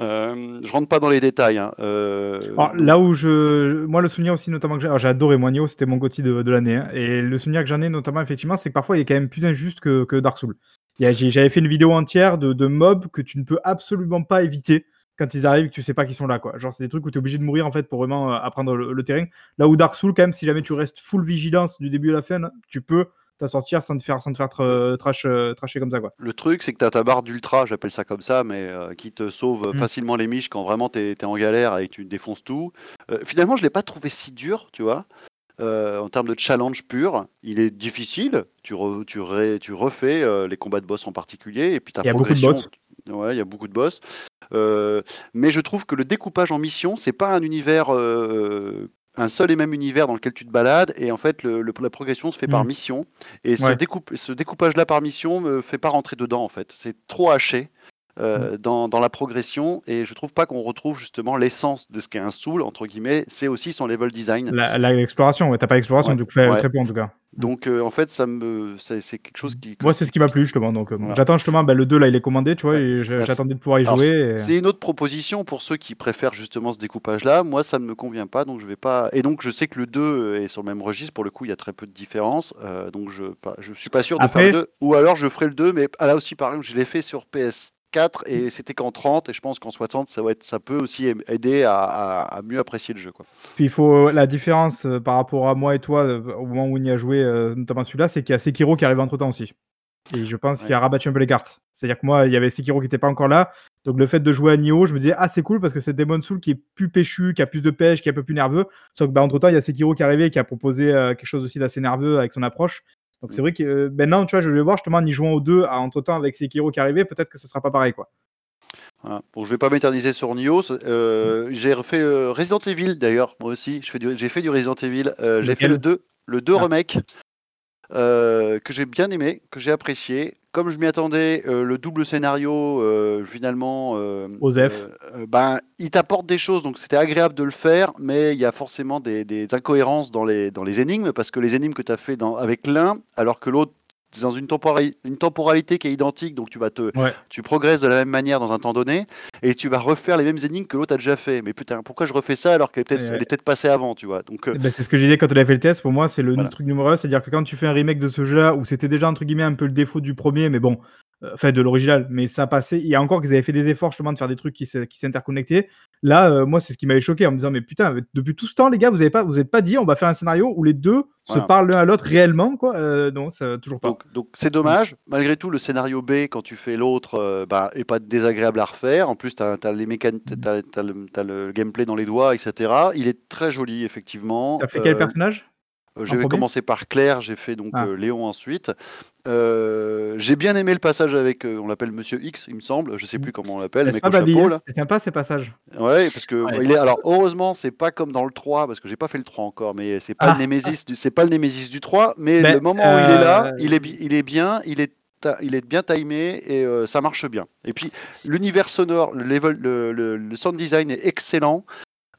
Euh, je rentre pas dans les détails. hein. Euh, Alors, là où je. Moi, le souvenir aussi, notamment que j'ai. alors, J'ai adoré Moigno, c'était mon gothi de, de l'année. hein. Et le souvenir que j'en ai, notamment, effectivement, c'est que parfois, il est quand même plus injuste que, que Dark Souls. J'avais fait une vidéo entière de, de mobs que tu ne peux absolument pas éviter quand ils arrivent que tu sais pas qu'ils sont là. Quoi. Genre, c'est des trucs où tu es obligé de mourir en fait pour vraiment euh, apprendre le, terrain. Là où Dark Souls, quand même, si jamais tu restes full vigilance du début à la fin, tu peux sortir sans te faire, sans te faire tra- trash, trasher comme ça. Quoi. Le truc, c'est que tu as ta barre d'ultra, j'appelle ça comme ça, mais euh, qui te sauve Mm. facilement les miches quand vraiment tu es, en galère et tu défonces tout. Euh, finalement, je l'ai pas trouvé si dur, tu vois. Euh, en termes de challenge pur, il est difficile. Tu, re- tu, ré- tu refais les combats de boss en particulier, et puis ta Il y a beaucoup de boss. Ouais, il y a beaucoup de boss. Euh, mais je trouve que le découpage en mission, c'est pas un univers, euh, un seul et même univers dans lequel tu te balades. Et en fait, le, le- la progression se fait par Mm. mission. Et ce, Ouais. ce découpage-là par mission me fait pas rentrer dedans, en fait. C'est trop haché. Mm. euh, dans, dans la progression et je trouve pas qu'on retrouve justement l'essence de ce qu'est un soul entre guillemets c'est aussi son level design L'exploration, ouais, t'as pas l'exploration, Ouais, du coup, ouais. très peu en tout cas. donc euh, en fait ça me c'est quelque chose qui Moi, c'est ce qui m'a plu, justement. Donc, euh, Voilà. j'attends justement, bah, le 2, là, il est commandé, tu vois, Ouais. j'attendais de pouvoir y alors, jouer. et- C'est une autre proposition pour ceux qui préfèrent justement ce découpage-là. Moi, ça ne me convient pas, donc je vais pas. Et donc, je sais que le 2 est sur le même registre. Pour le coup, il y a très peu de différence. donc, je pas, je suis pas sûr de Après- faire le 2. Ou alors, je ferai le 2, mais ah, là aussi, par exemple, je l'ai fait sur PS4 et c'était qu'en 30. Et je pense qu'en 60, ça, va être, ça peut aussi aider à, à- à mieux apprécier le jeu. Quoi. Puis il faut la différence euh, par rapport à moi et toi euh, au moment où on y a joué, euh, notamment celui-là, c'est qu'il y a Sekiro qui arrive entre temps aussi. Et je pense qu'il a rabattu un peu les cartes. C'est-à-dire que moi, il y avait Sekiro qui n'était pas encore là. Donc le fait de jouer à Nioh, je me disais, ah, c'est cool parce que c'est Demon Soul qui est plus péchu, qui a plus de pêche, qui est un peu plus nerveux. Sauf que bah, entre temps, il y a Sekiro qui est arrivé et qui a proposé euh, quelque chose aussi d'assez nerveux avec son approche. Donc c'est vrai que euh, maintenant, tu vois, je vais voir justement en y jouant aux deux, à, entre temps avec Sekiro qui arrivé, peut-être que ça sera pas pareil, quoi. Voilà. Bon, je vais pas m'éterniser sur Nioh. euh, j'ai refait euh, Resident Evil d'ailleurs, moi aussi. Je fais du- J'ai fait du Resident Evil. euh, j'ai fait le 2, le 2 Ah. remake euh, que j'ai bien aimé, que j'ai apprécié. Comme je m'y attendais, euh, le double scénario euh, finalement, euh, Osef. ben, il t'apporte des choses, donc c'était agréable de le faire, mais il y a forcément des, des incohérences dans les, dans les énigmes, parce que les énigmes que tu as fait dans, avec l'un, alors que l'autre c'est dans une, tempora- une temporalité qui est identique, donc tu vas te, Ouais. tu progresses de la même manière dans un temps donné et tu vas refaire les mêmes énigmes que l'autre a déjà fait. Mais putain, pourquoi je refais ça alors qu'elle est peut-être ouais. passée avant, tu vois Donc euh, Eh ben, c'est ce que je disais quand on avait fait le test. Pour moi, c'est le Voilà. truc numéro un. C'est-à-dire que quand tu fais un remake de ce jeu-là, où c'était déjà entre guillemets un peu le défaut du premier, mais bon, enfin de l'original, mais ça passait. Il y a encore qu'ils avaient fait des efforts justement de faire des trucs qui s'interconnectaient. Là, euh, moi, c'est ce qui m'avait choqué en me disant, mais putain, depuis tout ce temps, les gars, vous avez pas, vous êtes pas dit, on va faire un scénario où les deux Voilà. se parlent l'un à l'autre réellement, quoi. Euh, non, ça toujours pas. donc c'est dommage. Malgré tout, le scénario B, quand tu fais l'autre, euh, bah, est pas désagréable à refaire. En plus, tu as, les le, le gameplay dans les doigts, etc. Il est très joli, effectivement. T'as fait quel Euh, personnage? Euh, premier commencé par Claire, j'ai fait donc Ah. euh, Léon ensuite. Euh, j'ai bien aimé le passage avec, on l'appelle Monsieur X, il me semble, je sais plus comment on l'appelle, là. C'est sympa ces passages. Ouais, parce que Ouais. il est. Alors heureusement, c'est pas comme dans le 3, parce que j'ai pas fait le 3 encore, mais c'est pas Ah. le Némésis c'est pas le Némésis du 3, mais Ben, le moment où il est là, il est, il est bien, il est, ta- il est bien timé et euh, ça marche bien. Et puis l'univers sonore, le level, le, le- le sound design est excellent.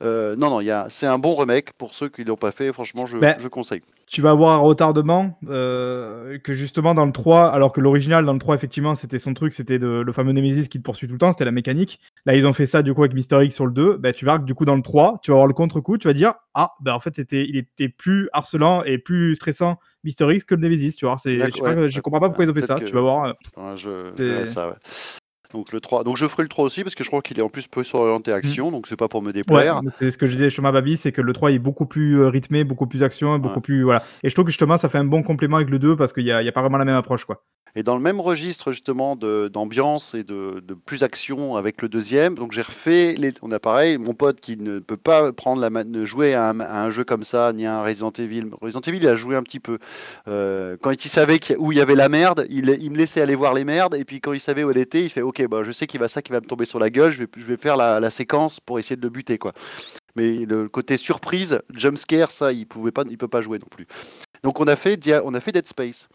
Euh, non, non, il y a, c'est un bon remake pour ceux qui l'ont pas fait. Franchement, je, Ben, je conseille. tu vas avoir un retardement euh, que justement dans le 3, alors que l'original dans le 3, effectivement, c'était son truc, c'était de- le fameux Nemesis qui te poursuit tout le temps, c'était la mécanique. Là, ils ont fait ça du coup avec Mister X sur le 2. Ben, tu verras que du coup, dans le 3, tu vas avoir le contre-coup, tu vas dire Ah, ben en fait, c'était, il était plus harcelant et plus stressant Mister X que le Nemesis, tu vois. C'est, je, sais D'accord, pas, ouais. je comprends pas pourquoi ils ont fait ça, que- tu vas voir. euh, Ouais, je, je C'est- verrai ça, ouais. Donc le 3. Donc je ferai le 3 aussi parce que je crois qu'il est en plus peu orienté action, donc c'est pas pour me Ouais, déplaire. mais c'est ce que je disais Chemin Babi, c'est que le 3 est beaucoup plus euh, rythmé, beaucoup plus action, beaucoup Ouais. plus. Voilà. Et je trouve que justement, ça fait un bon complément avec le 2 parce qu'il n'y a, il y a pas vraiment la même approche, quoi. Et dans le même registre justement de- d'ambiance et de, de plus action avec le deuxième, donc j'ai refait les. On a pareil, mon pote qui ne peut pas prendre la ne jouer à un, à un jeu comme ça ni à un Resident Evil. Resident Evil, il a joué un petit peu. Euh, quand il savait où il y avait la merde, il, il me laissait aller voir les merdes. Et puis quand il savait où elle était, il fait OK, bah je sais qu'il va ça qui va me tomber sur la gueule. Je vais, je vais faire la, la séquence pour essayer de le buter quoi. Mais le côté surprise, jump scare, ça, il pouvait pas, il peut pas jouer non plus. Donc on a fait, on a fait Dead Space.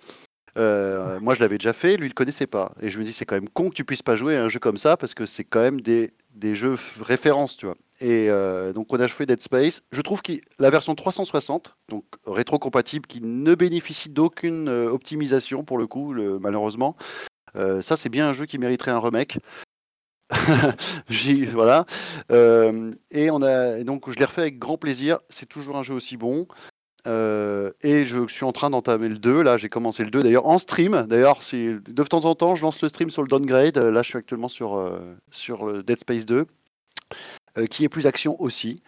Euh, moi, je l'avais déjà fait, lui, il le connaissait pas. Et je me dis, c'est quand même con que tu puisses pas jouer à un jeu comme ça parce que c'est quand même des, des jeux références, tu vois. Et euh, donc, on a fait Dead Space. Je trouve que la version 360, donc rétro-compatible, qui ne bénéficie d'aucune euh, optimisation pour le coup, malheureusement, ça, c'est bien un jeu qui mériterait un remake. Voilà. Euh, et on a donc je l'ai refait avec grand plaisir. C'est toujours un jeu aussi bon. Euh, et je suis en train d'entamer le 2. Là, j'ai commencé le 2 d'ailleurs en stream. D'ailleurs, si de temps en temps, je lance le stream sur le downgrade. Euh, Là, je suis actuellement sur, euh, sur le Dead Space 2, euh, qui est plus action aussi.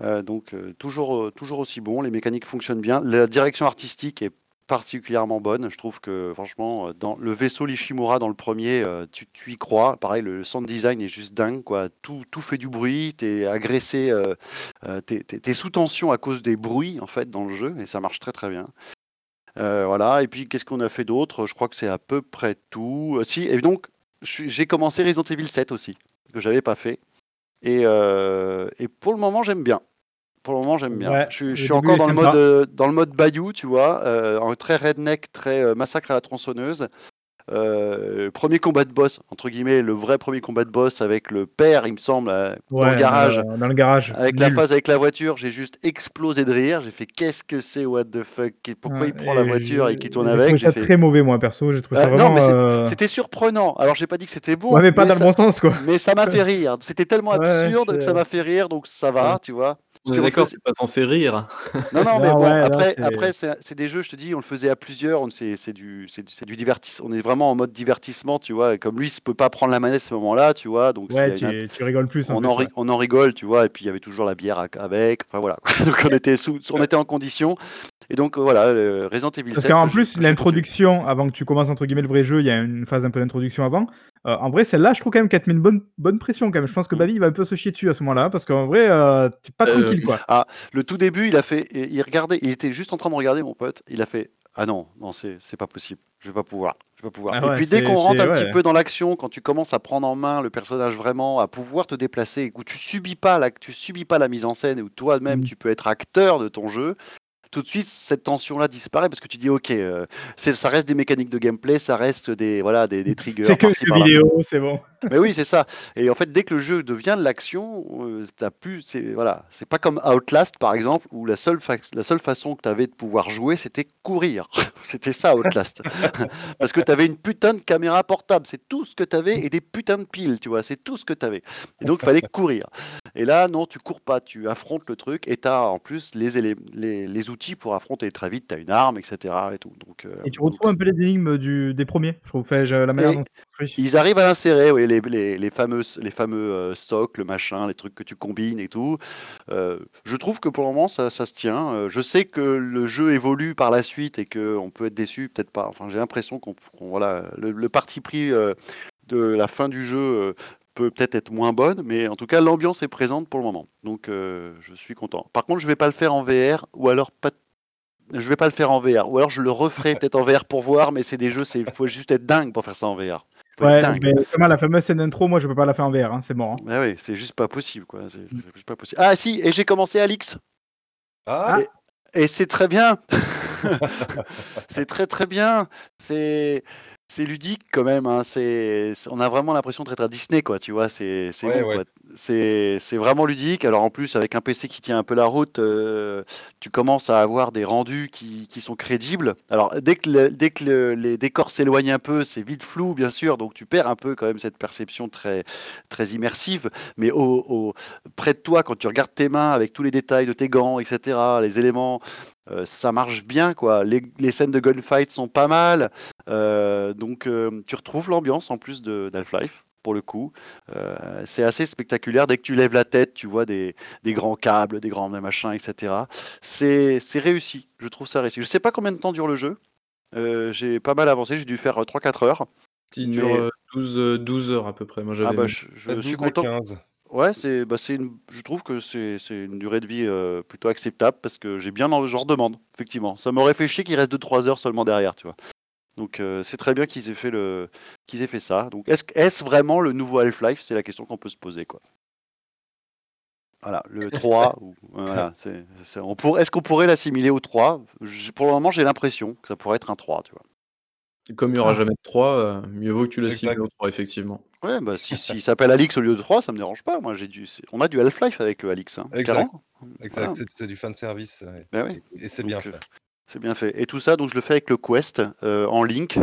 Euh, donc, euh, toujours, euh, toujours aussi bon. Les mécaniques fonctionnent bien. La direction artistique est particulièrement bonne. Je trouve que, franchement, euh, dans le vaisseau l'Ishimura dans le premier, euh, tu, tu y crois. Pareil, le sound design est juste dingue. Quoi. Tout, tout fait du bruit. Tu es agressé. Euh, euh, t'es- t'es sous tension à cause des bruits en fait dans le jeu et ça marche très très bien. Voilà. Et puis qu'est-ce qu'on a fait d'autre? Je crois que c'est à peu près tout. Si et donc j'ai commencé Resident Evil 7 aussi que j'avais pas fait et, et pour le moment j'aime bien. Pour le moment j'aime bien. Ouais, je suis, je encore est dans le sympa. mode euh, dans le mode Bayou, tu vois, euh, très redneck, très euh, massacre à la tronçonneuse. Euh, premier combat de boss, entre guillemets, le vrai premier combat de boss avec le père, il me semble, dans le garage. euh, dans le garage. Avec la phase avec la voiture, j'ai juste explosé de rire. J'ai fait qu'est-ce que c'est, what the fuck? Pourquoi il prend la voiture et qu'il tourne avec? J'ai fait- très mauvais, moi, perso. J'ai trouvé ça Euh, vraiment. C'était surprenant. Alors j'ai pas dit que c'était bon, Ouais, mais pas dans ça, le bon sens, quoi. mais ça m'a fait rire. C'était tellement Ouais, absurde que ça m'a fait rire, donc ça va, tu vois. On est d'accord, c'est pas censé rire. Non, non, mais Non, bon, ouais, là, après, c'est- après c'est des jeux, je te dis, on le faisait à plusieurs, on- c'est c'est du, c'est du, c'est du divertissement. On est vraiment en mode divertissement, tu vois. Et comme lui, il peut pas prendre la manette à ce moment-là, tu vois. Donc Ouais, une tu, rigoles plus. en on plus, en, ri- ouais. on en rigole, tu vois, et puis il y avait toujours la bière à- avec, enfin voilà. donc on était, sous, on était en condition, et donc euh, voilà, euh, Resident Evil Parce 7. qu'en plus, je l'introduction, avant que tu commences entre guillemets le vrai jeu, il y a une phase un peu d'introduction avant. Euh, en vrai, celle-là, je trouve quand même qu'elle te met une bonne, bonne pression quand même. Je pense que Mm. Babi il va un peu se chier dessus à ce moment-là, parce qu'en vrai, euh, t'es pas Euh, tranquille quoi. Le tout début, il a fait, il regardait, il était juste en train de regarder mon pote, il a fait, ah non, non, c'est c'est pas possible, je vais pas pouvoir. Je vais pas pouvoir. Ah et puis dès qu'on rentre un petit peu dans l'action, quand tu commences à prendre en main le personnage vraiment, à pouvoir te déplacer, où tu subis pas la, tu subis pas la mise en scène, où toi-même Mm. tu peux être acteur de ton jeu, tout de suite cette tension-là disparaît parce que tu dis ok, euh, c'est- ça reste des mécaniques de gameplay, ça reste des voilà des, des triggers. C'est que jeu vidéo, c'est bon. Mais oui, c'est ça. Et en fait, dès que le jeu devient de l'action, euh, t'as plus, c'est voilà, c'est pas comme Outlast par exemple, où la seule la seule façon que tu avais de pouvoir jouer, c'était courir. c'était ça Outlast, parce que tu avais une putain de caméra portable, c'est tout ce que tu avais, et des putains de piles, tu vois, c'est tout ce que tu avais. Et donc, il fallait courir. Et là, non, tu cours pas, tu affrontes le truc, et tu as en plus les, élé- les, les outils pour affronter très vite. Tu as une arme, etc. Et tout. Donc, euh, Et tu donc, retrouves un peu les énigmes du, des premiers, je trouve. Enfin, la manière dont. Ils arrivent à l'insérer, oui, les, les, les fameux, les fameux euh, socles, machin, les trucs que tu combines et tout. Euh, je trouve que pour le moment, ça, ça se tient. Je sais que le jeu évolue par la suite et qu'on peut être déçu, peut-être pas. Enfin, j'ai l'impression qu'on, voilà, le, le parti pris euh, de la fin du jeu peut peut-être être moins bonne, mais en tout cas, l'ambiance est présente pour le moment. Donc, euh, je suis content. Par contre, je vais pas le faire en VR ou alors pas je vais pas le faire en VR. Ou alors je le referai peut-être en VR pour voir, mais c'est des jeux, il faut juste être dingue pour faire ça en VR. Ouais, mais comment la fameuse scène d'intro, moi je peux pas la faire en VR, hein, c'est mort. Hein. Ah oui, c'est juste pas possible, quoi. C'est mm. juste pas possible. Ah si, et j'ai commencé Alix. Ah. Et, et c'est très bien. c'est très très bien. C'est c'est ludique quand même. Hein. C'est, on a vraiment l'impression d'être à Disney, quoi. Tu vois, c'est c'est c'est vraiment ludique. Alors en plus, avec un PC qui tient un peu la route, euh, tu commences à avoir des rendus qui, qui sont crédibles. Alors dès que, dès que les décors s'éloignent un peu, c'est vite flou, bien sûr. Donc tu perds un peu quand même cette perception très très immersive. Mais au, près de toi, quand tu regardes tes mains avec tous les détails de tes gants, etc., les éléments euh, ça marche bien, quoi. Les, les, scènes de gunfight sont pas mal. Euh, donc, euh, tu retrouves l'ambiance en plus d'Half-Life, pour le coup. c'est assez spectaculaire. Dès que tu lèves la tête, tu vois des, des grands câbles, des grands machins, etc. C'est réussi. Je trouve ça réussi. Je sais pas combien de temps dure le jeu. j'ai pas mal avancé. J'ai dû faire 3-4 heures. Il dure 12, 12, heures à peu près. Moi, ah bah, je, je suis content. Ouais, c'est, bah, c'est une, je trouve que c'est, c'est une durée de vie euh, plutôt acceptable parce que j'ai bien genre demande, effectivement. Ça m'aurait fait chier qu'il reste 2-3 heures seulement derrière, tu vois. Donc euh, c'est très bien qu'ils aient fait le, qu'ils aient fait ça. Donc est-ce, est-ce vraiment le nouveau Half-Life? C'est la question qu'on peut se poser, quoi. Voilà, le 3, voilà, c'est, on pour, est-ce qu'on pourrait l'assimiler au 3 Pour le moment, j'ai l'impression que ça pourrait être un 3, tu vois. Comme il n'y aura ah. jamais de 3, euh, mieux vaut que tu l'assimiles au 3, effectivement. Ouais, bah si s'il s'appelle Alix au lieu de 3, ça me dérange pas. Moi, j'ai du on a du Half-Life avec le Alix, hein, Exact. Exact, c'est du fan service, bah oui. et c'est bien fait. Euh, c'est bien fait et tout ça, donc je le fais avec le Quest, euh, en link,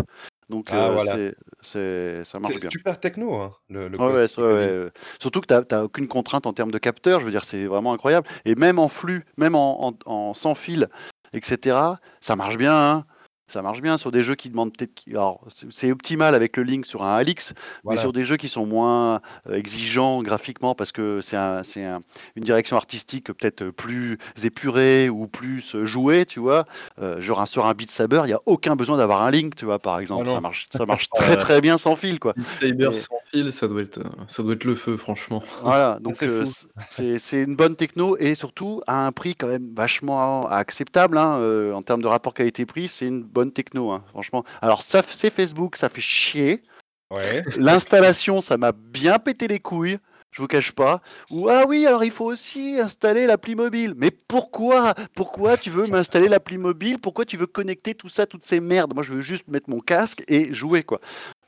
donc Ah voilà. c'est ça marche C'est super techno, hein, le Ouais, Quest ouais, surtout que tu as aucune contrainte en termes de capteur, je veux dire, c'est vraiment incroyable et même en flux, même en en sans fil etc., ça marche bien, hein ça marche bien sur des jeux qui demandent peut-être. Alors, c'est optimal avec le Link sur un Alix, mais sur des jeux qui sont moins euh, exigeants graphiquement parce que c'est un, un, une direction artistique peut-être plus épurée ou plus jouée, tu vois. Euh, genre sur un Beat Saber, il n'y a aucun besoin d'avoir un Link, tu vois, par exemple. Ah ça marche, ça marche très très bien sans fil, quoi. Beat Saber sans fil, ça doit, être, ça doit être le feu, franchement. Voilà, donc euh, c'est une bonne techno et surtout à un prix quand même vachement acceptable hein, en termes de rapport qualité-prix. C'est une bonne bonne techno, hein, franchement. Alors, ça, c'est Facebook, ça fait chier. Ouais. L'installation, ça m'a bien pété les couilles. Je vous cache pas. Ou ah oui, alors il faut aussi installer l'appli mobile. Mais pourquoi? Pourquoi tu veux m'installer l'appli mobile? Pourquoi tu veux connecter tout ça, toutes ces merdes? Moi, je veux juste mettre mon casque et jouer, quoi.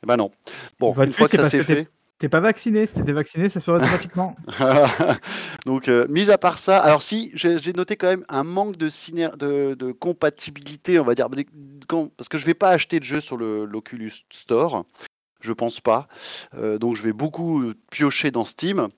Ben non. Bon, une fois que ça s'est fait. T'es pas vacciné, si t'étais vacciné, ça se ferait automatiquement. Donc, euh, mis à part ça, alors si, j'ai noté quand même un manque de, de, de, compatibilité, on va dire, parce que je vais pas acheter de jeu sur l'Oculus Store, je pense pas. Euh, donc, je vais beaucoup piocher dans Steam.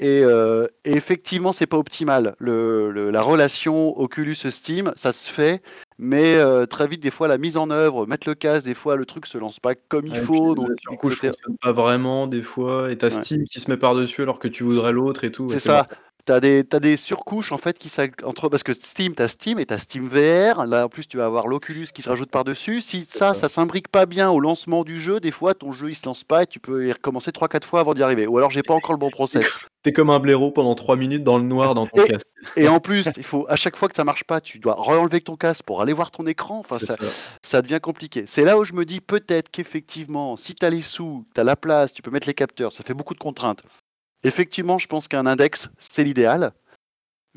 Et, euh, et, effectivement, c'est pas optimal. Le, la relation Oculus-Steam, ça se fait, mais euh, très vite, des fois, la mise en œuvre, mettre le casque, des fois, le truc se lance pas comme il faut. donc, du coup, je pas vraiment, des fois. Et t'as Steam qui se met par-dessus alors que tu voudrais l'autre et tout. C'est ça. Tu as des, des surcouches en fait qui entre parce que Steam, tu as Steam et tu as Steam VR. Là en plus, tu vas avoir l'Oculus qui se rajoute par-dessus. Si ça, ça s'imbrique pas bien au lancement du jeu, des fois ton jeu il se lance pas et tu peux y recommencer 3-4 fois avant d'y arriver. Ou alors j'ai pas encore le bon process. T'es comme un blaireau pendant 3 minutes dans le noir dans ton casque. Et en plus, il faut à chaque fois que ça marche pas, tu dois re-enlever ton casque pour aller voir ton écran. Enfin, ça, ça. devient compliqué. C'est là où je me dis peut-être qu'effectivement, si tu as les sous, tu as la place, tu peux mettre les capteurs, ça fait beaucoup de contraintes. Effectivement, je pense qu'un index, c'est l'idéal.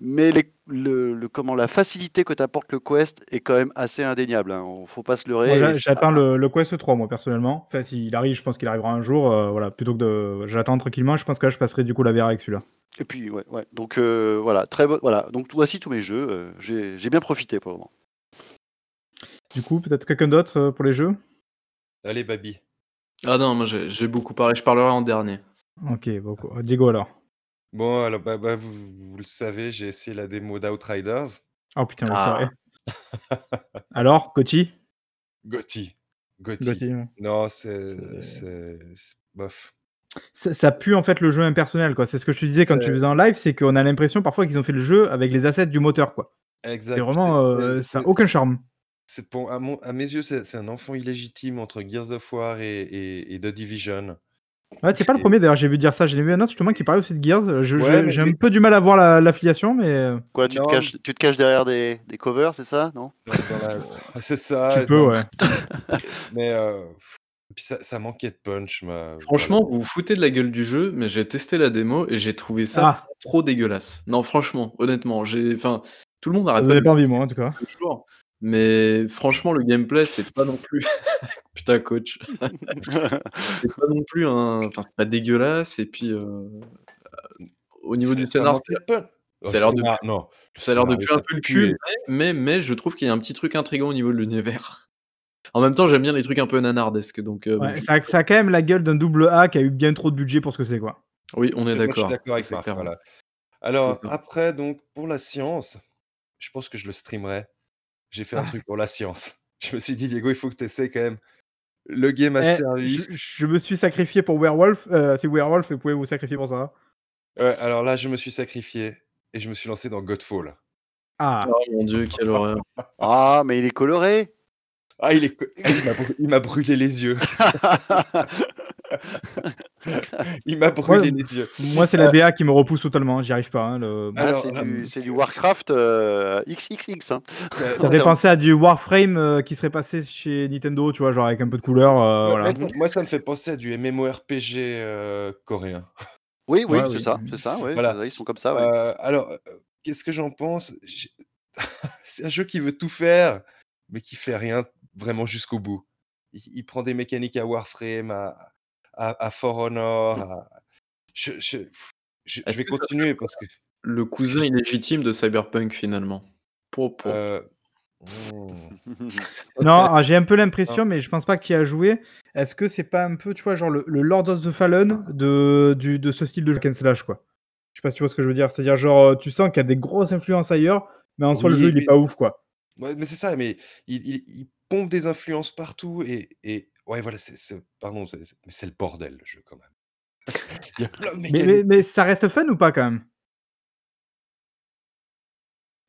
Mais le, comment, la facilité que t'apporte le Quest est quand même assez indéniable. Il hein. ne faut pas se leurrer. J'attends le, Quest 3, moi, personnellement. Enfin, s'il arrive, je pense qu'il arrivera un jour. Euh, voilà, plutôt que de. J'attends tranquillement. Je pense que là, je passerai du coup la VR avec celui-là. Et puis, ouais, ouais. Donc, euh, voilà, très voilà. Donc, voici tous mes jeux. Euh, j'ai bien profité pour le moment. Du coup, peut-être quelqu'un d'autre pour les jeux? Allez, Babi. Ah non, moi, j'ai beaucoup parlé. Je parlerai en dernier. Ok, beaucoup. Diego alors. Bon, alors, bah, bah, vous, vous le savez, j'ai essayé la démo d'Outriders. Oh putain, ah. Alors, Gotti Gotti. Gotti. Non, c'est. bof. Ça, pue en fait le jeu impersonnel, quoi. C'est ce que je te disais quand tu faisais en live, c'est qu'on a l'impression parfois qu'ils ont fait le jeu avec les assets du moteur, quoi. Exact. C'est vraiment, euh, ça n'a aucun charme. C'est pour, à, mes yeux, c'est un enfant illégitime entre Gears of War et, et, et The Division. Ouais, c'est pas le premier d'ailleurs, j'ai vu dire ça. J'ai vu un autre justement qui parlait aussi de Gears. Je- Ouais, je- mais- J'ai un peu du mal à voir la- l'affiliation, mais euh, Quoi, tu Non, te, caches, tu te caches derrière des, des covers, c'est ça Non? Dans- dans la- C'est ça. tu peux, non, ouais. Mais euh, puis ça, ça manquait de punch. ma- Franchement, vous vous foutez de la gueule du jeu, mais j'ai testé la démo et j'ai trouvé ça Ah, trop dégueulasse. Non, franchement, honnêtement, j'ai, enfin, tout le monde ça arrête pas donnait de pas envie, moi, en tout cas. le. Mais franchement, le gameplay, c'est pas non plus. Putain, coach. C'est pas non plus un. Enfin, c'est pas dégueulasse. Et puis, euh, au niveau du scénar, ça a l'air de- Non. ça a l'air de puer un peu le cul, mais, mais, mais je trouve qu'il y a un petit truc intriguant au niveau de l'univers. En même temps, j'aime bien les trucs un peu nanardesques. Donc, euh, Ouais, bon, ça, a- ça a quand même la gueule d'un double A qui a eu bien trop de budget pour ce que c'est, quoi. oui, on est Moi, je suis d'accord. d'accord avec Marc. Voilà. Alors, après, donc, pour la science, je pense que je le streamerai. J'ai fait un Ah. truc pour la science. Je me suis dit, Diego, il faut que tu essaies quand même le game à Eh, service. je, je me suis sacrifié pour Werewolf. Euh, c'est Werewolf, vous pouvez vous sacrifier pour ça. Ouais, alors là, je me suis sacrifié et je me suis lancé dans Godfall. Ah, Oh mon dieu, quelle horreur. Ah, mais il est coloré Ah, il est il m'a brûlé les yeux. Il m'a brûlé Ouais, les yeux. moi, c'est la DA qui me repousse totalement. J'y arrive pas. hein, le- Ah, Alors, c'est du, Warcraft euh, XXX. hein. Euh, Ça en fait penser à du Warframe euh, qui serait passé chez Nintendo, tu vois, genre avec un peu de couleur. euh, Ouais, voilà. honnêtement, Moi, ça me fait penser à du MMORPG euh, coréen. Oui, oui, Ouais, c'est oui. ça, c'est ça, ouais, Voilà. ça, ils sont comme ça, ouais. Euh, alors, euh, qu'est-ce que j'en pense? C'est un jeu qui veut tout faire, mais qui fait rien vraiment jusqu'au bout. Il, il prend des mécaniques à Warframe, à, à, à For Honor. à- Je, je, je- je Est-ce vais continuer parce que. Le cousin illégitime de Cyberpunk, finalement? Pour, pour. euh, hmm. Non, alors, j'ai un peu l'impression, mais je pense pas qu'il y a joué. Est-ce que c'est pas un peu, tu vois, genre le, le Lord of the Fallen de, du, de ce style de jeu slash, quoi? Je sais pas si tu vois ce que je veux dire. C'est-à-dire, genre, euh, tu sens qu'il y a des grosses influences ailleurs, mais en soi, le jeu, il est pas ouf, quoi. Ouais, mais c'est ça, mais il, il- il pompe des influences partout et, et ouais, voilà, c'est, c'est- pardon, c'est, c'est- mais c'est le bordel le jeu quand même. il y a plein de Mais, mécaniques. mais, mais ça reste fun ou pas, quand même?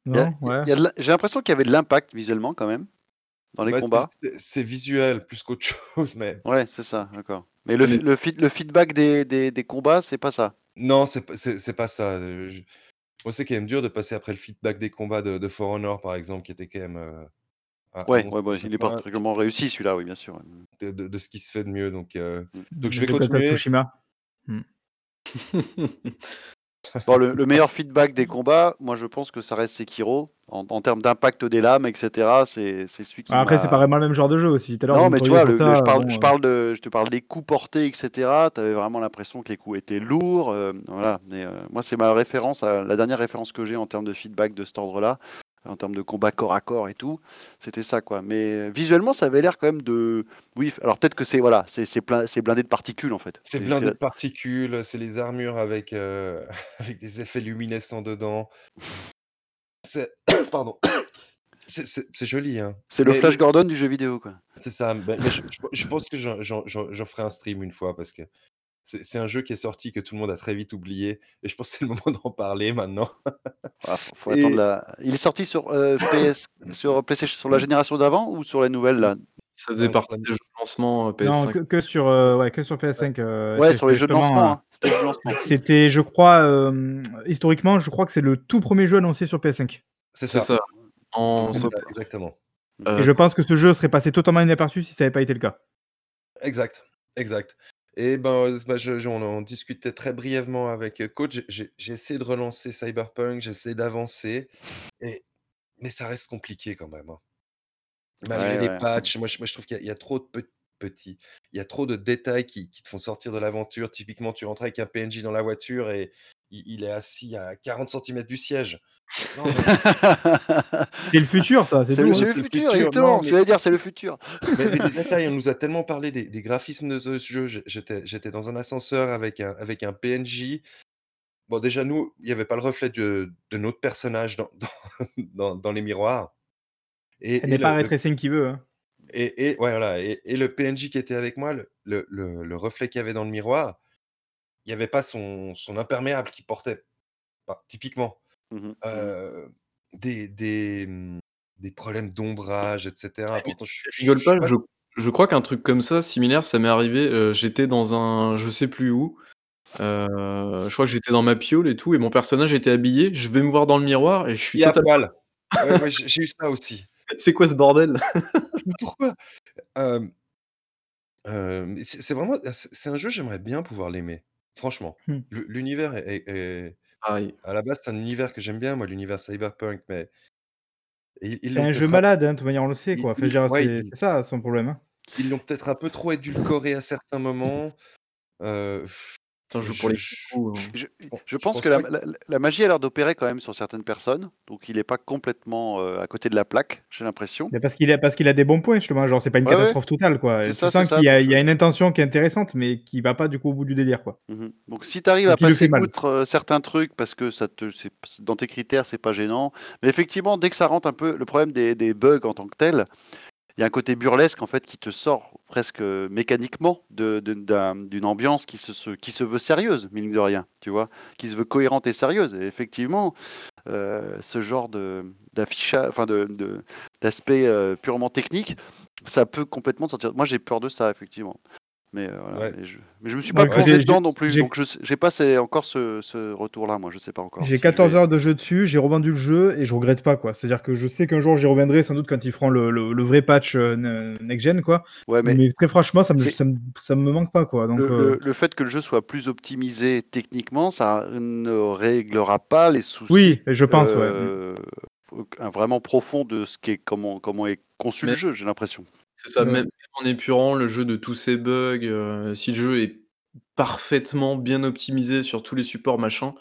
Il y a- Non, il y a ouais. J'ai l'impression qu'il y avait de l'impact visuellement quand même dans les combats. c'est, c'est visuel plus qu'autre chose, mais Ouais, c'est ça, d'accord. Mais le, Mais- le, feedback des, des, des combats, c'est pas ça? non, c'est, pas- c'est, c'est pas ça. euh, je- Moi, c'est quand même dur de passer après le feedback des combats de, de For Honor, par exemple, qui était quand même. euh, à- à Ouais, mon ouais, ouais, sens, il est particulièrement réussi celui-là, oui, bien sûr. de, de- de ce qui se fait de mieux. Donc, euh, donc je vais continuer. Tsushima. Bon, le, le meilleur feedback des combats, moi je pense que ça reste Sekiro. En, en termes d'impact des lames, etc., c'est c'est celui qui. Ah, Après, c'est pas vraiment le même genre de jeu aussi. Tout à l'heure, Non, mais tu vois, le- je, parle, bon, je, euh, parle de, je te parle des coups portés, etc. Tu avais vraiment l'impression que les coups étaient lourds. euh, voilà. Mais, euh, moi, c'est ma référence, à- la dernière référence que j'ai en termes de feedback de cet ordre-là, en termes de combat corps à corps et tout. C'était ça, quoi. Mais euh, visuellement, ça avait l'air quand même de. Oui, alors peut-être que c'est voilà, c'est c'est plein- c'est blindé de particules en fait. C'est blindé de particules, c'est les armures avec, euh, avec des effets luminescents dedans. C'est. Pardon. C'est- C'est c'est joli, hein. C'est le Mais- Flash Gordon du jeu vidéo, quoi. C'est ça. Mais, mais je, je- je pense que j'en- j'en j'en- j'en ferai un stream une fois parce que c'est un jeu qui est sorti que tout le monde a très vite oublié. Et je pense que c'est le moment d'en parler maintenant. Ah, faut, faut Et- attendre la... Il est sorti sur euh, PS, sur PlayStation, sur la génération d'avant ou sur la nouvelle là? Ça faisait partie des jeux de lancement euh, PS5. Non, que, que sur, euh, ouais, que sur PS5. euh, Ouais, sur les jeux de lancement. euh, hein. C'était lancement. C'était, je crois, euh, historiquement, je crois que c'est le tout premier jeu annoncé sur PS5. C'est ça. ça. En... C'est ça, Exactement. euh, Et je pense que ce jeu serait passé totalement inaperçu si ça n'avait pas été le cas. Exact. Exact. Et ben, bah, je- je- on en discutait très brièvement avec euh, Coach. J'ai- J'ai j'ai essayé de relancer Cyberpunk, j'ai essayé d'avancer. Et... Mais ça reste compliqué quand même. hein. Malgré Ouais, les ouais. patchs, moi je, moi, je trouve qu'il y, a- il y a trop de pe- petits. Il y a trop de détails qui, qui te font sortir de l'aventure. Typiquement, tu rentres avec un PNJ dans la voiture et il, il est assis à 40 cm du siège. Non, mais- C'est le futur, ça, c'est C'est tout. le, hein. c'est le futur, futur, exactement. mais- Je vais dire, c'est le futur. Mais, mais des détails, on nous a tellement parlé des, des graphismes de ce jeu. J'étais, j'étais dans un ascenseur avec un, avec un PNJ. Bon, déjà, nous, il n'y avait pas le reflet de, de notre personnage dans, dans, dans- dans les miroirs. Et, Elle et n'est pas le- qui veut. hein. et, et- ouais, voilà, et, et le PNJ qui était avec moi, le, le- le- le reflet qu'il y avait dans le miroir, il n'y avait pas son, son imperméable qu'il portait. Enfin, typiquement. Mhm. Euh, des, des, hum, des problèmes d'ombrage, etc. Pourtant, je, Je rigole je- pas, je- je, crois qu'un truc comme ça, similaire, ça m'est arrivé, heu, j'étais dans un je sais plus où, heu, je crois que j'étais dans ma piole et tout et mon personnage était habillé, je vais me voir dans le miroir et je suis totalement. Ouais, ouais, j'ai eu ça aussi. c'est quoi ce bordel? Pourquoi? C'est vraiment c'est un jeu, j'aimerais bien pouvoir l'aimer, franchement. Mmh. L'u l'univers est est est Pareil. à la base, c'est un univers que j'aime bien, moi, l'univers cyberpunk, mais ils ils C'est l'ont un jeu peut-être un malade, hein, de toute manière, on le sait, ils quoi. Enfin, je ils veux dire, ouais, c'est ils c'est ça son problème, hein. ils l'ont peut-être un peu trop édulcoré à certains moments, heu, C'est un jeu pour je les je Je, hein. je- je je pense pense que la, pas la- la magie a l'air d'opérer quand même sur certaines personnes, donc il n'est pas complètement euh, à côté de la plaque, j'ai l'impression. Mais parce qu'il a parce qu'il a des bons points, justement, genre, c'est pas une Ouais, ouais. catastrophe totale, quoi. C'est Et ça, tu sens qu'il y a donc il y a je- une intention qui est intéressante, mais qui va pas, du coup, au bout du délire, quoi. Mhm. Donc si tu arrives à Donc passer outre euh, certains trucs parce que ça te, dans tes critères c'est pas gênant, mais effectivement dès que ça rentre un peu le problème des, des bugs en tant que tel, il y a un côté burlesque en fait qui te sort presque euh, mécaniquement d'une ambiance qui se, veut sérieuse, mine de rien, tu vois, qui se veut cohérente et sérieuse. Effectivement, euh, ce genre d'affichage, d'aspect euh, purement technique, ça peut complètement te sortir. Moi j'ai peur de ça effectivement. Mais, euh, voilà. Ouais. Et je, mais je me suis pas écoutez, plongé dedans non plus, donc je j'ai pas ces- encore ce, ce retour-là, moi je sais pas encore. J'ai si je 14 vais- heures de jeu dessus, j'ai revendu le jeu et je regrette pas, quoi. C'est-à-dire que je sais qu'un jour j'y reviendrai, sans doute quand ils feront le, le- le vrai patch euh, ne- next-gen, quoi. Ouais, mais Mais, très franchement, ça me, ça, me, ça me manque pas, quoi. Donc, le, euh, le- le fait que le jeu soit plus optimisé techniquement, ça ne réglera pas les soucis. oui, je pense, ouais. euh, vraiment profond de ce qui est comment comment est conçu Mais- le jeu, j'ai l'impression. C'est ça, Euh. même même en épurant le jeu de tous ses bugs, heu, si le jeu est parfaitement bien optimisé sur tous les supports, machin,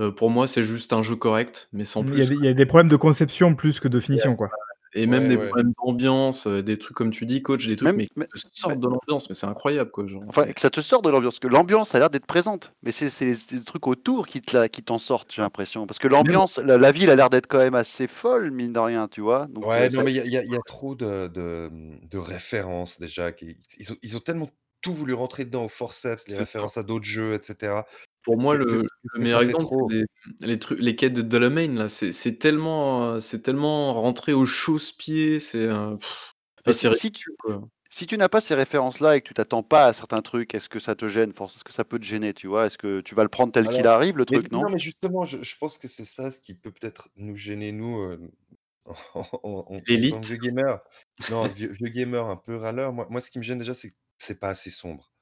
heu, pour moi, c'est juste un jeu correct, mais sans Il y, a plus, des, quoi. il y a des problèmes de conception plus que de finition, quoi. Et même Ouais, des ouais. problèmes d'ambiance, heu, des trucs comme tu dis coach, des trucs Même- mais qui mais- te sortent de l'ambiance, mais c'est incroyable quoi, genre. Enfin, que ça te sort de l'ambiance, que l'ambiance a l'air d'être présente, mais c'est c'est les, c'est les trucs autour qui te la- qui t'en sortent, j'ai l'impression. Parce que l'ambiance, la, la ville a l'air d'être quand même assez folle, mine de rien, tu vois. Donc, Ouais, euh, non, ça- mais il y a, il y a- il y a trop de, de, de références déjà. qui- ils, ont, ils ont tellement tout voulu rentrer dedans au forceps, les C'est ça. références à d'autres jeux, etc. Pour moi, que- le que meilleur exemple, trop? c'est les les trucs les quêtes de Delamain là, c'est c'est tellement, heu, c'est tellement rentré au chausse-pied, c'est, heu, Mais c'est si, si tu, ridicule, quoi. si tu n'as pas ces références-là et que tu t'attends pas à certains trucs, est-ce que ça te gêne? Force Est-ce que ça peut te gêner, tu vois? Est-ce que tu vas le prendre tel qu'il Alors, arrive, le Mais, truc, non? non, mais justement, je, je pense que c'est ça ce qui peut peut-être nous gêner, nous, euh, en, en- en- en L'élite. tant que vieux gamer. Non, vieux, vieux gamer un peu râleur. Moi, moi, ce qui me gêne déjà, c'est que c'est pas assez sombre.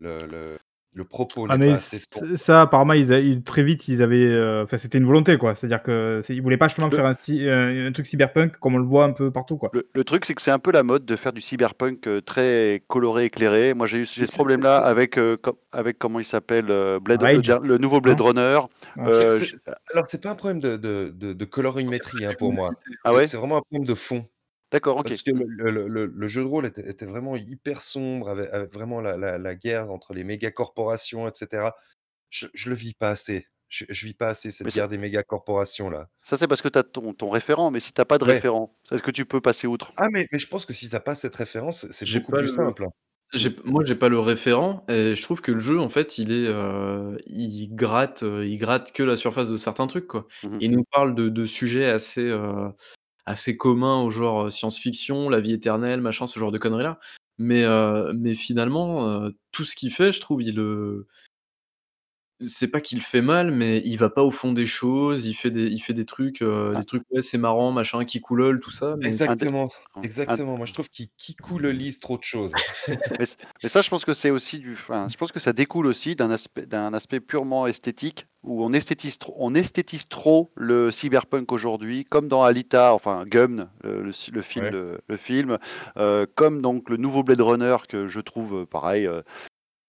Le, le, le propos Ah, mais pas assez ça, apparemment, ils a- ils- très vite, ils avaient. euh, Enfin, c'était une volonté, quoi. C'est-à-dire que c'est- ils voulaient pas justement Le- faire un, euh, un truc cyberpunk comme on le voit un peu partout, quoi. le, le truc, c'est que c'est un peu la mode de faire du cyberpunk euh, très coloré, éclairé. Moi, j'ai eu ce problème-là avec, euh, com- avec comment il s'appelle, euh, Blade, le, le nouveau Blade Non Runner. Euh, c'est- alors, c'est pas un problème de, de, de, de colorimétrie hein, pour moi. Ah ouais c'est vraiment un problème de fond. D'accord, ok. Parce que le, le- le- le jeu de rôle était, était vraiment hyper sombre, avec, avec vraiment la, la- la guerre entre les méga corporations, etc. Je, je le vis pas assez. Je, je vis pas assez cette ça- guerre des méga corporations là. Ça, c'est parce que tu as ton, ton référent, mais si tu pas de Ouais. référent, est-ce que tu peux passer outre? Ah, mais, mais je pense que si t'as pas cette référence, c'est J'ai beaucoup pas plus le- simple. hein. J'ai moi, j'ai pas le référent et je trouve que le jeu, en fait, il est, heu, il gratte, heu, il gratte que la surface de certains trucs, quoi. Mhm. Il nous parle de de sujets assez, heu, assez communs au genre, science-fiction, la vie éternelle, machin, ce genre de conneries-là. Mais, finalement, tout ce qu'il fait, je trouve, il, c'est pas qu'il fait mal, mais il va pas au fond des choses, il fait des il fait des trucs, heu, Ah. des trucs, ouais, c'est marrant, machin, qui coulole, tout ça, mais Exactement, exactement. Moi, je trouve qu'il qu'il coule lise trop de choses. Mais, ça, je pense que c'est aussi du. Enfin, je pense que ça découle aussi d'un aspect, d'un aspect purement esthétique où on esthétise trop, on esthétise trop le cyberpunk aujourd'hui, comme dans Alita, enfin Gumn, le, le, le film, Ouais. le, le film, euh, comme donc le nouveau Blade Runner que je trouve euh, pareil. euh,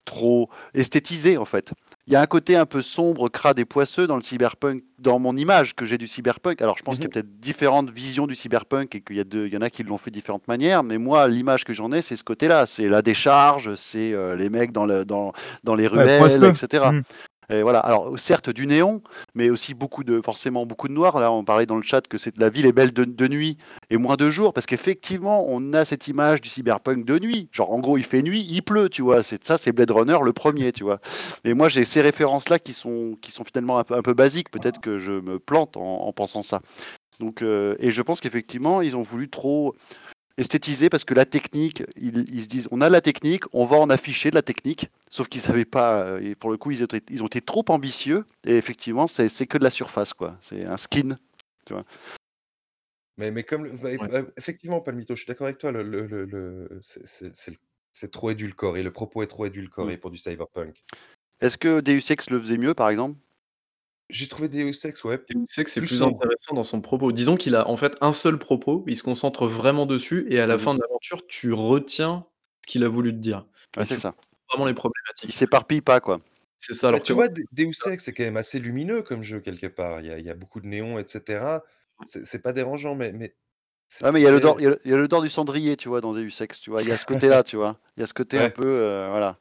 trop esthétisé en fait. Il y a un côté un peu sombre, crade et poisseux dans le cyberpunk, dans mon image que j'ai du cyberpunk. Alors je pense qu'il y a Mhm. peut-être différentes visions du cyberpunk et qu'il y, a deux- il y en a qui l'ont fait de différentes manières, mais moi l'image que j'en ai c'est ce côté-là, c'est la décharge, c'est euh, les mecs dans, le, dans, dans les ruelles, etc. Mm. Et voilà. Alors certes du néon, mais aussi beaucoup de forcément beaucoup de noir. Là on parlait dans le chat que c'est la ville est belle de, nuit et moins de jour parce qu'effectivement on a cette image du cyberpunk de nuit. Genre en gros il fait nuit, il pleut, tu vois. C'est ça c'est Blade Runner le premier, tu vois. Et moi j'ai ces références là qui sont qui sont finalement un peu un peu basiques. Peut-être que je me plante en, en pensant ça. Donc euh, et je pense qu'effectivement ils ont voulu trop esthétisé parce que la technique, ils, ils se disent on a la technique, on va en afficher de la technique. Sauf qu'ils savaient pas, euh, et pour le coup, ils, étaient- ils ont été trop ambitieux. Et effectivement, c'est c'est que de la surface, quoi. C'est un skin. Tu vois. Mais, mais comme bah, Ouais. effectivement, Palmito, je suis d'accord avec toi. Le, le, le- le- c'est- c'est c'est le- c'est trop édulcoré. Le propos est trop édulcoré pour du cyberpunk. Est-ce que Deus Ex le faisait mieux, par exemple? J'ai trouvé Deus Ex, ouais. Deus Ex, c'est Plus plus sombre. intéressant dans son propos. Disons qu'il a en fait un seul propos, il se concentre vraiment dessus, et à la Mhm. fin de l'aventure, tu retiens ce qu'il a voulu te dire. Ouais, c'est tu ça. vraiment les Il problématiques. s'éparpille pas, quoi. C'est ça. Bah, Alors tu que vois, De- Deus Ex, c'est quand même assez lumineux comme jeu, quelque part. Il y a, il y a beaucoup de néons, etc. C'est pas dérangeant, mais. mais Ah, mais il y a le dor, il y a le- il y a le dor du cendrier, tu vois, dans Deus Ex, tu vois. Il y a ce côté-là, tu vois. Il y a ce côté un peu, euh, voilà.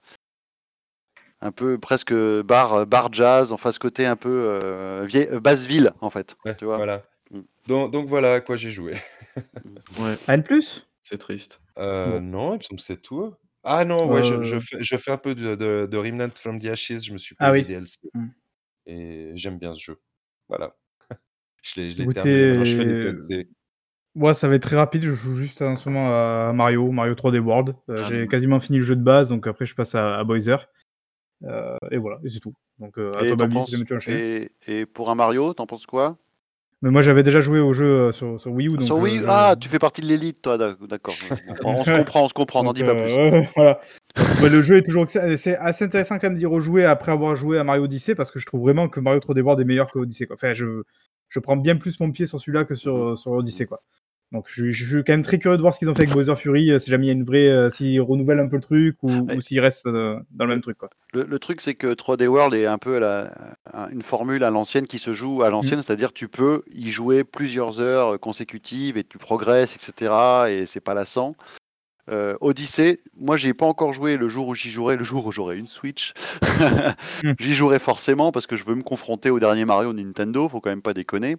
Un peu presque bar, bar jazz, enfin ce côté un peu euh, vieille, euh, basse ville, en fait. Ouais, tu vois. voilà. Mm. Donc, donc voilà à quoi j'ai joué. ouais, Rien de plus? C'est triste. Euh, Bon. Non, il me semble que c'est tout. Ah non, ouais, je, je fais, je fais un peu de, de, de Remnant from the Ashes. Je me suis Ah payé oui. les DLC. Mm. Et j'aime bien ce jeu. Voilà. je l'ai je l'ai terminé. Je fais Écoutez, DLC. moi ça va être très rapide, je joue juste en ce moment à Mario, Mario 3D World. Euh, Ah, J'ai quasiment fini le jeu de base, donc après je passe à, à Bowser. Euh, et voilà, et c'est tout. Donc euh, à Et penses et, et pour un Mario, t'en penses quoi? Mais moi j'avais déjà joué au jeu euh, sur, sur Wii U, donc Sur Wii, je- ah, tu fais partie de l'élite, toi, d'ac- d'accord. On se comprend, on se comprend, n'en Donc, dis pas plus. voilà. Donc, bah, le jeu est toujours c'est assez intéressant quand même d'y rejouer après avoir joué à Mario Odyssey parce que je trouve vraiment que Mario 3D World est meilleur que Odyssey quoi. Enfin, je, je prends bien plus mon pied sur celui-là que sur, sur Odyssey quoi. Donc je, je suis quand même très curieux de voir ce qu'ils ont fait avec Bowser Fury, euh, si jamais il y a une vraie, euh, s'ils renouvellent un peu le truc ou, Ouais. ou s'ils restent euh, dans le même truc quoi. Le, le truc, c'est que 3D World est un peu la- une formule à l'ancienne qui se joue à Mm. l'ancienne, c'est-à-dire tu peux y jouer plusieurs heures consécutives et tu progresses, etc. Et c'est pas lassant. Euh, Odyssey, moi j'y ai pas encore joué le jour où j'y jouerai, le jour où j'aurai une Switch. Mm. j'y jouerai forcément parce que je veux me confronter au dernier Mario Nintendo, faut quand même pas déconner.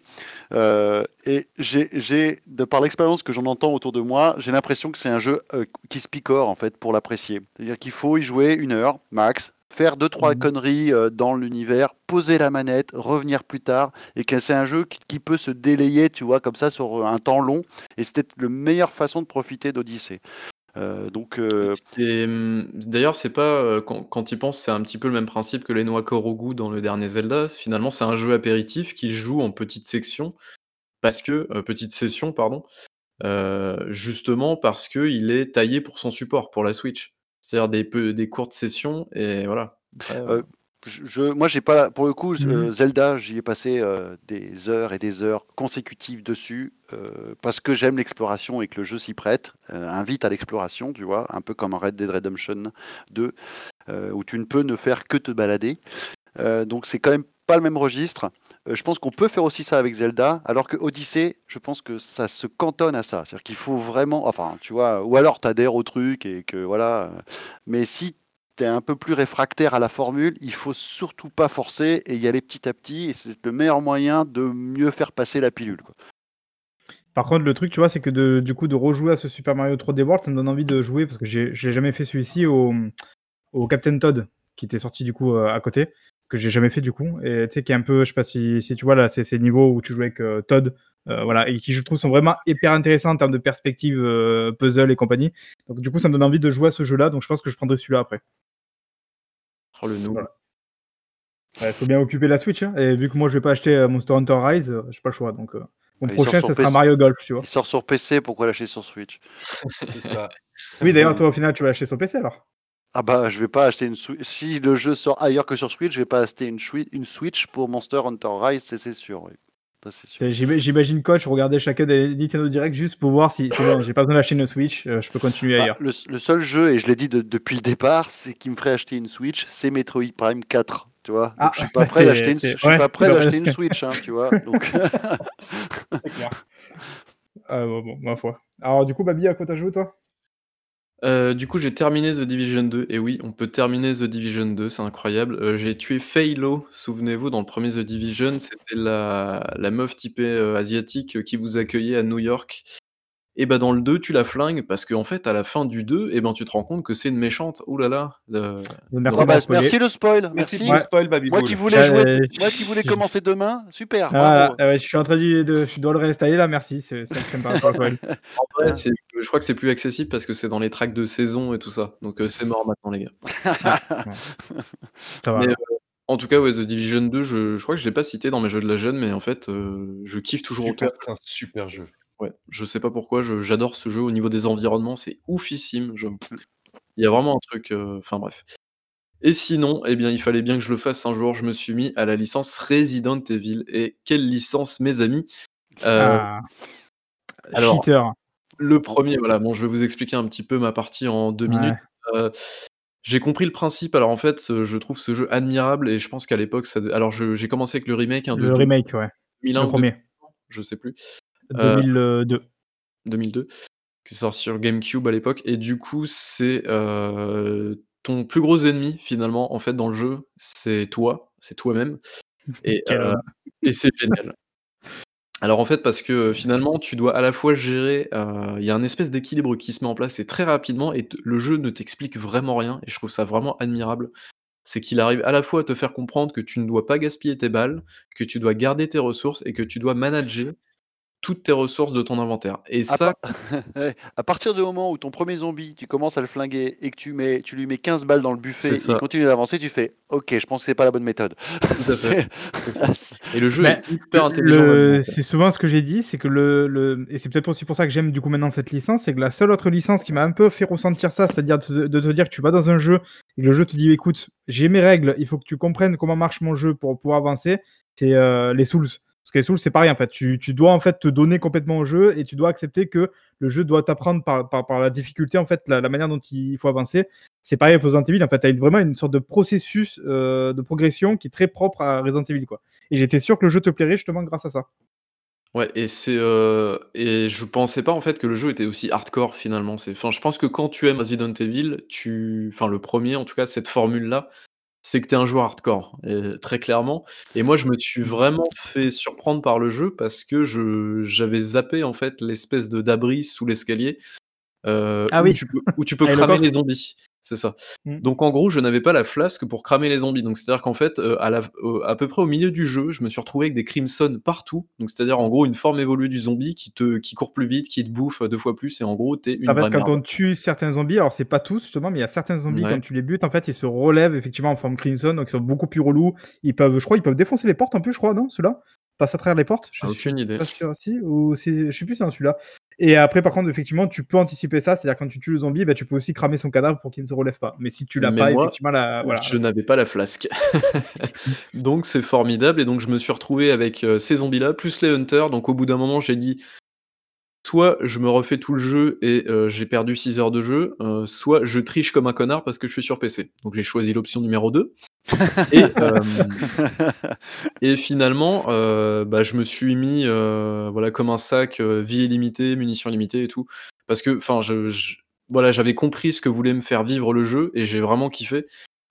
Euh, et j'ai, j'ai- de par l'expérience que j'en entends autour de moi, j'ai l'impression que c'est un jeu euh, qui se picore en fait pour l'apprécier. C'est-à-dire qu'il faut y jouer une heure max, faire deux trois Mhm. conneries euh, dans l'univers, poser la manette, revenir plus tard, et que c'est un jeu qui, qui peut se délayer, tu vois, comme ça sur un temps long. Et c'était la meilleure façon de profiter d'Odyssée. Euh, donc euh, C'est, hum, D'ailleurs, c'est pas euh, quand, quand tu y penses, c'est un petit peu le même principe que les noix Korogu dans le dernier Zelda. Finalement, c'est un jeu apéritif qui joue en petites sections parce que euh, petite session, pardon, justement parce que il est taillé pour son support, pour la Switch. C'est-à-dire des peu, des courtes sessions et voilà. Après, je, je- moi, j'ai pas, pour le coup, Mhm. euh, Zelda, j'y ai passé euh, des heures et des heures consécutives dessus euh, parce que j'aime l'exploration et que le jeu s'y prête, euh, invite à l'exploration, tu vois, un peu comme en Red Dead Redemption 2, euh, où tu ne peux ne faire que te balader. Donc, c'est quand même pas le même registre. Je pense qu'on peut faire aussi ça avec Zelda, alors que Odyssey, je pense que ça se cantonne à ça. C'est-à-dire qu'il faut vraiment, enfin, tu vois, ou alors tu adhères au truc et que voilà. Mais si un peu plus réfractaire à la formule, il faut surtout pas forcer et y aller petit à petit. Et c'est le meilleur moyen de mieux faire passer la pilule. Par contre, le truc, tu vois, c'est que de, du coup, de rejouer à ce Super Mario 3D World, ça me donne envie de jouer parce que j'ai jamais fait celui-ci au, Captain Todd qui était sorti du coup euh, à côté, que j'ai jamais fait du coup. Et tu sais, qui est un peu, je sais pas si, si tu vois là, c'est ces niveaux où tu joues avec euh, Todd, euh, voilà, et qui je trouve sont vraiment hyper intéressants en termes de perspective, puzzle et compagnie. Donc du coup, ça me donne envie de jouer à ce jeu-là, donc je pense que je prendrai celui-là après. Oh, le. Voilà. Il faut bien occuper la Switch, hein, et vu que moi je vais pas acheter euh, Monster Hunter Rise, euh, j'ai pas le choix. Donc euh, mon Il sort prochain, sur ça sera PC. Mario Golf, tu vois. Il sort sur PC, pourquoi lâcher sur Switch? Oui, d'ailleurs, toi au final, tu vas l'acheter sur PC alors. Ah bah, je vais pas acheter une Switch. Si le jeu sort ailleurs que sur Switch, je vais pas acheter une, Swi- une Switch pour Monster Hunter Rise, c'est c'est sûr. oui. J'imagine coach regarder chacun des Nintendo Direct juste pour voir si j'ai pas besoin d'acheter une Switch, euh, je peux continuer Bah, ailleurs. le, le seul jeu, et je l'ai dit de- depuis le départ, c'est qui me ferait acheter une Switch, c'est Metroid Prime 4. Tu vois, donc Ah, je suis pas prêt d'acheter une, t'es- je suis ouais, pas prêt t'es pas d'acheter une. Switch, hein, tu vois. Donc, C'est clair. Ah, bon, bon, ma foi. Alors du coup, Babi, à quoi t'as joué toi? Euh, du coup, j'ai terminé The Division 2. Et oui, on peut terminer The Division 2, c'est incroyable. Euh, j'ai tué Faylo, souvenez-vous, dans le premier The Division. C'était la, la meuf typée euh, asiatique qui vous accueillait à New York. Et bah, dans le 2, tu la flingues parce qu'en fait, à la fin du 2, et ben, tu te rends compte que c'est une méchante. Ouh là là, le Merci Ah bah, merci le spoil. Merci le spoil, Baby Moi qui voulais jouer, euh, moi qui voulais commencer demain, super. Ah, euh, je suis en train de, de- je dois le réinstaller là, merci. C'est ça me pas. En vrai, je crois que c'est plus accessible parce que c'est dans les tracks de saison et tout ça. Donc, heu, c'est mort maintenant, les gars. Ça va. Mais, heu, en tout cas, ouais, The Division 2, je je crois que je l'ai pas cité dans mes jeux de la jeune, mais en fait, heu, je kiffe toujours autant. Super, c'est un super jeu. Ouais, je sais pas pourquoi, je j'adore ce jeu au niveau des environnements, c'est oufissime. Je il y a vraiment un truc, heu, enfin bref. Et sinon, eh bien, il fallait bien que je le fasse un jour, je me suis mis à la licence Resident Evil et quelle licence, mes amis! Heu, Ah. alors Cheater. le 1er, voilà, bon, je vais vous expliquer un petit peu ma partie en 2 Ouais. minutes. Heu, j'ai compris le principe. Alors en fait, je trouve ce jeu admirable et je pense qu'à l'époque, ça alors je j'ai commencé avec le remake, hein, de Le deux remake, ouais. 2001 Le ou 1er. je sais plus. Heu 2002. 2002, qui est sorti sur GameCube à l'époque et du coup, c'est, heu, ton plus gros ennemi finalement, en fait, dans le jeu, c'est toi, c'est toi-même et et c'est génial. Alors en fait, parce que finalement, tu dois à la fois gérer, il y a un espèce d'équilibre qui se met en place et très rapidement et le jeu ne t'explique vraiment rien et je trouve ça vraiment admirable. C'est qu'il arrive à la fois à te faire comprendre que tu ne dois pas gaspiller tes balles, que tu dois garder tes ressources et que tu dois manager toutes tes ressources de ton inventaire. Et À, ça à partir du moment où ton premier zombie, tu commences à le flinguer et que tu, mets, tu lui mets 15 balles dans le buffet et il continue d'avancer, tu fais OK, je pense que c'est pas la bonne méthode. Tout à fait, c'est ça. Et le jeu Mais est hyper intelligent le c'est souvent ce que j'ai dit, c'est que le le et c'est peut-être aussi pour ça que j'aime du coup maintenant cette licence, c'est que la seule autre licence qui m'a un peu fait ressentir ça, c'est-à-dire de te de te dire que tu vas dans un jeu et le jeu te dit: «Écoute, j'ai mes règles, il faut que tu comprennes comment marche mon jeu pour pouvoir avancer», c'est, heu, les Souls. Souls, c'est pareil en fait, tu tu dois en fait te donner complètement au jeu et tu dois accepter que le jeu doit t'apprendre par par par la difficulté en fait, la la manière dont il faut avancer. C'est pareil avec Resident Evil, en fait, tu as vraiment une sorte de processus, heu, de progression qui est très propre à Resident Evil, quoi et j'étais sûr que le jeu te plairait justement grâce à ça. Ouais et c'est, heu et je pensais pas en fait que le jeu était aussi hardcore finalement. C'est enfin, je pense que quand tu aimes Resident Evil, tu enfin le 1er en tout cas, cette formule-là, c'est que tu es un joueur hardcore et très clairement et moi je me suis vraiment fait surprendre par le jeu parce que je j'avais zappé en fait l'espèce de d'abri sous l'escalier, Ah où oui. tu peux où tu peux Avec le cramer les zombies. C'est ça. Mmh. Donc en gros, je n'avais pas la flasque pour cramer les zombies. Donc c'est-à-dire qu'en fait, heu, à la f au à peu près au milieu du jeu, je me suis retrouvé avec des crimson partout. Donc c'est-à-dire en gros une forme évoluée du zombie qui te qui court plus vite, qui te bouffe, heu, 2 fois plus et en gros, tu es une fait, vraie quand merde. on tue certains zombies, alors c'est pas tous justement, mais il y a certains zombies Ouais. quand tu les butes, en fait, ils se relèvent effectivement en forme crimson, donc ils sont beaucoup plus relous. Ils peuvent, je crois, ils peuvent défoncer les portes en plus, je crois, non, ceux-là? Passer à travers les portes? Je Ah, suis aucune idée. pas sûr si ou c'est je sais plus dans celui-là et après par contre, effectivement, tu peux anticiper ça, c'est-à-dire quand tu tues le zombie, bah, tu peux aussi cramer son cadavre pour qu'il ne se relève pas. Mais si tu l'as pas, moi, effectivement, la voilà. je n'avais pas la flasque. Donc c'est formidable et donc je me suis retrouvé avec, heu, ces zombies-là, plus les hunters. Donc au bout d'un moment, j'ai dit: «Soit je me refais tout le jeu et heu, j'ai perdu 6 heures de jeu, heu, soit je triche comme un connard parce que je suis sur PC». Donc j'ai choisi l'option numéro 2 et hem et finalement, heu, bah, je me suis mis, heu, voilà, comme un sac, vie illimitée, munitions illimitées et tout. Parce que enfin, je je voilà, j'avais compris ce que voulait me faire vivre le jeu et j'ai vraiment kiffé.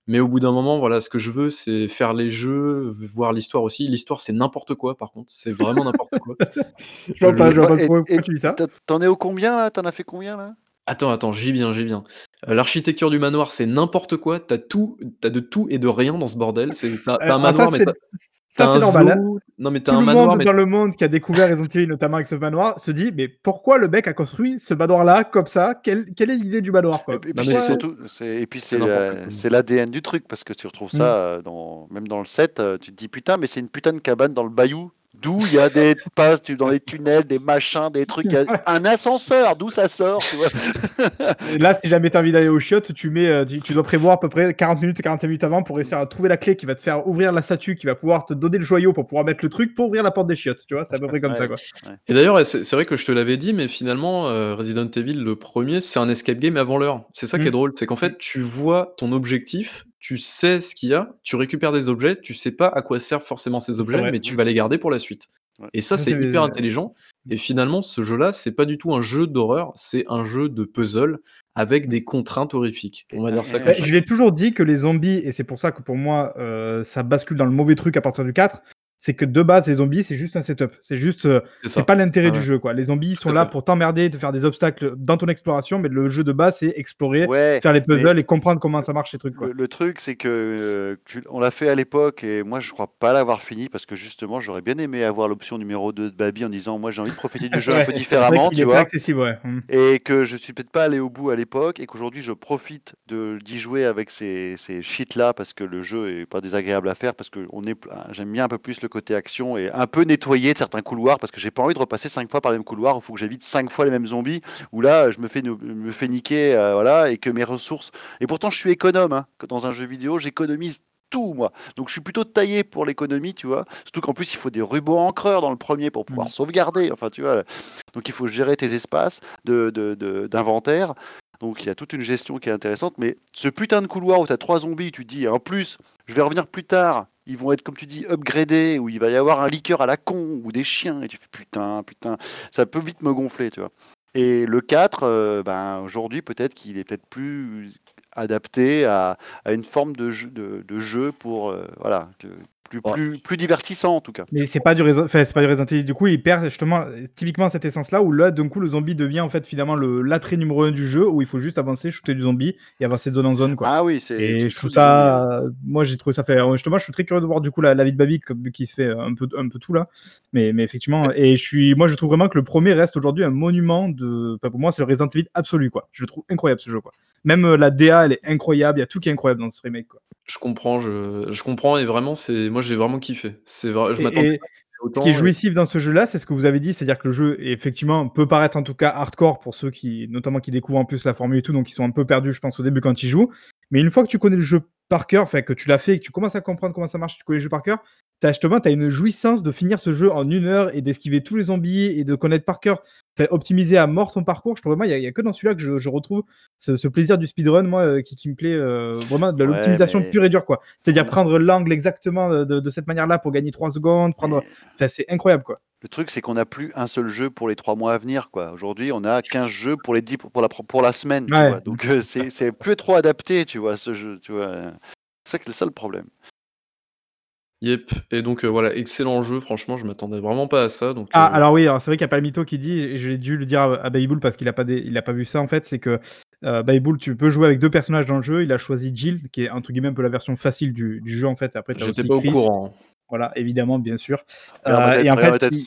Mais au bout d'un moment, voilà, ce que je veux, c'est faire les jeux, voir l'histoire aussi. L'histoire, c'est n'importe quoi par contre, c'est vraiment n'importe quoi. Je vois pas je vois pas Et- pourquoi et pourquoi tu dis ça. t'as- T'en es au combien là? T'en as fait combien là? Attends, attends, j'y viens, j'y viens. Heu, l'architecture du manoir, c'est n'importe quoi. Tu as tout tu as de tout et de rien dans ce bordel. C'est tu as tu as un ah ça manoir, mais c'est tu as tu ça c'est un normal, hein. zoo non, mais tu as Tout un le manoir, monde mais dans le monde qui a découvert Resident Evil, notamment avec ce manoir, se dit: «Mais pourquoi le mec a construit ce manoir-là comme ça? Quelle quelle est l'idée du manoir, Et, quoi?» et puis Non, mais c'est c'est surtout, c'est- et puis c'est c'est n'importe la- quoi. c'est l'ADN du truc parce que tu retrouves ça euh, dans, même dans le 7, euh, tu te dis putain, mais c'est une putain de cabane dans le bayou. D'où il y a des passes tu- dans les tunnels, des machins, des trucs, un ascenseur, d'où ça sort, tu vois. Et là, si jamais tu as envie d'aller aux chiottes, tu mets, heu, tu dois prévoir à peu près 40 minutes, 45 minutes avant pour réussir à trouver la clé qui va te faire ouvrir la statue, qui va pouvoir te donner le joyau pour pouvoir mettre le truc pour ouvrir la porte des chiottes, tu vois? C'est à peu près comme ça, Ouais. quoi. Et d'ailleurs, c'est vrai que je te l'avais dit, mais finalement, heu, Resident Evil, le 1er, c'est un escape game avant l'heure. C'est ça qui est drôle, c'est qu'en fait, tu vois ton objectif, tu sais ce qu'il y a, tu récupères des objets, tu sais pas à quoi servent forcément ces objets, vrai. mais tu vas les garder pour la suite. Ouais. Et ça, c'est hyper intelligent. Et finalement, ce jeu-là, c'est pas du tout un jeu d'horreur, c'est un jeu de puzzle avec des contraintes horrifiques. On va dire ça comme Bah, ça. je l'ai toujours dit que les zombies, et c'est pour ça que pour moi, heu, ça bascule dans le mauvais truc à partir du 4, c'est que de base, les zombies, c'est juste un setup. C'est juste, euh, C'est pas l'intérêt Ouais, du jeu, quoi. Les zombies sont là pour t'emmerder, te faire des obstacles dans ton exploration, mais le jeu de base, c'est explorer, Ouais, faire les puzzles et comprendre comment ça marche, ces trucs, quoi. le, le truc, c'est que euh, tu- on l'a fait à l'époque et moi, je crois pas l'avoir fini parce que justement, j'aurais bien aimé avoir l'option numéro 2 de Babi en disant, moi, j'ai envie de profiter du jeu un peu différemment, tu vois. accessible, ouais. Mm. Et que je suis peut-être pas allé au bout à l'époque et qu'aujourd'hui je profite de d'y jouer avec ces, ces cheats là parce que le jeu est pas désagréable à faire parce que on est j'aime bien un peu plus le côté action et un peu nettoyer de certains couloirs parce que j'ai pas envie de repasser cinq fois par le même couloir où il faut que j'évite cinq fois les mêmes zombies. Où là je me fais me fais niquer euh, voilà et que mes ressources et pourtant je suis économe hein, que dans un jeu vidéo j'économise tout moi. Donc je suis plutôt taillé pour l'économie tu vois. Surtout qu'en plus il faut des rubans encreurs dans le premier pour pouvoir Mm. sauvegarder. Enfin tu vois donc il faut gérer tes espaces de, de- de- d'inventaire. Donc il y a toute une gestion qui est intéressante. Mais ce putain de couloir où tu trois zombies, tu te dis, en plus, je vais revenir plus tard, ils vont être, comme tu dis, upgradés, où il va y avoir un liqueur à la con, ou des chiens, et tu fais putain, putain, ça peut vite me gonfler, tu vois. Et le 4, euh, ben, aujourd'hui, peut-être qu'il est peut-être plus adapté à, une forme de jeu, de, jeu pour, euh, voilà, plus, Ouais. plus, plus divertissant en tout cas. Mais c'est pas du Resident, enfin, c'est pas du Resident Evil. Du coup, il perd justement typiquement cette essence-là où là, d'un coup, le zombie devient en fait finalement le l'attrait numéro un du jeu où il faut juste avancer, shooter du zombie et avancer de zone en zone, quoi. Ah oui, c'est. Et je trouve ça, euh, moi j'ai trouvé ça fait. Justement, je suis très curieux de voir du coup la, la vie de Babi comme- qui se fait un peu, un peu tout là. Mais, mais effectivement, et je suis, moi je trouve vraiment que le premier reste aujourd'hui un monument de. enfin, pour moi, c'est le Resident Evil absolu quoi. Je le trouve incroyable ce jeu quoi. Même euh, la DA, elle est incroyable. Il y a tout qui est incroyable dans ce remake quoi. Je comprends, je, je comprends et vraiment, c'est moi j'ai vraiment kiffé. C'est vrai, je m'attendais Ce qui est et- jouissif dans ce jeu-là, c'est ce que vous avez dit, c'est-à-dire que le jeu, effectivement, peut paraître en tout cas hardcore pour ceux qui, notamment qui découvrent en plus la formule et tout, donc ils sont un peu perdus, je pense, au début quand ils jouent. Mais une fois que tu connais le jeu par cœur, enfin que tu l'as fait et que tu commences à comprendre comment ça marche, tu connais le jeu par cœur, t'as justement as une jouissance de finir ce jeu en une heure et d'esquiver tous les zombies et de connaître par cœur, enfin, optimiser à mort ton parcours. Je trouve vraiment, il n'y a, que dans celui-là que je, je retrouve ce, ce plaisir du speedrun, moi, euh, qui, qui me plaît euh, vraiment de Ouais, l'optimisation mais- pure et dure, quoi. C'est-à-dire prendre l'angle exactement de, cette manière-là pour gagner 3 secondes, prendre. C'est incroyable, quoi. Le truc, c'est qu'on n'a plus un seul jeu pour les trois mois à venir. quoi. Aujourd'hui, on a 15 jeux pour, les 10, pour, la, pour la semaine. tu Ouais. vois. Donc, euh, c'est plus trop adapté, tu vois, ce jeu. Tu vois. C'est ça que c'est ça le problème. Yep. Et donc euh, voilà, excellent jeu. Franchement, je m'attendais vraiment pas à ça. Donc Ah, euh, alors oui, alors c'est vrai qu'il n'y a pas le mytho qui dit, et j'ai dû le dire à, à Babybull parce qu'il n'a pas, des- il a pas vu ça en fait, c'est que euh, Babybull, tu peux jouer avec deux personnages dans le jeu. Il a choisi Jill, qui est entre guillemets un peu la version facile du, du jeu en fait. Après, j'étais aussi pas au Chris. courant. Voilà, évidemment, bien sûr. Regarde ma Euh, tête, et en regarde ma fait, tête. il,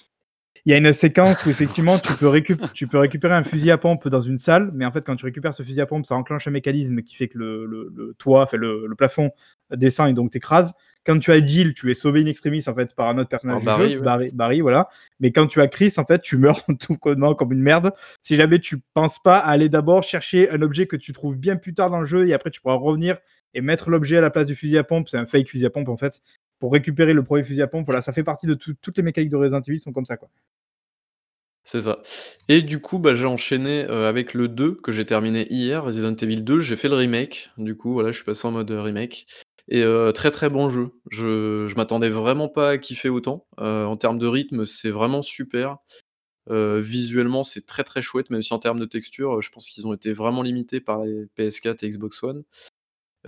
il y a une séquence où effectivement tu peux, récup- tu peux récupérer un fusil à pompe dans une salle, mais en fait, quand tu récupères ce fusil à pompe, ça enclenche un mécanisme qui fait que le, le- le toit, enfin le, le plafond descend et donc t'écrases. Quand tu as Jill, tu es sauvé in extremis en fait par un autre personnage du Barry, jeu, ouais. Barry, Barry, voilà. Mais quand tu as Chris, en fait, tu meurs tout connement comme une merde. Si jamais tu penses pas à aller d'abord chercher un objet que tu trouves bien plus tard dans le jeu et après tu pourras revenir et mettre l'objet à la place du fusil à pompe, c'est un fake fusil à pompe en fait, pour récupérer le premier fusil à pompe. Voilà, ça fait partie de tout- toutes les mécaniques de Resident Evil sont comme ça quoi. C'est ça. Et du coup, bah, j'ai enchaîné euh, avec le 2 que j'ai terminé hier, Resident Evil 2. J'ai fait le remake. Du coup, voilà, je suis passé en mode euh, remake. Et euh, très très bon jeu. Je, je m'attendais vraiment pas à kiffer autant. Euh, en termes de rythme, c'est vraiment super. Euh, visuellement, c'est très très chouette, même si en termes de texture, je pense qu'ils ont été vraiment limités par les PS4 et Xbox One.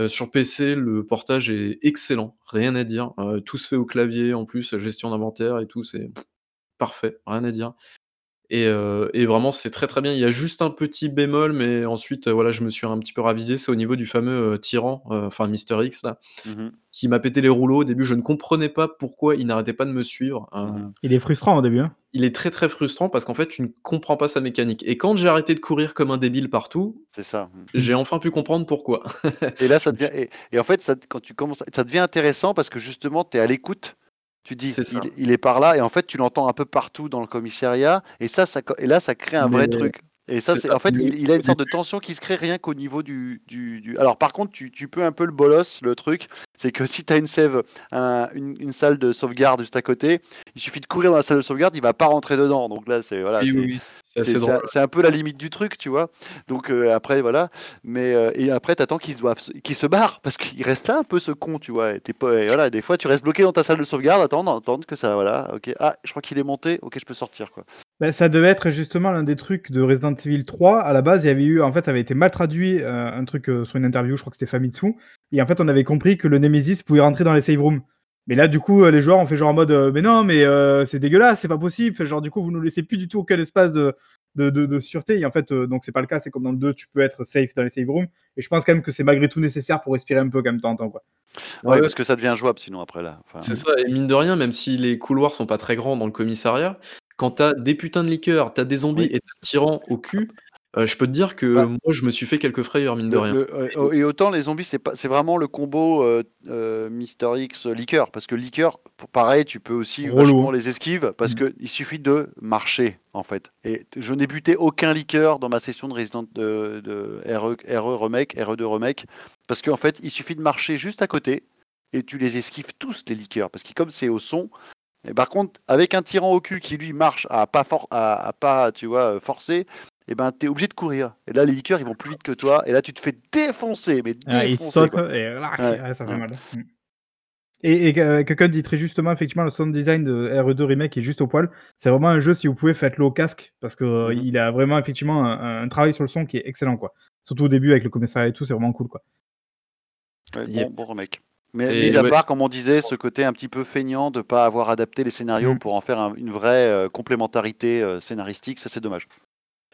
Sur PC, le portage est excellent, rien à dire. Tout se fait au clavier, en plus, gestion d'inventaire et tout, c'est parfait, rien à dire. Et, euh, et vraiment, c'est très très bien. Il y a juste un petit bémol, mais ensuite, voilà, je me suis un petit peu ravisé. C'est au niveau du fameux euh, tyran, euh, enfin Mister X, là, Mhm. qui m'a pété les rouleaux. Au début, je ne comprenais pas pourquoi il n'arrêtait pas de me suivre. Euh, Mhm. Il est frustrant au début. hein. Il est très très frustrant parce qu'en fait, tu ne comprends pas sa mécanique. Et quand j'ai arrêté de courir comme un débile partout, C'est ça. j'ai enfin pu comprendre pourquoi. Et là, ça devient. Et, et en fait, ça, quand tu commences, ça devient intéressant parce que justement, tu es à l'écoute. Tu dis, il, il est par là, et en fait, tu l'entends un peu partout dans le commissariat, et ça, et là, ça crée un vrai truc. Et ça, C'est en fait, il, il a une sorte de tension qui se crée rien qu'au niveau du, du, du- Alors, par contre, tu, tu peux un peu le bolos, le truc, c'est que si tu as une save, un- une, une salle de sauvegarde juste à côté, il suffit de courir dans la salle de sauvegarde, il va pas rentrer dedans. Donc là, c'est voilà, oui, oui. C'est un, peu la limite du truc, tu vois. Donc euh, après, voilà. Mais euh, et après, t'attends qu'il se, doive se- qu'il se barre parce qu'il reste là un peu ce con, tu vois. Et pas, et voilà, des fois, tu restes bloqué dans ta salle de sauvegarde, attendre, attendre que ça, voilà. Ok. Ah, je crois qu'il est monté. Ok, je peux sortir, quoi. Bah, ça devait être justement l'un des trucs de Resident Evil 3. À la base, il y avait eu, en fait, ça avait été mal traduit, euh, un truc euh, sur une interview, je crois que c'était Famitsu. Et en fait, on avait compris que le Nemesis pouvait rentrer dans les save rooms. Mais là, du coup, euh, les joueurs ont fait genre en mode euh, mais non, mais euh, c'est dégueulasse, c'est pas possible. Fait genre, du coup, vous nous laissez plus du tout aucun espace de, de, de, de sûreté. Et en fait, euh, donc c'est pas le cas. C'est comme dans le 2, tu peux être safe dans les save rooms. Et je pense quand même que c'est malgré tout nécessaire pour respirer un peu quand même de temps en temps. Quoi. Ouais, Ouais. parce que ça devient jouable sinon après là. Enfin, C'est ça, et mine de rien, même si les couloirs sont pas très grands dans le commissariat, quand t'as des putains de liqueurs, t'as des zombies Oui. et t'as un tyran au cul, euh, je peux te dire que Bah, moi je me suis fait quelques frayeurs, mine de Le- rien. le- euh, et autant les zombies, c'est pas, c'est vraiment le combo euh, euh, Mister X euh, liqueur, parce que liqueur, pareil, tu peux aussi vachement les esquives, parce Mm. que il suffit de marcher en fait. Et t- je n'ai buté aucun liqueur dans ma session de Resident de, de RE, RE remake, RE2 remake, parce qu'en fait, il suffit de marcher juste à côté et tu les esquives tous les liqueurs, parce que comme c'est au son. Et par contre, avec un tyran au cul qui lui marche à pas for- à, à pas, tu vois, forcer, et ben t'es obligé de courir. Et là, les liqueurs, ils vont plus vite que toi. Et là, tu te fais défoncer, mais Ah, il défoncer. saute quoi. et là, Ouais, ouais, ça fait ouais. mal. Mm. Et, et euh, quelqu'un dit très justement, effectivement, le sound design de RE2 Remake est juste au poil. C'est vraiment un jeu, si vous pouvez, faites-le au casque, parce que euh, Mhm. il a vraiment, effectivement, un, un travail sur le son qui est excellent, quoi. Surtout au début, avec le commissariat et tout, c'est vraiment cool, quoi. Ouais, Yep. bon, bon remake. Mais Et mis à ouais. part, comme on disait, ce côté un petit peu feignant de pas avoir adapté les scénarios Mm. pour en faire un- une vraie euh, complémentarité euh, scénaristique, ça c'est dommage.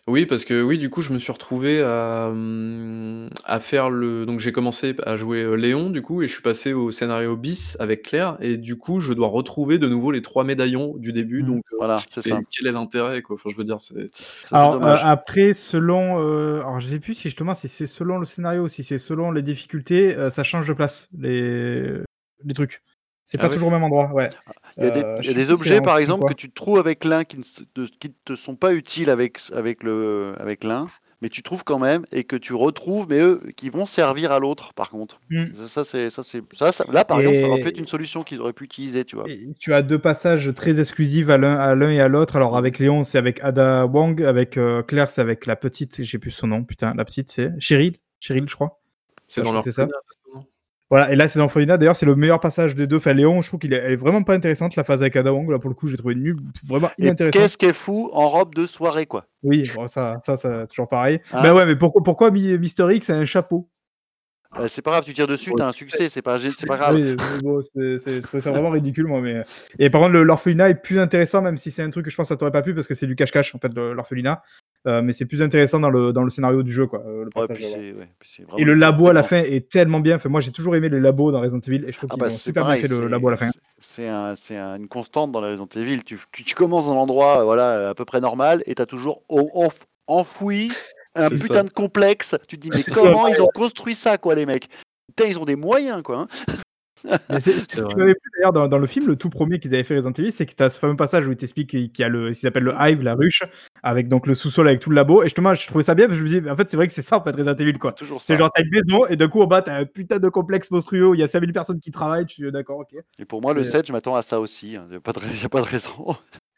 Oui, parce que oui, du coup, je me suis retrouvé à, mmh, à faire le donc j'ai commencé à jouer, heu, Léon, du coup et je suis passé au scénario bis avec Claire et du coup, je dois retrouver de nouveau les 3 médaillons du début Mmh. donc heu, Voilà, c'est ça. quel est l'intérêt, quoi? Enfin, je veux dire, c'est Alors, euh, dommage. après, selon. euh, alors, je sais plus si justement, si c'est selon le scénario si c'est selon les difficultés, euh, ça change de place, les, les trucs. C'est Ah pas ouais? toujours au même endroit, ouais. Il y a des, Euh, y a des objets, par exemple, quoi. que tu trouves avec l'un qui ne qui te sont pas utiles avec, avec le avec l'un, mais tu trouves quand même et que tu retrouves, mais eux qui vont servir à l'autre, par contre. Mm. Ça, ça, c'est ça, c'est ça, ça- là, par exemple, ça aurait pu être une solution qu'ils auraient pu utiliser, tu vois. Et tu as deux passages très exclusifs à l'un à l'un et à l'autre. Alors avec Léon, c'est avec Ada Wong, avec euh, Claire, c'est avec la petite, j'ai plus son nom, putain, la petite, c'est Cheryl, Cheryl, je crois. c'est dans leur ça. première, c'est ça, non? Voilà, et là c'est dans Folina. D'ailleurs, c'est le meilleur passage des deux. Enfin, Léon, je trouve qu'il est, vraiment pas intéressante la phase avec Ada Wong. Là pour le coup, j'ai trouvé nul, vraiment inintéressant. qu'est-ce qu'elle fout en robe de soirée, quoi Oui, bon, ça, ça, ça, toujours pareil. Hein bah ouais, mais pourquoi, pourquoi Mi- Mister X a un chapeau? C'est pas grave, tu tires dessus, t'as un succès, c'est pas, gê- c'est pas grave. Oui, bon, c'est, c'est- je trouve ça vraiment ridicule, moi. Mais... Et par contre, l'orphelinat est plus intéressant, même si c'est un truc que je pense que ça t'aurait pas plu, parce que c'est du cache-cache, en fait, l'orphelinat. Euh, mais c'est plus intéressant dans le, dans le scénario du jeu, quoi. euh, Ouais, puis ouais, puis Et le labo à la fin est tellement bien. Enfin, moi, j'ai toujours aimé les labos dans Resident Evil, et je trouve Ah qu'ils bah ont c'est super pareil, bien fait le labo à la fin. c'est- un, un- une constante dans Resident Evil. Tu, tu, tu commences dans l'endroit euh, voilà, à peu près normal et tu as toujours enfoui un putain ça. de complexe. Tu te dis, mais comment ils ont construit ça, quoi, les mecs? Putain, ils ont des moyens, quoi. hein. Mais c'est, C'est tu m'avais plu d'ailleurs dans, dans le film, le tout premier qu'ils avaient fait Resident Evil, c'est que tu as ce fameux passage où il t'explique qu'il y a le, ce qu'ils appellent le hive, la ruche, avec donc le sous-sol avec tout le labo. Et justement, je trouvais ça bien parce que je me dis, en fait, c'est vrai que c'est ça en fait Resident Evil quoi. C'est toujours C'est ça. genre t'as une maison et d'un coup au bas t'as un putain de complexe monstrueux où il y a 5000 personnes qui travaillent. Tu dis d'accord, ok. Et pour moi, le c'est- 7, je m'attends à ça aussi. Il n'y a, pas de rais- y a pas de raison.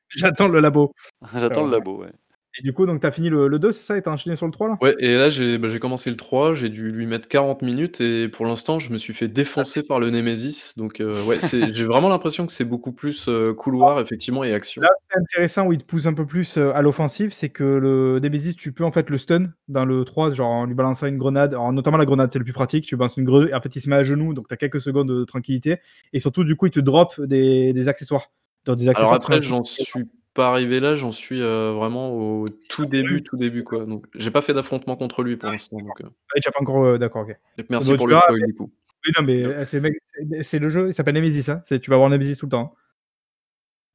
J'attends le labo. J'attends Alors, le labo, ouais. Et du coup, donc t'as fini le, le 2, c'est ça Et t'as enchaîné sur le 3 là? Ouais et là j'ai bah, j'ai commencé le 3, j'ai dû lui mettre 40 minutes et pour l'instant, je me suis fait défoncer par le Némésis donc heu, ouais, c'est j'ai vraiment l'impression que c'est beaucoup plus, heu, couloir effectivement et action. Là, c'est intéressant où il te pousse un peu plus euh, à l'offensive, c'est que le Nemesis, tu peux en fait le stun dans le 3, genre en lui balançant une grenade. Alors, notamment la grenade, c'est le plus pratique. Tu balances une grenade et en fait il se met à genoux, donc t'as quelques secondes de tranquillité. Et surtout, du coup, il te drop des, des accessoires. Dans des Alors accessoires après, j'en suis pas arrivé là, j'en suis, heu, vraiment au tout début, tout début quoi donc j'ai pas fait d'affrontement contre lui pour l'instant donc heu, Ah, tu as pas encore. euh, D'accord, ok. donc merci Bon, pour tu le verras, spoil du coup. Oui, non, mais euh, c'est, mec, c'est- c'est le jeu, il s'appelle Nemesis. Hein. C'est- Tu vas avoir Nemesis tout le temps. hein.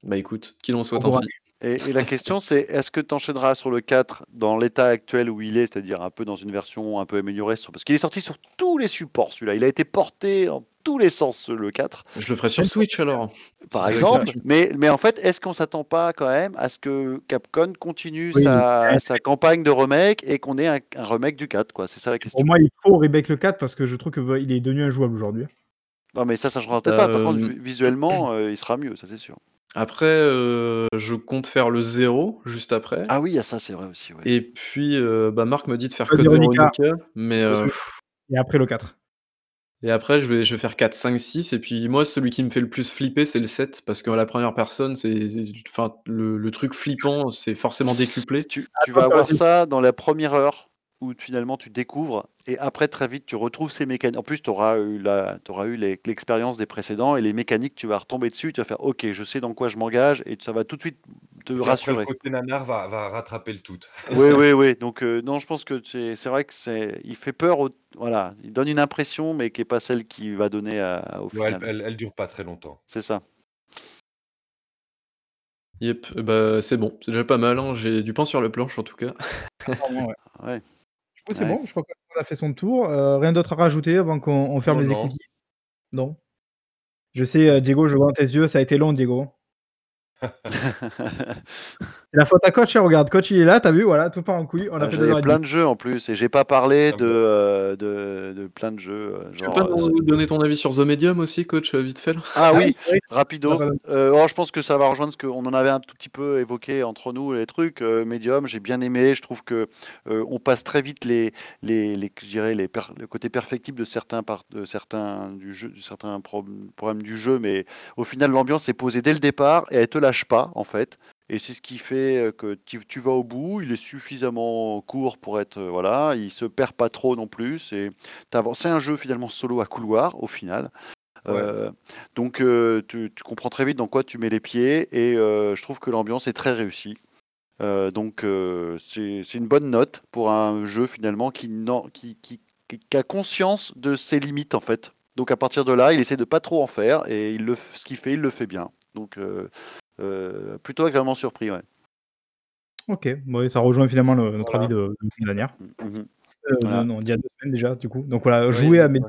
Bah écoute, qu'il en soit ainsi. Et, et la question, c'est est-ce que tu enchaîneras sur le 4 dans l'état actuel où il est, c'est-à-dire un peu dans une version un peu améliorée sur- Parce qu'il est sorti sur tous les supports, celui-là. Il a été porté en tous les sens, le 4, Je le ferai sur Switch alors. par exemple. Mais, mais en fait, est-ce qu'on s'attend pas quand même à ce que Capcom continue Oui, sa, sa campagne de remake et qu'on ait un, un remake du 4 quoi? C'est ça la question. Pour moi, il faut remake le 4 parce que je trouve qu'il est devenu injouable aujourd'hui. Non, mais ça, ça changera peut-être pas. Par contre, Euh, vi- visuellement, euh, il sera mieux, ça c'est sûr. Après, heu, je compte faire le 0 juste après Ah oui, il y a ça, c'est vrai aussi. ouais. et puis, heu, bah, Marc me dit de faire Code Code Veronica. Veronica mais heu, que- Et après le 4. et après je vais je vais faire 4, 5, 6 et puis moi celui qui me fait le plus flipper c'est le 7 parce que la première personne c'est c'est enfin le le truc flippant c'est forcément décuplé. Tu, tu Attends, vas avoir ça dans la première heure. où finalement tu découvres et après très vite tu retrouves ces mécaniques. En plus, tu auras eu la, auras eu les- l'expérience des précédents et les mécaniques, tu vas retomber dessus, tu vas faire OK, je sais dans quoi je m'engage et ça va tout de suite te Et après, le rassurer. côté nanar va, va rattraper le tout. Oui, oui, oui. Donc euh, non, je pense que c'est c'est vrai que c'est il fait peur. au- voilà, il donne une impression, mais qui est pas celle qui va donner à- au Ouais, elle, final. elle, elle dure pas très longtemps. C'est ça. Yep, bah, c'est bon, c'est déjà pas mal, hein, j'ai du pain sur le planche en tout cas. Clairement, ouais. Ouais. Coup, c'est Ouais. bon, je crois qu'on a fait son tour. Euh, rien d'autre à rajouter avant qu'on on ferme Non, les non. écoutilles? Non Je sais, euh, Diego, je vois dans tes yeux, ça a été long, Diego. C'est la faute à coach, hein, regarde, coach il est là, t'as vu, voilà, tout part en couille, on a Ah, fait plein de jeux en plus et j'ai pas parlé Ah de, euh, de, de plein de jeux. euh, Tu veux Genre, pas euh, nous donner ton avis sur The Medium aussi, coach, vite fait là? Ah oui, rapido. Ah. Euh, oh, je pense que ça va rejoindre ce qu'on en avait un tout petit peu évoqué entre nous, les trucs. Euh, Medium, j'ai bien aimé. Je trouve que euh, on passe très vite les, les, les je dirais les per- le côté perfectible de certains par- de certains du jeu, de certains pro- problèmes du jeu, mais au final l'ambiance est posée dès le départ et elle te lâche pas en fait. Et c'est ce qui fait euh, que tu, tu vas au bout. Il est suffisamment court pour être euh, voilà. Il se perd pas trop non plus. C'est un jeu finalement solo à couloir au final. Ouais. Euh, donc euh, tu, tu comprends très vite dans quoi tu mets les pieds et euh, je trouve que l'ambiance est très réussie. Donc c'est une bonne note pour un jeu finalement qui, qui, qui, qui- a conscience de ses limites en fait. Donc à partir de là, il essaie de pas trop en faire et il le, ce qu'il fait, il le fait bien. Donc euh, euh, plutôt agréablement surpris. Ouais. Ok, bon, ça rejoint finalement le- notre Voilà. avis de, de dernière. Mhm. Euh, Voilà. non, non, il y a deux semaines déjà, du coup. Donc voilà, Oui, jouer à vraiment,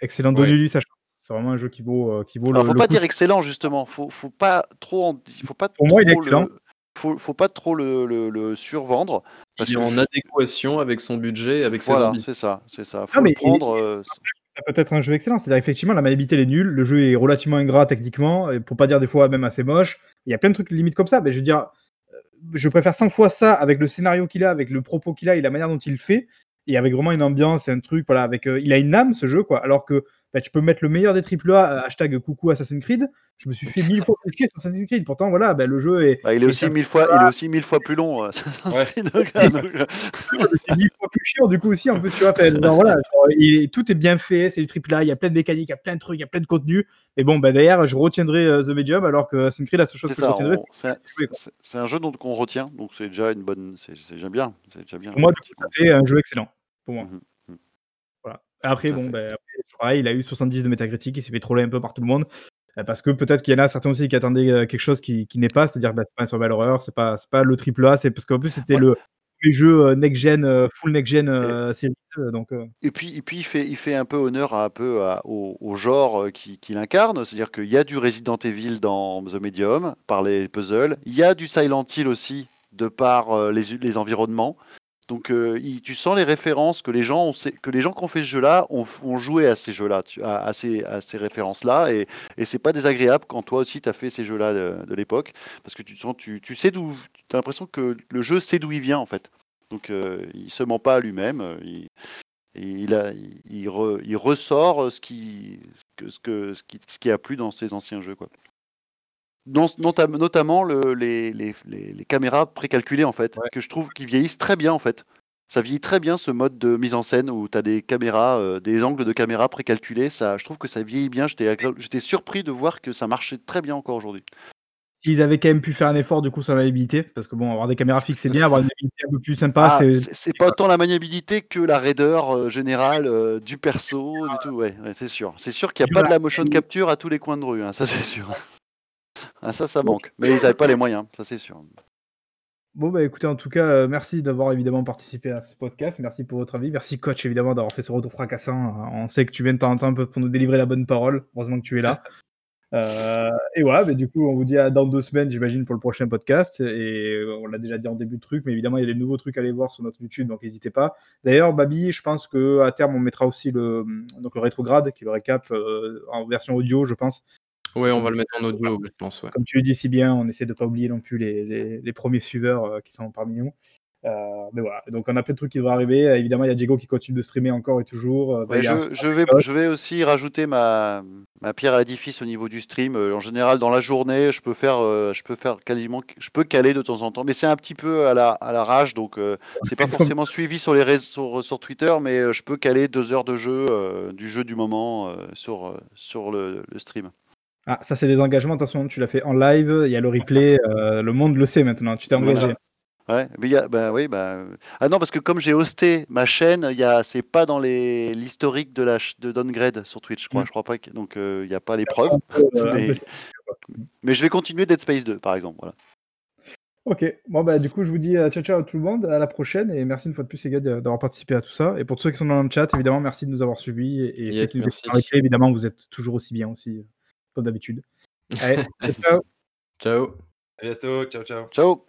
excellent, donnez-lui sa chance. C'est vraiment un jeu qui vaut, euh, qui vaut le, Alors faut le pas coup. dire excellent justement. Faut, faut pas trop en, faut pas Pour moi, il est excellent. le- faut, faut pas trop le, le- le survendre parce Il est que en je- adéquation avec son budget, avec ses voilà, c'est ça, c'est ça. Faut Non, mais le prendre. euh, Peut être un jeu excellent. C'est-à-dire, effectivement, la maniabilité, elle est nulle. Le jeu est relativement ingrat techniquement, pour pas dire des fois même assez moche. Il y a plein de trucs limite comme ça. Mais je veux dire, euh, je préfère 100 fois ça avec le scénario qu'il a, avec le propos qu'il a et la manière dont il le fait, et avec vraiment une ambiance et un truc. Voilà, avec, euh, il a une âme ce jeu, quoi. Alors que bah, tu peux mettre le meilleur des AAA, euh, hashtag coucou Assassin's Creed. Je me suis fait mille fois plus chier sur Assassin's Creed. Pourtant, voilà, bah, le jeu est, Bah, il est et aussi mille fois, il est aussi mille fois plus long. euh, Ouais. donc, euh, donc, euh, c'est mille fois plus chiant du coup aussi en plus tu vois fait, genre, voilà genre, il- tout est bien fait c'est du triple A il y a plein de mécaniques il y a plein de trucs il y a plein de contenu mais bon bah d'ailleurs je retiendrai euh, The Medium alors que Assassin's Creed la seule chose que je ça. retiendrai on- C'est un- un jeu dont on retient, donc c'est déjà une bonne, c'est déjà bien. C'est déjà bien. pour moi ça fait un jeu excellent pour moi Mhm, mhm. voilà après bon fait. Pareil, il a eu 70 de métacritique il s'est fait troller un peu par tout le monde euh, parce que peut-être qu'il y en a certains aussi qui attendaient euh, quelque chose qui, qui n'est pas c'est-à-dire un survival horror c'est pas c'est pas le triple A c'est parce qu'en plus c'était Ouais. le les jeux next gen euh, full next gen euh, série donc euh, Et puis, et puis il, fait, il fait un peu honneur à, un peu à- au, au genre qui- qu'il incarne, c'est-à-dire qu'il y a du Resident Evil dans The Medium par les puzzles, il y a du Silent Hill aussi de par les, les environnements. Donc euh, tu sens les références que les gens que les gens qui ont fait ce jeu-là ont, joué à ces jeux-là, à, à ces, ces références-là, et, et c'est pas désagréable quand toi aussi tu as fait ces jeux-là de, l'époque, parce que tu sens, tu, tu sais d'où, as l'impression que le jeu sait d'où il vient en fait. Donc euh, il se ment pas à lui-même, euh, il, ressort ce qui, ce, qui, ce qui a plu dans ses anciens jeux. Quoi. Non- nota- notamment le- les, les, les, les caméras précalculées, en fait, Ouais. que je trouve qui vieillissent très bien, en fait. Ça vieillit très bien ce mode de mise en scène où tu as des caméras, euh, des angles de caméra précalculés. Ça, je trouve que ça vieillit bien. J'étais surpris de voir que ça marchait très bien encore aujourd'hui. S'ils avaient quand même pu faire un effort du coup sur la maniabilité, parce que bon, avoir des caméras fixes c'est bien, avoir une maniabilité un peu plus sympa, Ah, c'est. pas autant la maniabilité que la raideur euh, générale euh, du perso, du tout. Ouais, ouais, c'est sûr. C'est sûr qu'il n'y a pas de la motion capture à tous les coins de rue, hein, ça c'est sûr. Ah, ça, ça manque. Mais ils n'avaient pas les moyens, ça c'est sûr. Bon, bah écoutez, en tout cas, euh, merci d'avoir évidemment participé à ce podcast. Merci pour votre avis. Merci, coach, évidemment, d'avoir fait ce retour fracassant. Euh, On sait que tu viens de temps en temps un peu pour nous délivrer la bonne parole. Heureusement que tu es là. Euh, et voilà, bah, du coup, on vous dit à dans deux semaines, j'imagine, pour le prochain podcast. Et on l'a déjà dit en début de truc, mais évidemment, il y a des nouveaux trucs à aller voir sur notre YouTube, donc n'hésitez pas. D'ailleurs, Babi, je pense que à terme, on mettra aussi le, donc, le rétrograde, qui est le récap euh, en version audio, je pense. Ouais, on va le mettre en audio, je pense. Ouais. Comme tu le dis si bien, on essaie de pas oublier non plus les, les- les premiers suiveurs euh, qui sont parmi nous. Euh, mais voilà, donc on a plein de trucs qui devraient arriver. Euh, évidemment, il y a Diego qui continue de streamer encore et toujours. Euh, Ouais, un- je, je vais, je vais aussi rajouter ma, ma pierre à l'édifice au niveau du stream. En général, dans la journée, je peux faire, je peux faire quasiment, je peux caler de temps en temps, mais c'est un petit peu à la, à la rage, donc euh, c'est pas forcément suivi sur les réseaux, sur, sur Twitter, mais je peux caler deux heures de jeu euh, du jeu du moment euh, sur, sur le, le stream. Ah, ça, c'est des engagements. Attention, tu l'as fait en live. Il y a le replay. euh, le monde le sait maintenant. Tu t'es Voilà. engagé. Ouais, mais il y a, bah oui, bah euh, ah non parce que comme j'ai hosté ma chaîne, il y a, c'est pas dans les l'historique de la ch- de downgrade sur Twitch, je crois, Mm. je crois pas que, donc euh, il y a pas les preuves, euh, mais, je vais continuer Dead Space 2 par exemple, voilà. Ok, bon bah du coup je vous dis euh, ciao ciao à tout le monde, à la prochaine et merci une fois de plus les gars d'avoir participé à tout ça. Et pour tous ceux qui sont dans le chat, évidemment merci de nous avoir suivis et, ceux qui nous évidemment vous êtes toujours aussi bien aussi, euh, comme d'habitude. Allez, ciao, ciao. Ciao. À bientôt. Ciao, ciao. Ciao.